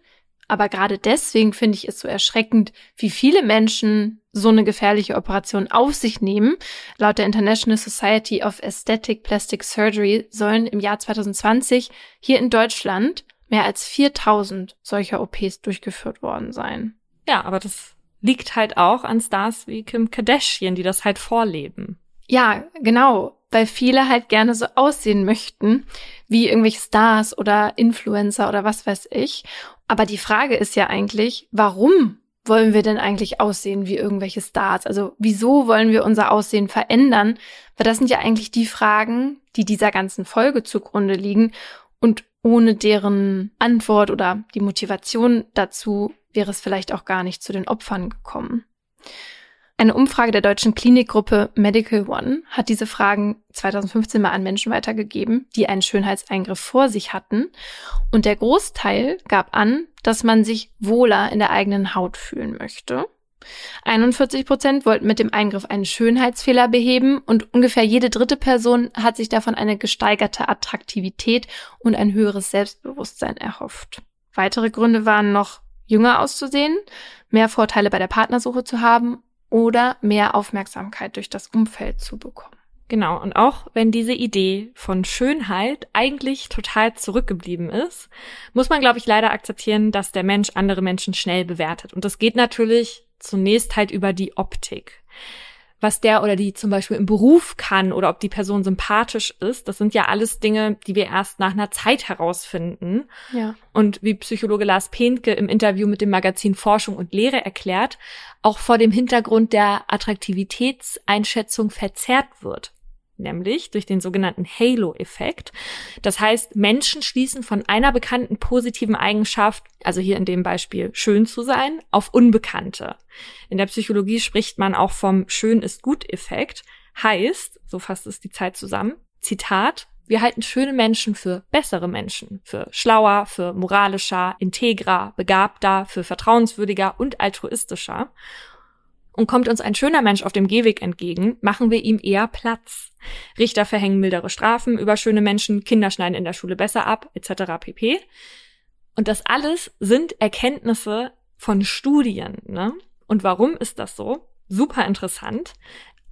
Aber gerade deswegen finde ich es so erschreckend, wie viele Menschen so eine gefährliche Operation auf sich nehmen. Laut der International Society of Aesthetic Plastic Surgery sollen im Jahr 2020 hier in Deutschland mehr als 4000 solcher OPs durchgeführt worden sein. Ja, aber das liegt halt auch an Stars wie Kim Kardashian, die das halt vorleben. Ja, genau, weil viele halt gerne so aussehen möchten wie irgendwelche Stars oder Influencer oder was weiß ich. Aber die Frage ist ja eigentlich, warum wollen wir denn eigentlich aussehen wie irgendwelche Stars? Also wieso wollen wir unser Aussehen verändern? Weil das sind ja eigentlich die Fragen, die dieser ganzen Folge zugrunde liegen. Und ohne deren Antwort oder die Motivation dazu wäre es vielleicht auch gar nicht zu den Opfern gekommen. Eine Umfrage der deutschen Klinikgruppe Medical One hat diese Fragen 2015 mal an Menschen weitergegeben, die einen Schönheitseingriff vor sich hatten. Und der Großteil gab an, dass man sich wohler in der eigenen Haut fühlen möchte. 41 Prozent wollten mit dem Eingriff einen Schönheitsfehler beheben und ungefähr jede dritte Person hat sich davon eine gesteigerte Attraktivität und ein höheres Selbstbewusstsein erhofft. Weitere Gründe waren noch jünger auszusehen, mehr Vorteile bei der Partnersuche zu haben oder mehr Aufmerksamkeit durch das Umfeld zu bekommen. Genau, und auch wenn diese Idee von Schönheit eigentlich total zurückgeblieben ist, muss man, glaube ich, leider akzeptieren, dass der Mensch andere Menschen schnell bewertet. Und das geht natürlich zunächst halt über die Optik was der oder die zum Beispiel im Beruf kann oder ob die Person sympathisch ist. Das sind ja alles Dinge, die wir erst nach einer Zeit herausfinden. Ja. Und wie Psychologe Lars Pehnke im Interview mit dem Magazin Forschung und Lehre erklärt, auch vor dem Hintergrund der Attraktivitätseinschätzung verzerrt wird nämlich durch den sogenannten Halo-Effekt. Das heißt, Menschen schließen von einer bekannten positiven Eigenschaft, also hier in dem Beispiel schön zu sein, auf Unbekannte. In der Psychologie spricht man auch vom Schön ist gut-Effekt. Heißt, so fasst es die Zeit zusammen, Zitat, wir halten schöne Menschen für bessere Menschen, für schlauer, für moralischer, integrer, begabter, für vertrauenswürdiger und altruistischer. Und kommt uns ein schöner Mensch auf dem Gehweg entgegen, machen wir ihm eher Platz. Richter verhängen mildere Strafen über schöne Menschen, Kinder schneiden in der Schule besser ab, etc. pp. Und das alles sind Erkenntnisse von Studien. Ne? Und warum ist das so? Super interessant.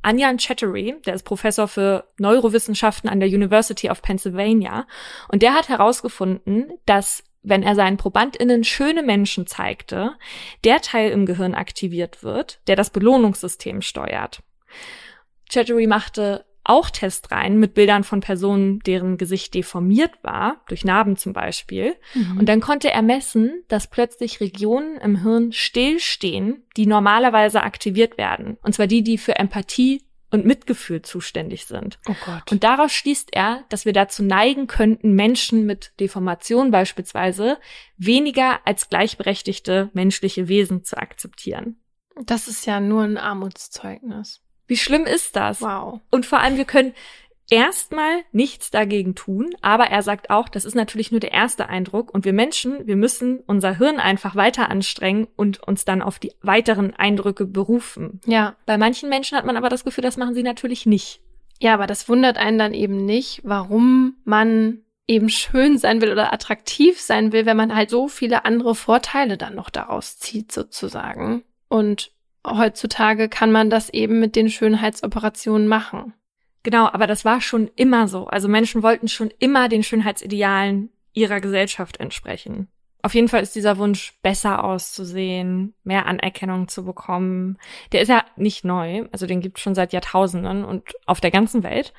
Anjan Chattery, der ist Professor für Neurowissenschaften an der University of Pennsylvania, und der hat herausgefunden, dass wenn er seinen ProbandInnen schöne Menschen zeigte, der Teil im Gehirn aktiviert wird, der das Belohnungssystem steuert. Chattery machte auch Testreihen mit Bildern von Personen, deren Gesicht deformiert war, durch Narben zum Beispiel. Mhm. Und dann konnte er messen, dass plötzlich Regionen im Hirn stillstehen, die normalerweise aktiviert werden. Und zwar die, die für Empathie und Mitgefühl zuständig sind. Oh Gott. Und daraus schließt er, dass wir dazu neigen könnten, Menschen mit Deformation beispielsweise weniger als gleichberechtigte menschliche Wesen zu akzeptieren. Das ist ja nur ein Armutszeugnis. Wie schlimm ist das? Wow. Und vor allem, wir können erstmal nichts dagegen tun, aber er sagt auch, das ist natürlich nur der erste Eindruck und wir Menschen, wir müssen unser Hirn einfach weiter anstrengen und uns dann auf die weiteren Eindrücke berufen. Ja. Bei manchen Menschen hat man aber das Gefühl, das machen sie natürlich nicht. Ja, aber das wundert einen dann eben nicht, warum man eben schön sein will oder attraktiv sein will, wenn man halt so viele andere Vorteile dann noch daraus zieht, sozusagen. Und heutzutage kann man das eben mit den Schönheitsoperationen machen. Genau, aber das war schon immer so. Also Menschen wollten schon immer den Schönheitsidealen ihrer Gesellschaft entsprechen. Auf jeden Fall ist dieser Wunsch, besser auszusehen, mehr Anerkennung zu bekommen. Der ist ja nicht neu, also den gibt es schon seit Jahrtausenden und auf der ganzen Welt.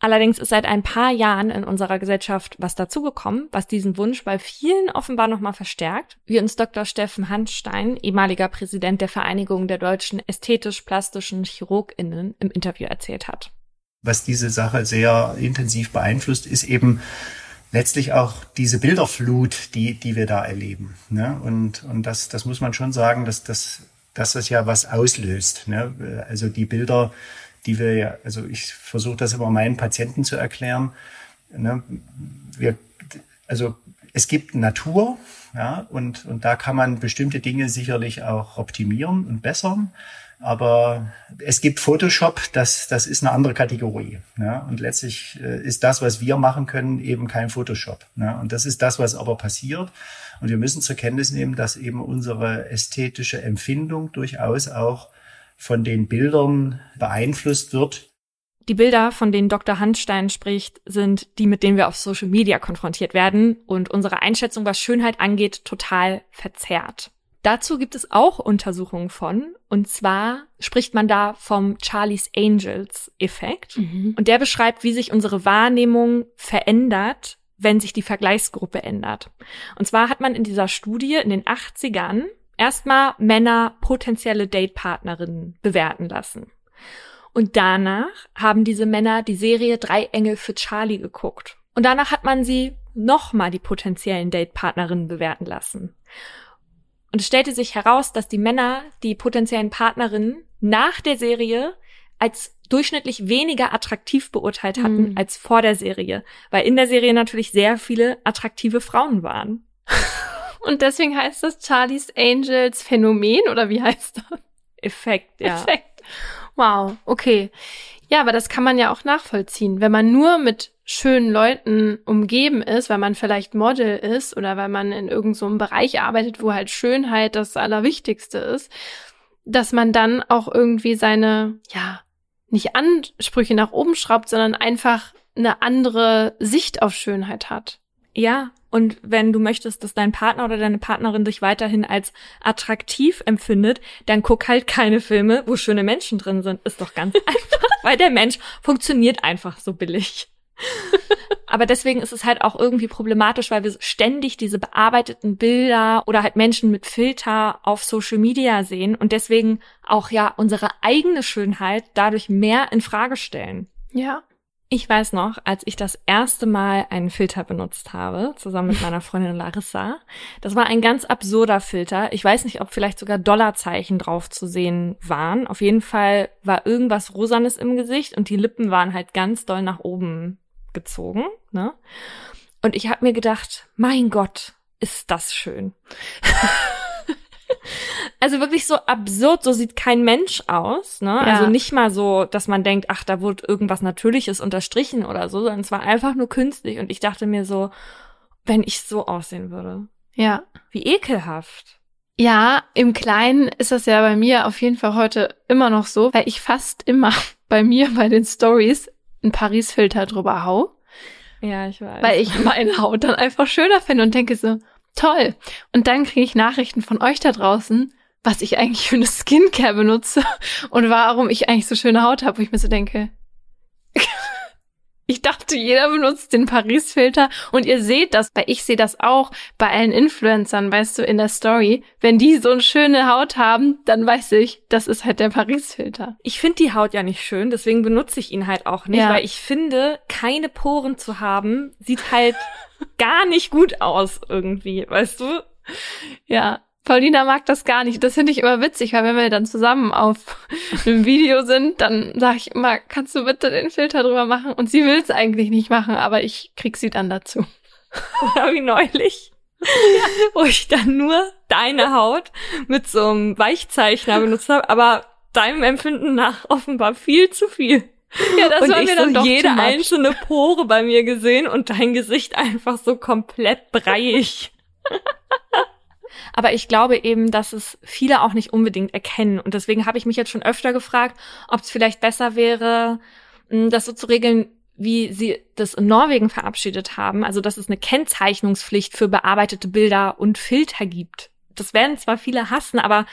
Allerdings ist seit ein paar Jahren in unserer Gesellschaft was dazugekommen, was diesen Wunsch bei vielen offenbar nochmal verstärkt, wie uns Dr. Steffen Handstein, ehemaliger Präsident der Vereinigung der deutschen ästhetisch-plastischen Chirurginnen, im Interview erzählt hat. Was diese Sache sehr intensiv beeinflusst, ist eben letztlich auch diese Bilderflut, die, die wir da erleben. Ne? Und, und das, das muss man schon sagen, dass, dass, dass das ja was auslöst. Ne? Also die Bilder, die wir ja, also ich versuche das immer meinen Patienten zu erklären. Ne? Wir, also es gibt Natur, ja, und, und da kann man bestimmte Dinge sicherlich auch optimieren und bessern. Aber es gibt Photoshop, das, das ist eine andere Kategorie. Ja? Und letztlich äh, ist das, was wir machen können, eben kein Photoshop. Ja? Und das ist das, was aber passiert. Und wir müssen zur Kenntnis nehmen, dass eben unsere ästhetische Empfindung durchaus auch von den Bildern beeinflusst wird. Die Bilder, von denen Dr. Handstein spricht, sind die, mit denen wir auf Social Media konfrontiert werden und unsere Einschätzung, was Schönheit angeht, total verzerrt. Dazu gibt es auch Untersuchungen von. Und zwar spricht man da vom Charlie's Angels Effekt. Mhm. Und der beschreibt, wie sich unsere Wahrnehmung verändert, wenn sich die Vergleichsgruppe ändert. Und zwar hat man in dieser Studie in den 80ern erstmal Männer potenzielle Datepartnerinnen bewerten lassen. Und danach haben diese Männer die Serie Drei Engel für Charlie geguckt. Und danach hat man sie nochmal die potenziellen Datepartnerinnen bewerten lassen. Und es stellte sich heraus, dass die Männer die potenziellen Partnerinnen nach der Serie als durchschnittlich weniger attraktiv beurteilt hatten mhm. als vor der Serie, weil in der Serie natürlich sehr viele attraktive Frauen waren. Und deswegen heißt das Charlie's Angels Phänomen oder wie heißt das? Effekt, ja. Effekt. Wow, okay. Ja, aber das kann man ja auch nachvollziehen. Wenn man nur mit schönen Leuten umgeben ist, weil man vielleicht Model ist oder weil man in irgendeinem so Bereich arbeitet, wo halt Schönheit das Allerwichtigste ist, dass man dann auch irgendwie seine, ja, nicht Ansprüche nach oben schraubt, sondern einfach eine andere Sicht auf Schönheit hat. Ja, und wenn du möchtest, dass dein Partner oder deine Partnerin dich weiterhin als attraktiv empfindet, dann guck halt keine Filme, wo schöne Menschen drin sind. Ist doch ganz einfach, weil der Mensch funktioniert einfach so billig. Aber deswegen ist es halt auch irgendwie problematisch, weil wir ständig diese bearbeiteten Bilder oder halt Menschen mit Filter auf Social Media sehen und deswegen auch ja unsere eigene Schönheit dadurch mehr in Frage stellen. Ja. Ich weiß noch, als ich das erste Mal einen Filter benutzt habe, zusammen mit meiner Freundin Larissa. Das war ein ganz absurder Filter. Ich weiß nicht, ob vielleicht sogar Dollarzeichen drauf zu sehen waren. Auf jeden Fall war irgendwas Rosanes im Gesicht und die Lippen waren halt ganz doll nach oben gezogen. Ne? Und ich habe mir gedacht, mein Gott, ist das schön. also wirklich so absurd, so sieht kein Mensch aus. Ne? Ja. Also nicht mal so, dass man denkt, ach, da wurde irgendwas Natürliches unterstrichen oder so, sondern es war einfach nur künstlich. Und ich dachte mir so, wenn ich so aussehen würde. Ja. Wie ekelhaft. Ja, im Kleinen ist das ja bei mir auf jeden Fall heute immer noch so, weil ich fast immer bei mir bei den Stories einen Paris-Filter drüber hau. Ja, ich weiß. Weil ich meine Haut dann einfach schöner finde und denke so, toll. Und dann kriege ich Nachrichten von euch da draußen, was ich eigentlich für eine Skincare benutze und warum ich eigentlich so schöne Haut habe, wo ich mir so denke, ich dachte, jeder benutzt den Paris-Filter und ihr seht das, weil ich sehe das auch bei allen Influencern, weißt du, in der Story. Wenn die so eine schöne Haut haben, dann weiß ich, das ist halt der Paris-Filter. Ich finde die Haut ja nicht schön, deswegen benutze ich ihn halt auch nicht, ja. weil ich finde, keine Poren zu haben, sieht halt gar nicht gut aus irgendwie, weißt du? Ja, Paulina mag das gar nicht. Das finde ich immer witzig, weil wenn wir dann zusammen auf einem Video sind, dann sage ich immer, kannst du bitte den Filter drüber machen? Und sie will es eigentlich nicht machen, aber ich krieg sie dann dazu. Oder wie neulich. Wo ich dann nur deine Haut mit so einem Weichzeichner benutzt habe, aber deinem Empfinden nach offenbar viel zu viel. Ja, das und war ich mir dann so doch jede einzelne Pore bei mir gesehen und dein Gesicht einfach so komplett breiig. Aber ich glaube eben, dass es viele auch nicht unbedingt erkennen. Und deswegen habe ich mich jetzt schon öfter gefragt, ob es vielleicht besser wäre, mm, das so zu regeln, wie sie das in Norwegen verabschiedet haben, also dass es eine Kennzeichnungspflicht für bearbeitete Bilder und Filter gibt. Das werden zwar viele hassen, aber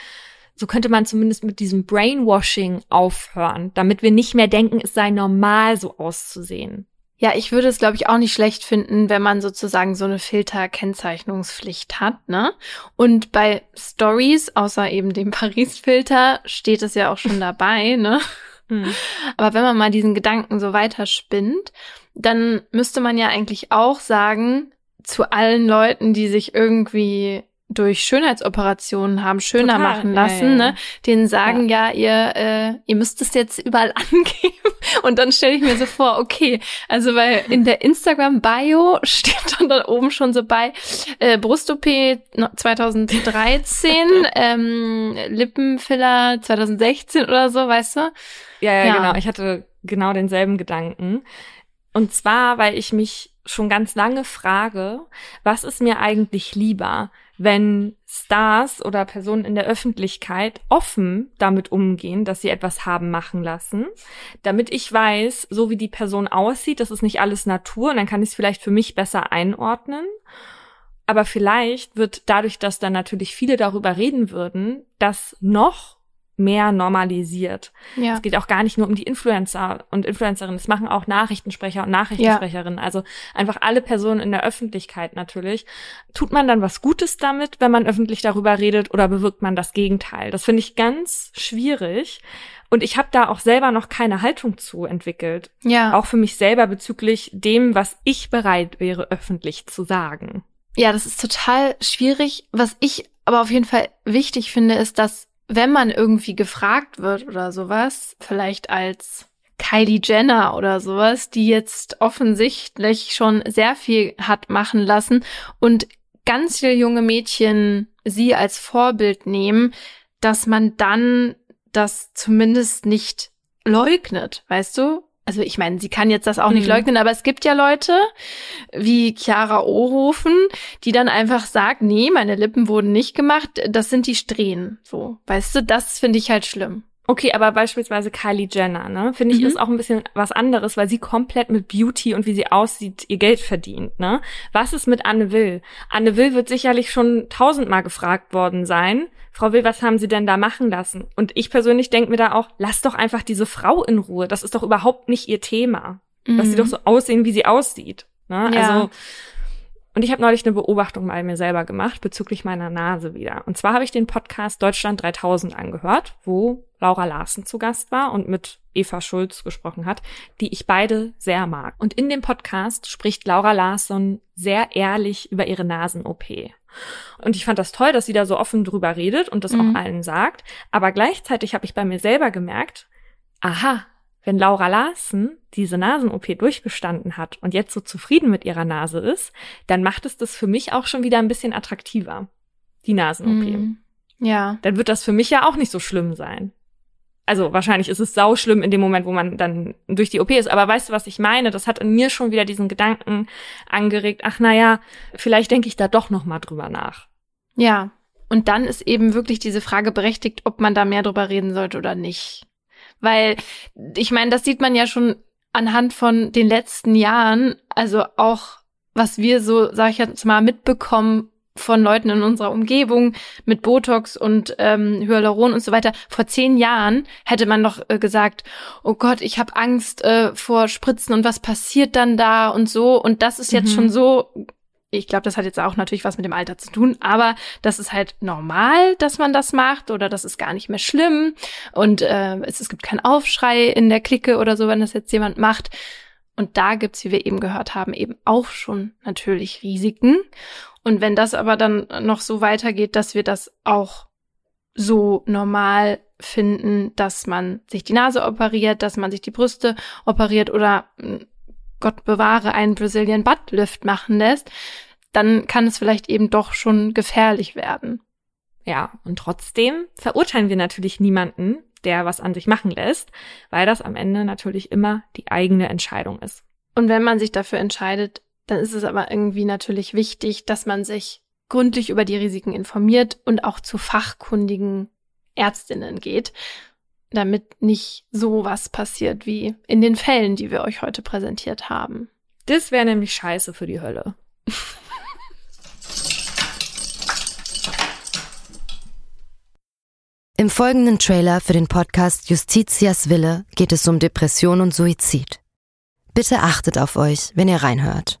so könnte man zumindest mit diesem Brainwashing aufhören, damit wir nicht mehr denken, es sei normal, so auszusehen. Ja, ich würde es, glaube ich, auch nicht schlecht finden, wenn man sozusagen so eine Filter-Kennzeichnungspflicht hat, ne? Und bei Stories, außer eben dem Paris-Filter, steht es ja auch schon dabei, ne? Hm. Aber wenn man mal diesen Gedanken so weiterspinnt, dann müsste man ja eigentlich auch sagen, zu allen Leuten, die sich irgendwie durch Schönheitsoperationen haben schöner Total, machen lassen, ja, ja. ne? Denen sagen ja, ja ihr äh, ihr müsst es jetzt überall angeben und dann stelle ich mir so vor, okay, also weil in der Instagram Bio steht dann da oben schon so bei äh, Brust-OP 2013, ähm, Lippenfiller 2016 oder so, weißt du? Ja, ja, ja, genau. Ich hatte genau denselben Gedanken. Und zwar, weil ich mich schon ganz lange frage, was ist mir eigentlich lieber? Wenn Stars oder Personen in der Öffentlichkeit offen damit umgehen, dass sie etwas haben machen lassen, damit ich weiß, so wie die Person aussieht, das ist nicht alles Natur und dann kann ich es vielleicht für mich besser einordnen. Aber vielleicht wird dadurch, dass dann natürlich viele darüber reden würden, das noch mehr normalisiert. Ja. Es geht auch gar nicht nur um die Influencer und Influencerinnen, es machen auch Nachrichtensprecher und Nachrichtensprecherinnen, ja. also einfach alle Personen in der Öffentlichkeit natürlich. Tut man dann was Gutes damit, wenn man öffentlich darüber redet oder bewirkt man das Gegenteil? Das finde ich ganz schwierig. Und ich habe da auch selber noch keine Haltung zu entwickelt. Ja. Auch für mich selber bezüglich dem, was ich bereit wäre, öffentlich zu sagen. Ja, das ist total schwierig. Was ich aber auf jeden Fall wichtig finde, ist, dass wenn man irgendwie gefragt wird oder sowas, vielleicht als Kylie Jenner oder sowas, die jetzt offensichtlich schon sehr viel hat machen lassen und ganz viele junge Mädchen sie als Vorbild nehmen, dass man dann das zumindest nicht leugnet, weißt du? Also ich meine, sie kann jetzt das auch nicht mhm. leugnen, aber es gibt ja Leute wie Chiara Ohofen, die dann einfach sagt, nee, meine Lippen wurden nicht gemacht, das sind die Strähnen. So, weißt du, das finde ich halt schlimm. Okay, aber beispielsweise Kylie Jenner, ne, finde ich, mhm. ist auch ein bisschen was anderes, weil sie komplett mit Beauty und wie sie aussieht ihr Geld verdient, ne? Was ist mit Anne Will? Anne Will wird sicherlich schon tausendmal gefragt worden sein. Frau Will, was haben Sie denn da machen lassen? Und ich persönlich denke mir da auch, lass doch einfach diese Frau in Ruhe. Das ist doch überhaupt nicht ihr Thema. Mhm. Lass sie doch so aussehen, wie sie aussieht. Ne? Ja. Also und ich habe neulich eine Beobachtung mal mir selber gemacht bezüglich meiner Nase wieder. Und zwar habe ich den Podcast Deutschland 3000 angehört, wo Laura Larsen zu Gast war und mit Eva Schulz gesprochen hat, die ich beide sehr mag. Und in dem Podcast spricht Laura Larsen sehr ehrlich über ihre Nasen-OP. Und ich fand das toll, dass sie da so offen drüber redet und das mhm. auch allen sagt. Aber gleichzeitig habe ich bei mir selber gemerkt, aha, wenn Laura Larsen diese Nasen-OP durchgestanden hat und jetzt so zufrieden mit ihrer Nase ist, dann macht es das für mich auch schon wieder ein bisschen attraktiver, die Nasen-OP. Mm, ja. Dann wird das für mich ja auch nicht so schlimm sein. Also wahrscheinlich ist es sau schlimm in dem Moment, wo man dann durch die OP ist. Aber weißt du, was ich meine? Das hat in mir schon wieder diesen Gedanken angeregt. Ach, naja, vielleicht denke ich da doch noch mal drüber nach. Ja. Und dann ist eben wirklich diese Frage berechtigt, ob man da mehr drüber reden sollte oder nicht. Weil ich meine, das sieht man ja schon anhand von den letzten Jahren, also auch was wir so, sag ich jetzt mal, mitbekommen von Leuten in unserer Umgebung mit Botox und ähm, Hyaluron und so weiter. Vor zehn Jahren hätte man noch äh, gesagt, oh Gott, ich habe Angst äh, vor Spritzen und was passiert dann da und so. Und das ist jetzt mhm. schon so ich glaube, das hat jetzt auch natürlich was mit dem Alter zu tun, aber das ist halt normal, dass man das macht oder das ist gar nicht mehr schlimm und äh, es, es gibt keinen Aufschrei in der Clique oder so, wenn das jetzt jemand macht. Und da gibt's, wie wir eben gehört haben, eben auch schon natürlich Risiken. Und wenn das aber dann noch so weitergeht, dass wir das auch so normal finden, dass man sich die Nase operiert, dass man sich die Brüste operiert oder hm, Gott bewahre, einen Brazilian Butt Lift machen lässt, dann kann es vielleicht eben doch schon gefährlich werden. Ja, und trotzdem verurteilen wir natürlich niemanden, der was an sich machen lässt, weil das am Ende natürlich immer die eigene Entscheidung ist. Und wenn man sich dafür entscheidet, dann ist es aber irgendwie natürlich wichtig, dass man sich gründlich über die Risiken informiert und auch zu fachkundigen Ärztinnen geht. Damit nicht so was passiert wie in den Fällen, die wir euch heute präsentiert haben. Das wäre nämlich scheiße für die Hölle. Im folgenden Trailer für den Podcast Justitias Wille geht es um Depression und Suizid. Bitte achtet auf euch, wenn ihr reinhört.